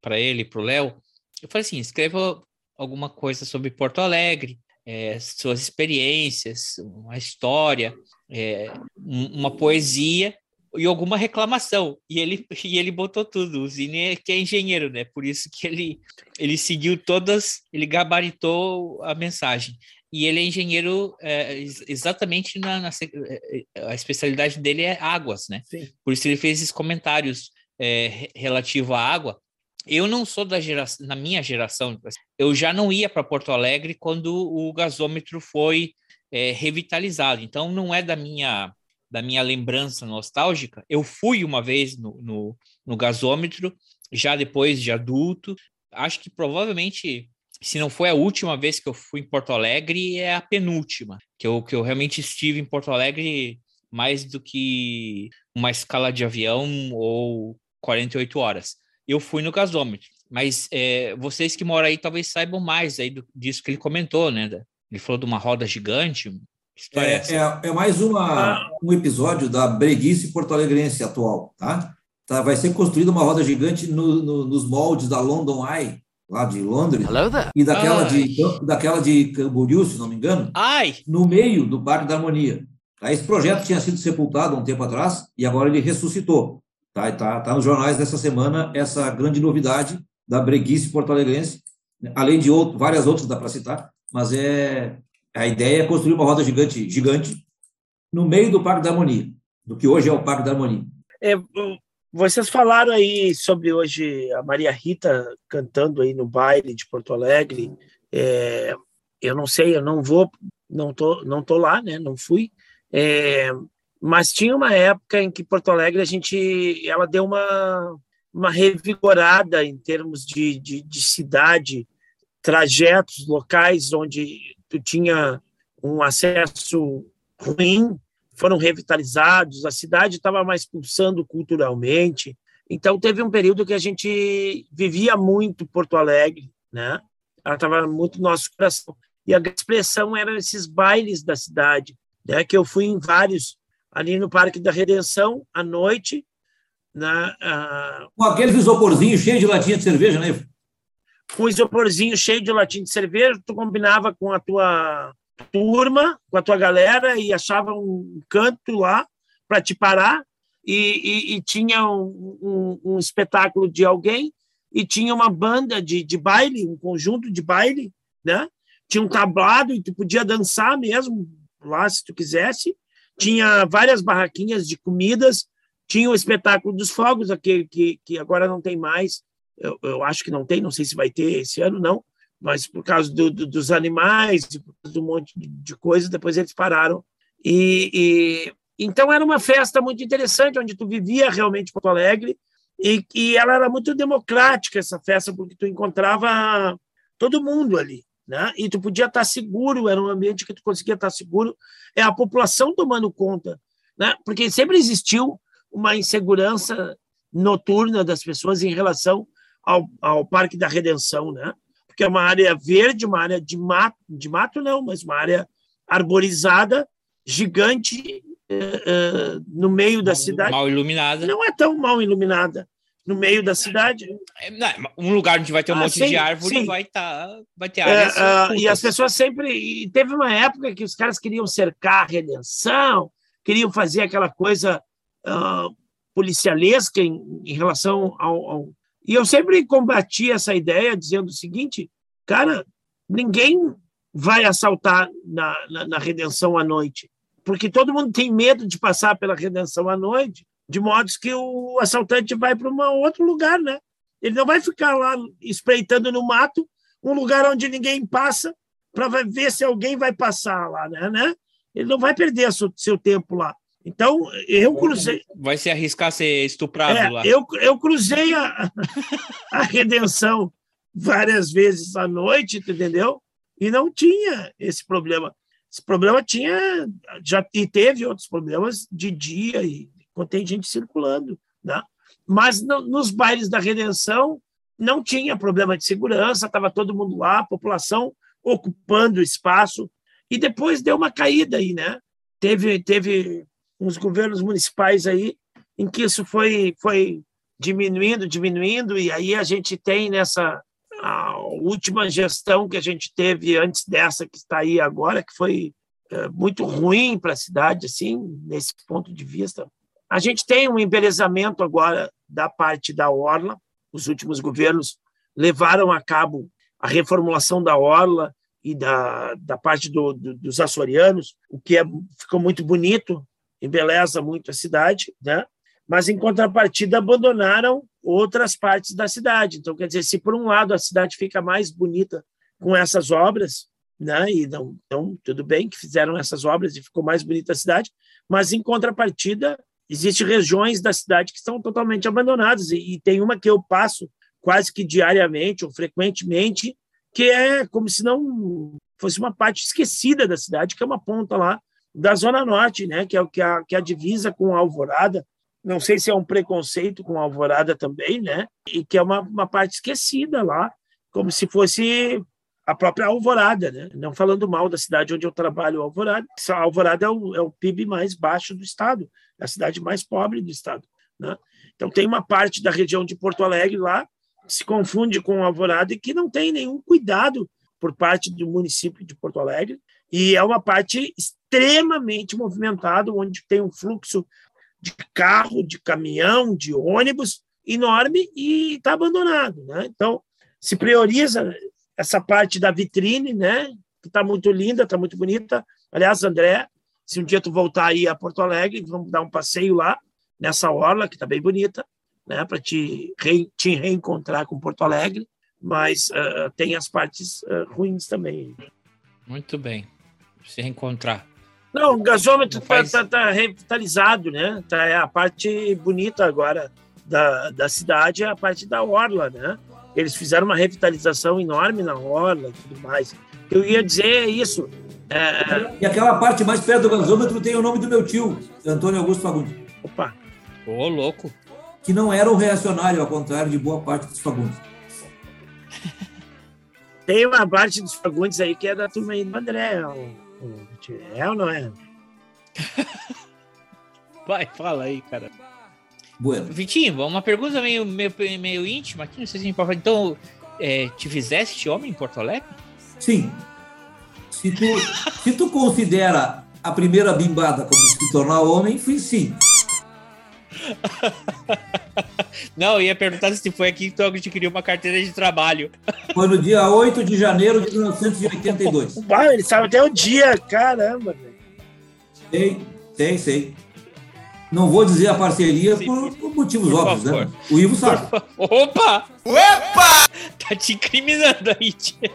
S2: para ele, para o Léo, eu falei assim: escreva alguma coisa sobre Porto Alegre, é, suas experiências, uma história, é, uma poesia e alguma reclamação. E ele, e ele botou tudo. O Zine é que é engenheiro, né? Por isso que ele, ele seguiu todas, ele gabaritou a mensagem. E ele é engenheiro é, exatamente na, na, é, a especialidade dele é águas, né? Sim. Por isso ele fez esses comentários é, relativo à água. Eu não sou da geração, na minha geração, eu já não ia para Porto Alegre quando o gasômetro foi é, revitalizado. Então não é da minha da minha lembrança nostálgica. Eu fui uma vez no, no, no gasômetro, já depois de adulto. Acho que provavelmente, se não foi a última vez que eu fui em Porto Alegre, é a penúltima, que eu, que eu realmente estive em Porto Alegre mais do que uma escala de avião ou 48 horas eu fui no gasômetro. Mas é, vocês que moram aí talvez saibam mais aí do, disso que ele comentou, né? Ele falou de uma roda gigante.
S4: É, é, é, é, mais uma, um episódio da breguice porto-alegrense atual, tá? tá? Vai ser construída uma roda gigante no, no, nos moldes da London Eye, lá de Londres, e daquela de, daquela de Camboriú, se não me engano,
S2: Ai.
S4: no meio do Parque da Harmonia. Tá? Esse projeto tinha sido sepultado há um tempo atrás e agora ele ressuscitou. Tá, tá, tá nos jornais dessa semana essa grande novidade da breguice porto-alegrense, além de outro, várias outras dá para citar, mas é a ideia é construir uma roda gigante, gigante no meio do Parque da Harmonia, do que hoje é o Parque da Harmonia.
S3: É, vocês falaram aí sobre hoje a Maria Rita cantando aí no baile de Porto Alegre. É, eu não sei, eu não vou, não tô, não tô lá, né? Não fui. É, mas tinha uma época em que Porto Alegre a gente, ela deu uma uma revigorada em termos de, de, de cidade, trajetos locais onde tinha um acesso ruim foram revitalizados, a cidade estava mais pulsando culturalmente. Então teve um período que a gente vivia muito Porto Alegre, né? Ela estava muito no nosso coração. E a expressão eram esses bailes da cidade, né? Que eu fui em vários ali no Parque da Redenção, à noite. Na, uh...
S4: Com aqueles isoporzinhos cheios de latinha de cerveja, né?
S3: Com isoporzinho cheio de latinha de cerveja, tu combinava com a tua turma, com a tua galera e achava um canto lá para te parar e, e, e tinha um, um, um, espetáculo de alguém e tinha uma banda de, de baile, um conjunto de baile, né? Tinha um tablado e tu podia dançar mesmo lá se tu quisesse tinha várias barraquinhas de comidas, tinha o espetáculo dos fogos, aquele que, que agora não tem mais, eu, eu acho que não tem, não sei se vai ter esse ano, não, mas por causa do, do, dos animais, um monte de, de coisa, depois eles pararam. E, e, então era uma festa muito interessante, onde tu vivia realmente Porto Alegre, e, e ela era muito democrática, essa festa, porque tu encontrava todo mundo ali né? E tu podia estar seguro, era um ambiente que tu conseguia estar seguro, é a população tomando conta, né? Porque sempre existiu uma insegurança noturna das pessoas em relação ao, ao Parque da Redenção, né? Porque é uma área verde, uma área de mato, de mato não, mas uma área arborizada, gigante, uh, uh, no meio da cidade.
S2: Mal iluminada.
S3: Não é tão mal iluminada, no meio da cidade.
S2: É, um lugar onde vai ter um ah, monte sim, de árvore sim. vai tá, vai ter áreas.
S3: É, uh, e as pessoas sempre. E teve uma época que os caras queriam cercar a redenção, queriam fazer aquela coisa uh, policialesca em, em relação ao, ao, E eu sempre combati essa ideia dizendo o seguinte: cara, ninguém vai assaltar na, na, na redenção à noite, porque todo mundo tem medo de passar pela redenção à noite de modo que o assaltante vai para um outro lugar, né? Ele não vai ficar lá espreitando no mato, um lugar onde ninguém passa, para ver se alguém vai passar lá, né? né? Ele não vai perder seu, seu tempo lá. Então, eu cruzei.
S2: Vai se arriscar a ser estuprado
S3: É,
S2: lá.
S3: eu, eu cruzei a, <laughs> a redenção várias vezes à noite, entendeu? E não tinha esse problema. Esse problema tinha, já e teve outros problemas de dia e quando tem gente circulando, né? Mas no- nos bailes da redenção não tinha problema de segurança, estava todo mundo lá, a população ocupando o espaço e depois deu uma caída aí, né? Teve teve uns governos municipais aí em que isso foi foi diminuindo, diminuindo e aí a gente tem nessa última gestão que a gente teve antes dessa que está aí agora, que foi eh, muito ruim para a cidade, assim, nesse ponto de vista. A gente tem um embelezamento agora da parte da Orla. Os últimos governos levaram a cabo a reformulação da Orla e da, da parte do, do- dos açorianos, o que é, ficou muito bonito, embeleza muito a cidade, né? mas em contrapartida abandonaram outras partes da cidade. Então, quer dizer, se por um lado a cidade fica mais bonita com essas obras, né? E não, então tudo bem que fizeram essas obras e ficou mais bonita a cidade, mas em contrapartida existem regiões da cidade que estão totalmente abandonadas e, e tem uma que eu passo quase que diariamente ou frequentemente que é como se não fosse uma parte esquecida da cidade, que é uma ponta lá da zona norte, né? Que é o que a, que a divisa com a Alvorada não sei se é um preconceito com a Alvorada também, né? E que é uma, uma parte esquecida lá, como se fosse a própria Alvorada, né? Não falando mal da cidade onde eu trabalho, Alvorada. A Alvorada é o, é o PIB mais baixo do estado, é a cidade mais pobre do estado, né? Então tem uma parte da região de Porto Alegre lá que se confunde com Alvorada e que não tem nenhum cuidado por parte do município de Porto Alegre e é uma parte extremamente movimentada, onde tem um fluxo de carro, de caminhão, de ônibus enorme e está abandonado, né? Então se prioriza essa parte da vitrine, né? Que está muito linda, está muito bonita. Aliás, André, se um dia tu voltar aí a Porto Alegre, vamos dar um passeio lá nessa orla que está bem bonita, né? Para te, re, te reencontrar com Porto Alegre, mas uh, tem as partes uh, ruins também.
S2: Muito bem. Se reencontrar.
S3: Não, o gasômetro está faz... tá, tá revitalizado, né? Tá, é a parte bonita agora da, da cidade, é a parte da orla, né? Eles fizeram uma revitalização enorme na orla e tudo mais. Eu ia dizer é isso. É...
S4: E aquela parte mais perto do gasômetro tem o nome do meu tio, Antônio Augusto Fagundes.
S3: Opa!
S2: Ô, oh, louco!
S4: Que não era um reacionário, ao contrário de boa parte dos Fagundes.
S3: Tem uma parte dos Fagundes aí que é da turma aí do André. É ou não é? <laughs>
S2: Vai, fala aí, cara.
S4: Bueno.
S2: Vitinho, uma pergunta meio, meio, meio íntima aqui, não sei se a gente pode falar. Então, é, te fizeste homem em Porto Alegre?
S4: Sim. Se tu, se tu considera a primeira bimbada como se tornar homem, fui sim. <laughs> <laughs>
S2: Não, eu ia perguntar se foi aqui que tu adquiriu uma carteira de trabalho.
S4: Foi no dia 8 de janeiro de 1982.
S3: Uau, <laughs> ele sabe até o dia, caramba.
S4: Sei, sei, sei. Não vou dizer a parceria por, por motivos por óbvios, favor. né? O Ivo sabe.
S2: Opa!
S12: Opa!
S2: Tá te incriminando aí, tia.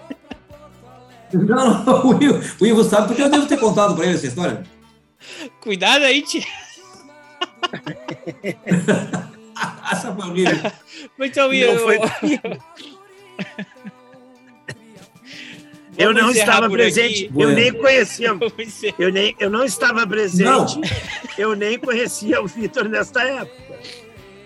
S4: Não, não o, Ivo, o Ivo sabe porque eu devo ter contado pra ele essa história.
S2: Cuidado aí, tia. <laughs> <laughs>
S4: essa família.
S2: Então, <laughs> eu...
S3: Não foi... Eu não estava presente, aqui. eu nem conhecia. <laughs> Eu, nem, eu não estava presente, não. eu nem conhecia o Vitor nesta época.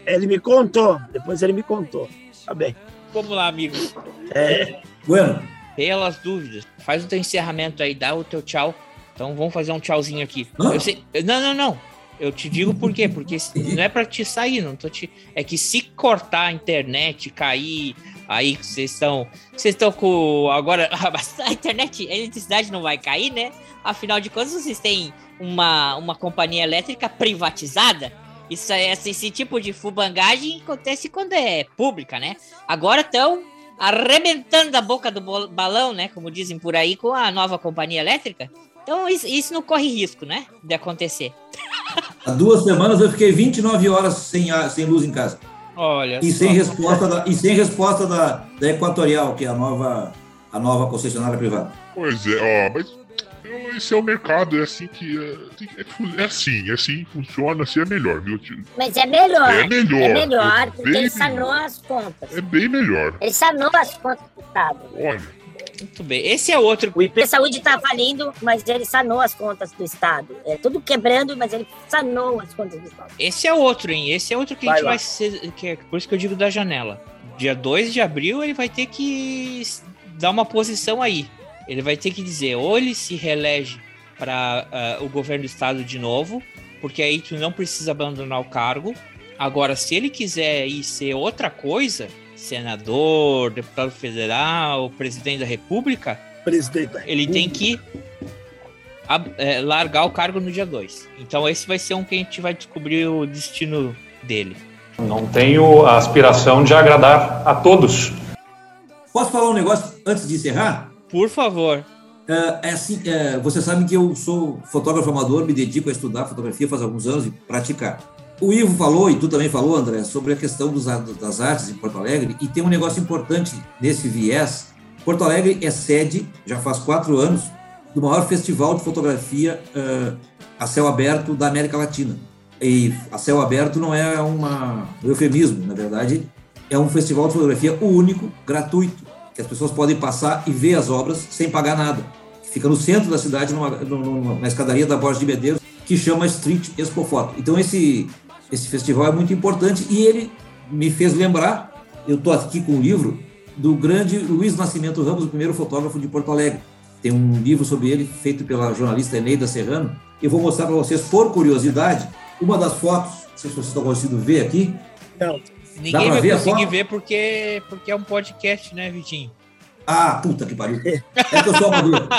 S3: Ele me contou, depois ele me contou. Tá bem.
S2: Vamos lá, amigos.
S3: É.
S4: Bueno.
S2: Pelas dúvidas, faz o teu encerramento aí, dá o teu tchau. Então vamos fazer um tchauzinho aqui. Sei... Não, não, não. Eu te digo por quê? Porque não é para te sair, não tô te. É que se cortar a internet, cair, aí vocês estão. Vocês estão com. Agora. <laughs> A internet, a eletricidade não vai cair, né? Afinal de contas, vocês têm uma, uma companhia elétrica privatizada. Isso é esse, esse tipo de fubangagem acontece quando é pública, né? Agora estão arrebentando a boca do balão, né? Como dizem por aí, com a nova companhia elétrica. Então isso, isso não corre risco, né? De acontecer.
S4: Há duas semanas eu fiquei 29 horas sem, sem luz em casa.
S2: Olha.
S4: E sem resposta da, e sem resposta da, da Equatorial, que é a nova, a nova concessionária privada.
S13: Pois é, ó, mas esse é o mercado, é assim que. É, é assim, é assim, funciona, assim é melhor, viu, tio?
S14: Mas é melhor.
S13: É melhor.
S14: É melhor,
S13: É
S14: porque ele sanou as contas.
S13: É bem melhor.
S14: Ele sanou as contas do Estado.
S13: Olha.
S2: Muito bem. Esse é outro.
S14: O IP Saúde tá falindo, mas ele sanou as contas do Estado. É tudo quebrando, mas ele sanou as contas do Estado.
S2: Esse é outro, hein? Esse é outro que a
S14: Vai
S2: gente
S14: lá.
S2: vai ser. Que é, por isso que eu digo da janela. Dia 2 de abril ele vai ter que dar uma posição aí. Ele vai ter que dizer, ou ele se reelege para o governo do estado de novo, porque aí tu não precisa abandonar o cargo. Agora, se ele quiser ir ser outra coisa, senador, deputado federal, presidente da república,
S3: Presidente da
S2: ele tem que é, largar o cargo no dia 2. Então esse vai ser um que a gente vai descobrir o destino dele.
S15: Não tenho a aspiração de agradar a todos.
S4: Posso falar um negócio antes de encerrar?
S2: Por favor.
S4: É, é assim, é, você sabe que eu sou fotógrafo amador, me dedico a estudar fotografia faz alguns anos e praticar. O Ivo falou, e tu também falou, André, sobre a questão dos, das artes em Porto Alegre, e tem um negócio importante nesse viés. Porto Alegre é sede, já faz quatro anos, do maior festival de fotografia eh, a céu aberto da América Latina. E a céu aberto não é uma, um eufemismo, na verdade, é um festival de fotografia único, gratuito, que as pessoas podem passar e ver as obras sem pagar nada. Fica no centro da cidade, numa, numa- na escadaria da Borges de Medeiros, que chama Street Expo Foto. Então esse, esse festival é muito importante e ele me fez lembrar, eu estou aqui com um livro, do grande Luiz Nascimento Ramos, o primeiro fotógrafo de Porto Alegre. Tem um livro sobre ele, feito pela jornalista Eneida Serrano. Eu vou mostrar para vocês, por curiosidade, uma das fotos, não sei se vocês estão conseguindo ver aqui.
S3: Não.
S2: Ninguém vai
S4: ver
S2: conseguir ver porque, porque é um podcast, né, Vitinho?
S4: Ah, puta que pariu. É que eu sou amador. <laughs>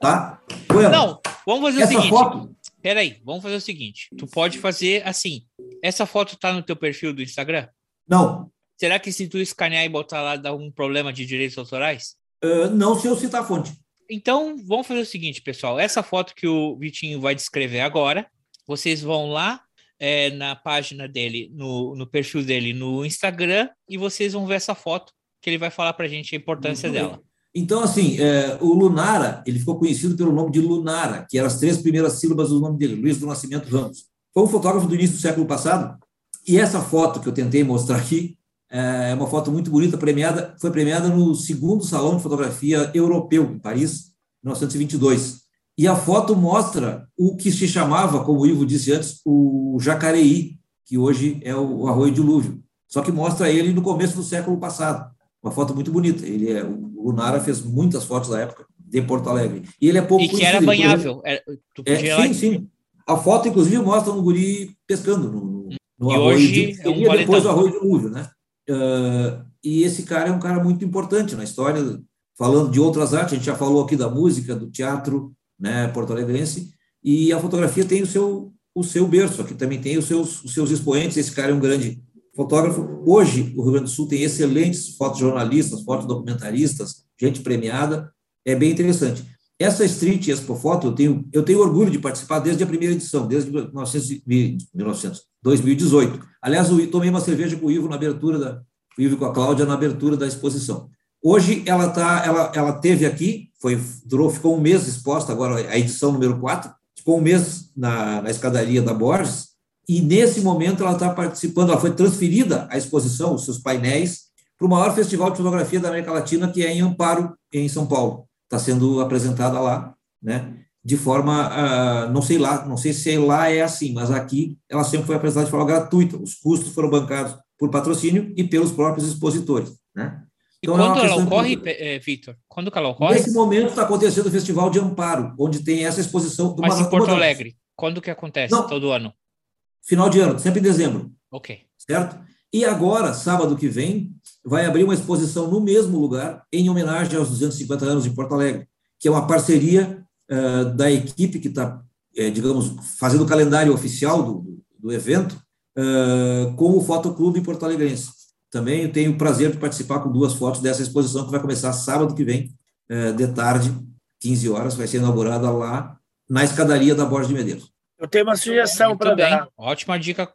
S4: Tá? Bueno,
S2: Não, vamos fazer
S4: essa
S2: o seguinte.
S4: foto-
S2: Peraí, vamos fazer o seguinte. Tu pode fazer assim. Essa foto tá no teu perfil do Instagram?
S4: Não.
S2: Será que se tu escanear e botar lá dá um problema de direitos autorais?
S4: ah, não se eu citar a fonte.
S2: Então, vamos fazer o seguinte, pessoal. Essa foto que o Vitinho vai descrever agora, vocês vão lá é, na página dele, no, no perfil dele no Instagram, e vocês vão ver essa foto, que ele vai falar pra gente a importância
S4: Muito
S2: dela.
S4: Então, assim, é, o Lunara, ele ficou conhecido pelo nome de Lunara, que eram as três primeiras sílabas do nome dele, Luiz do Nascimento Ramos. Foi um fotógrafo do início do século passado, e essa foto que eu tentei mostrar aqui é uma foto muito bonita, premiada, foi premiada no segundo Salão de Fotografia Europeu, em Paris, em 1922. E a foto mostra o que se chamava, como o Ivo disse antes, o Jacareí, que hoje é o Arroio Dilúvio. Só que mostra ele no começo do século passado. Uma foto muito bonita. Ele é, o Lunara fez muitas fotos da época de Porto Alegre. E ele é pouco
S2: E que era banhável. Era-
S4: é, sim, sim. A foto, inclusive, mostra um guri pescando no, no
S2: E
S4: arroio
S2: hoje
S4: de,
S2: é um
S4: depois do
S2: valetão.
S4: arroio dilúvio, né? Ah, e esse cara é um cara muito importante na história, falando de outras artes, a gente já falou aqui da música, do teatro, né, porto-alegrense, e a fotografia tem o seu o seu berço, aqui também tem os seus os seus expoentes, esse cara é um grande fotógrafo. Hoje, o Rio Grande do Sul tem excelentes fotojornalistas, fotodocumentaristas, gente premiada, é bem interessante. Essa Street Expo Foto, eu tenho, eu tenho orgulho de participar desde a primeira edição, desde 1900, e- 1900, 2018. Aliás, eu tomei uma cerveja com o Ivo na abertura da, o Ivo com a Cláudia na abertura da exposição. Hoje ela tá, ela, ela teve aqui, foi, durou, ficou um mês exposta, agora a edição número 4, ficou um mês na, na escadaria da Borges, e nesse momento ela está participando, ela foi transferida a exposição, os seus painéis, para o maior festival de fotografia da América Latina, que é em Amparo, em São Paulo. Está sendo apresentada lá, né? De forma, ah, não sei lá, não sei se lá é assim, mas aqui ela sempre foi apresentada de forma gratuita. Os custos foram bancados por patrocínio e pelos próprios expositores, né?
S2: E
S4: Então, é uma
S2: quando ela
S4: questão
S2: ocorre,
S4: importante.
S2: eh, Vitor? Quando que ela ocorre?
S4: Nesse momento está acontecendo o Festival de Amparo, onde tem essa exposição.
S2: Mas
S4: uma-
S2: em Porto Alegre. Quando que acontece?
S4: Não.
S2: Todo ano.
S4: Final de ano, sempre em dezembro.
S2: Ok.
S4: certo? E agora, sábado que vem, vai abrir uma exposição no mesmo lugar, em homenagem aos 250 anos de Porto Alegre, que é uma parceria eh, da equipe que está, digamos, fazendo o calendário oficial do, do evento, eh, com o Fotoclube Porto Alegrense. Também eu tenho o prazer de participar com duas fotos dessa exposição, que vai começar sábado que vem, eh, de tarde, 15 horas, vai ser inaugurada lá na escadaria da Borges de Medeiros.
S3: Eu tenho uma sugestão para dar.
S2: Ótima dica.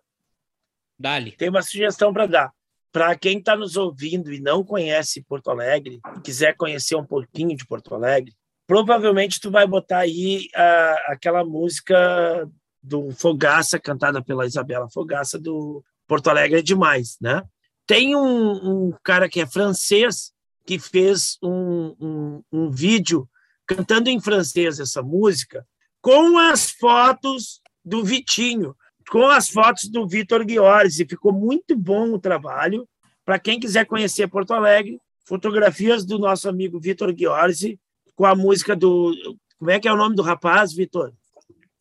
S2: Dali.
S3: Tem uma sugestão para dar. Para quem está nos ouvindo e não conhece Porto Alegre, e quiser conhecer um pouquinho de Porto Alegre, provavelmente tu vai botar aí uh, aquela música do Fogaça, cantada pela Isabela Fogaça, do Porto Alegre é demais, né? Tem um, um cara que é francês que fez um, um, um vídeo cantando em francês essa música com as fotos do Vitinho, com as fotos do Vitor Guiores, e ficou muito bom o trabalho. Para quem quiser conhecer Porto Alegre, fotografias do nosso amigo Vitor Guiorzi com a música do. Como é que é o nome do rapaz, Vitor?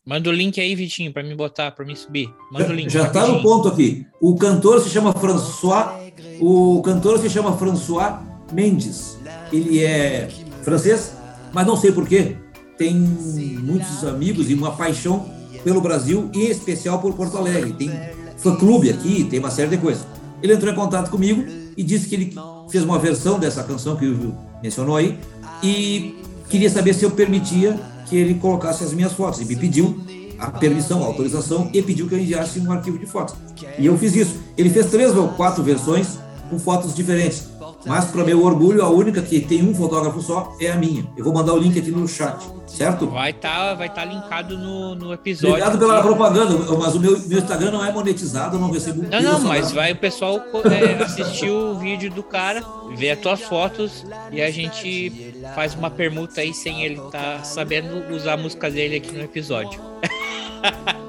S2: Manda o link aí, Vitinho, para me botar, para me subir. Manda
S4: já,
S2: o link.
S4: Já está no ponto aqui. O cantor se chama François. O cantor se chama François Mendes. Ele é francês, mas não sei porquê. Tem muitos amigos e uma paixão pelo Brasil, em especial por Porto Alegre. Tem fã-clube aqui, tem uma série de coisas. Ele entrou em contato comigo e disse que ele fez uma versão dessa canção que o mencionou aí e queria saber se eu permitia que ele colocasse as minhas fotos. E me pediu a permissão, a autorização e pediu que eu enviasse um arquivo de fotos. E eu fiz isso. Ele fez três ou quatro versões com fotos diferentes. Mas, para meu orgulho, a única que tem um fotógrafo só é a minha. Eu vou mandar o link aqui no chat, certo?
S2: Vai estar tá, vai tá linkado no, no episódio.
S4: Obrigado pela propaganda, mas o meu, meu Instagram não é monetizado, eu não recebo
S2: Não, não, mas vai o pessoal é, assistir o vídeo do cara, ver as tuas fotos e a gente faz uma permuta aí sem ele estar tá sabendo usar a música dele aqui no episódio. <laughs>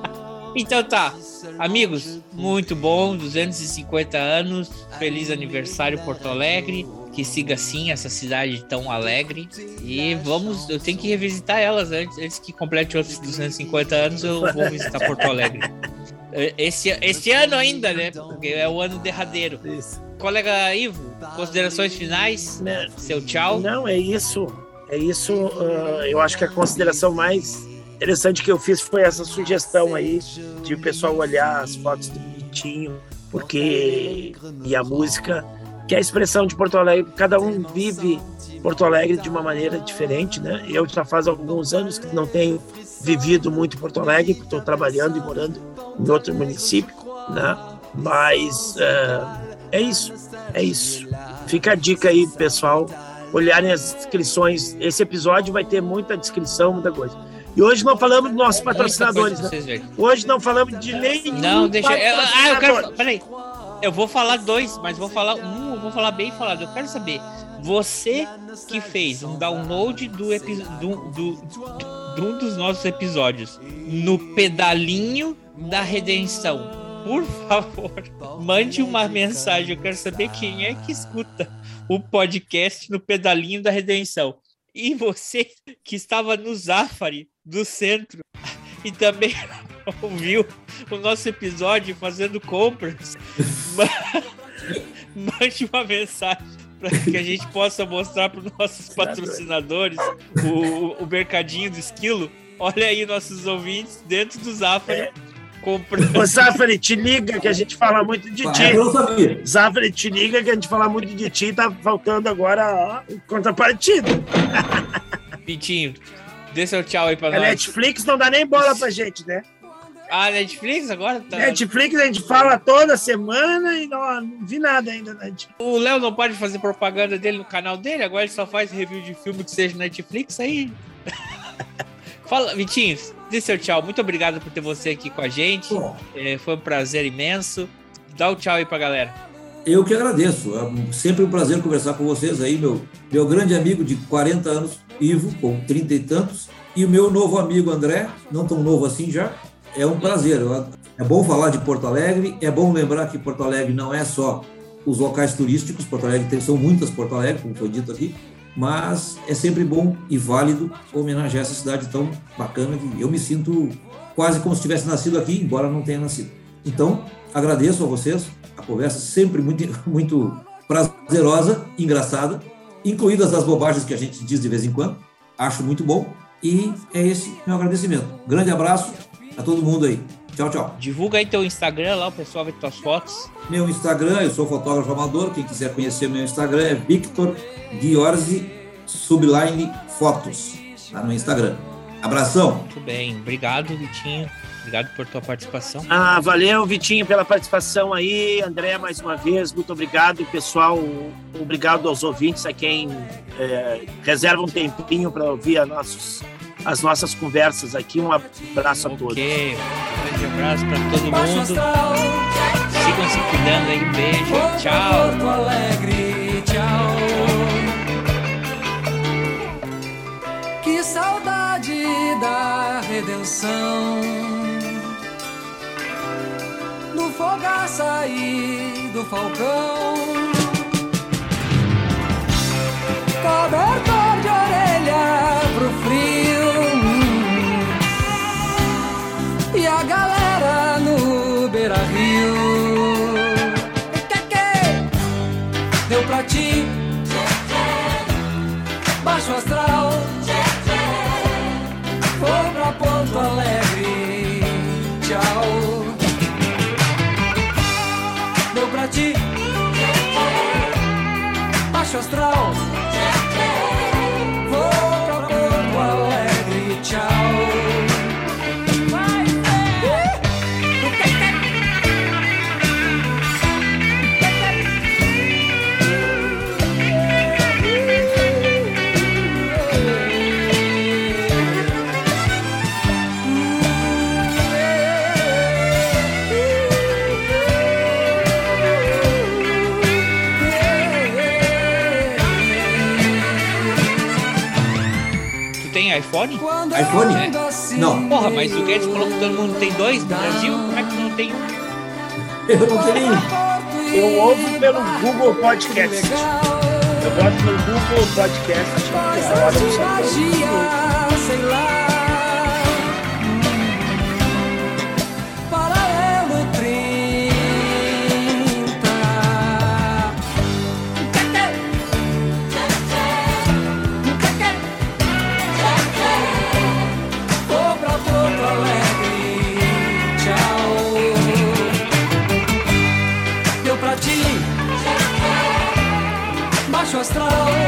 S2: Então tá, amigos, muito bom, 250 anos, feliz aniversário Porto Alegre, que siga assim essa cidade tão alegre e vamos, eu tenho que revisitar elas antes, antes que complete outros 250 anos, eu vou visitar Porto Alegre. <laughs> Esse, esse ano ainda, né? Porque é o ano derradeiro. Isso. Colega Ivo, considerações finais? Não, Seu tchau?
S3: Não, é isso. É isso. Uh, eu acho que a consideração mais interessante que eu fiz foi essa sugestão aí de o pessoal olhar as fotos do Vitinho, porque e a música, que é a expressão de Porto Alegre, cada um vive Porto Alegre de uma maneira diferente, né? Eu já faz alguns anos que não tenho vivido muito Porto Alegre, estou trabalhando e morando em outro município, né? Mas uh, é isso, é isso. Fica a dica aí, pessoal, olharem as descrições. Esse episódio vai ter muita descrição, muita coisa. E hoje não falamos dos nossos patrocinadores. Né? Hoje não falamos de nenhum.
S2: Não, deixa. Eu, ah, eu quero. Peraí. Eu vou falar dois, mas vou falar um, eu vou falar bem falado. Eu quero saber. Você que fez um download do, do, do, do um dos nossos episódios no pedalinho da redenção. Por favor, <laughs> mande uma mensagem. Eu quero saber quem é que escuta o podcast no pedalinho da redenção. E você que estava no Zafari do centro e também <laughs> ouviu o nosso episódio fazendo compras, <laughs> mande uma mensagem para que a gente possa mostrar para os nossos patrocinadores o, o mercadinho do esquilo. Olha aí nossos ouvintes dentro do Zafari. É.
S3: Comprando. Ô, Zafari, te liga que a gente fala muito de ti. Eu não sabia. Zafari, te liga que a gente fala muito de ti. Tá faltando agora ó, contrapartida.
S2: Pitinho, Dê seu tchau aí pra
S3: a
S2: nós.
S3: A Netflix não dá nem bola pra gente, né?
S2: Ah, Netflix agora? Tá...
S3: Netflix a gente fala toda semana e não, não vi nada ainda. Né?
S2: O Léo não pode fazer propaganda dele no canal dele, agora ele só faz review de filme que seja Netflix aí. <laughs> Fala, Vitinho, dê seu tchau. Muito obrigado por ter você aqui com a gente. É, foi um prazer imenso. Dá o um tchau aí pra galera.
S4: Eu que agradeço. É sempre um prazer conversar com vocês aí, meu, meu grande amigo de 40 anos, Ivo, com 30 e tantos, e o meu novo amigo André, não tão novo assim já. É um prazer. É bom falar de Porto Alegre, é bom lembrar que Porto Alegre não é só os locais turísticos, Porto Alegre tem, são muitas Porto Alegre, como foi dito aqui, mas é sempre bom e válido homenagear essa cidade tão bacana que eu me sinto quase como se tivesse nascido aqui, embora não tenha nascido. Então, agradeço a vocês, a conversa sempre muito, <laughs> muito prazerosa, engraçada, incluídas as bobagens que a gente diz de vez em quando. Acho muito bom. E é esse meu agradecimento. Grande abraço a todo mundo aí. Tchau, tchau.
S2: Divulga aí teu Instagram lá, o pessoal vê tuas fotos.
S4: Meu Instagram, eu sou fotógrafo amador. Quem quiser conhecer meu Instagram é Victor Giorgi Subline Fotos, lá no Instagram. Abração.
S2: Muito bem, obrigado, Vitinho. Obrigado por tua participação.
S3: Ah, valeu, Vitinho, pela participação aí. André, mais uma vez, muito obrigado. Pessoal, obrigado aos ouvintes, a quem é, reserva um tempinho para ouvir a nossos, as nossas conversas aqui. Um abraço a todos.
S2: Ok, um grande abraço para todo mundo. Sigam se cuidando aí. Beijo. Tchau.
S1: Porto Alegre, tchau. Que saudade da redenção. Do fogaça e do falcão. Cobertor
S2: iPhone?
S4: iPhone?
S2: É.
S4: Não.
S2: Porra, mas o Guedes falou que todo mundo tem dois no Brasil. Como é que não tem um?
S4: Eu não tenho nenhum.
S3: Eu ouvo pelo Google Podcast. Eu boto no Google Podcast.
S1: Faz
S3: a hora do seu
S1: Deu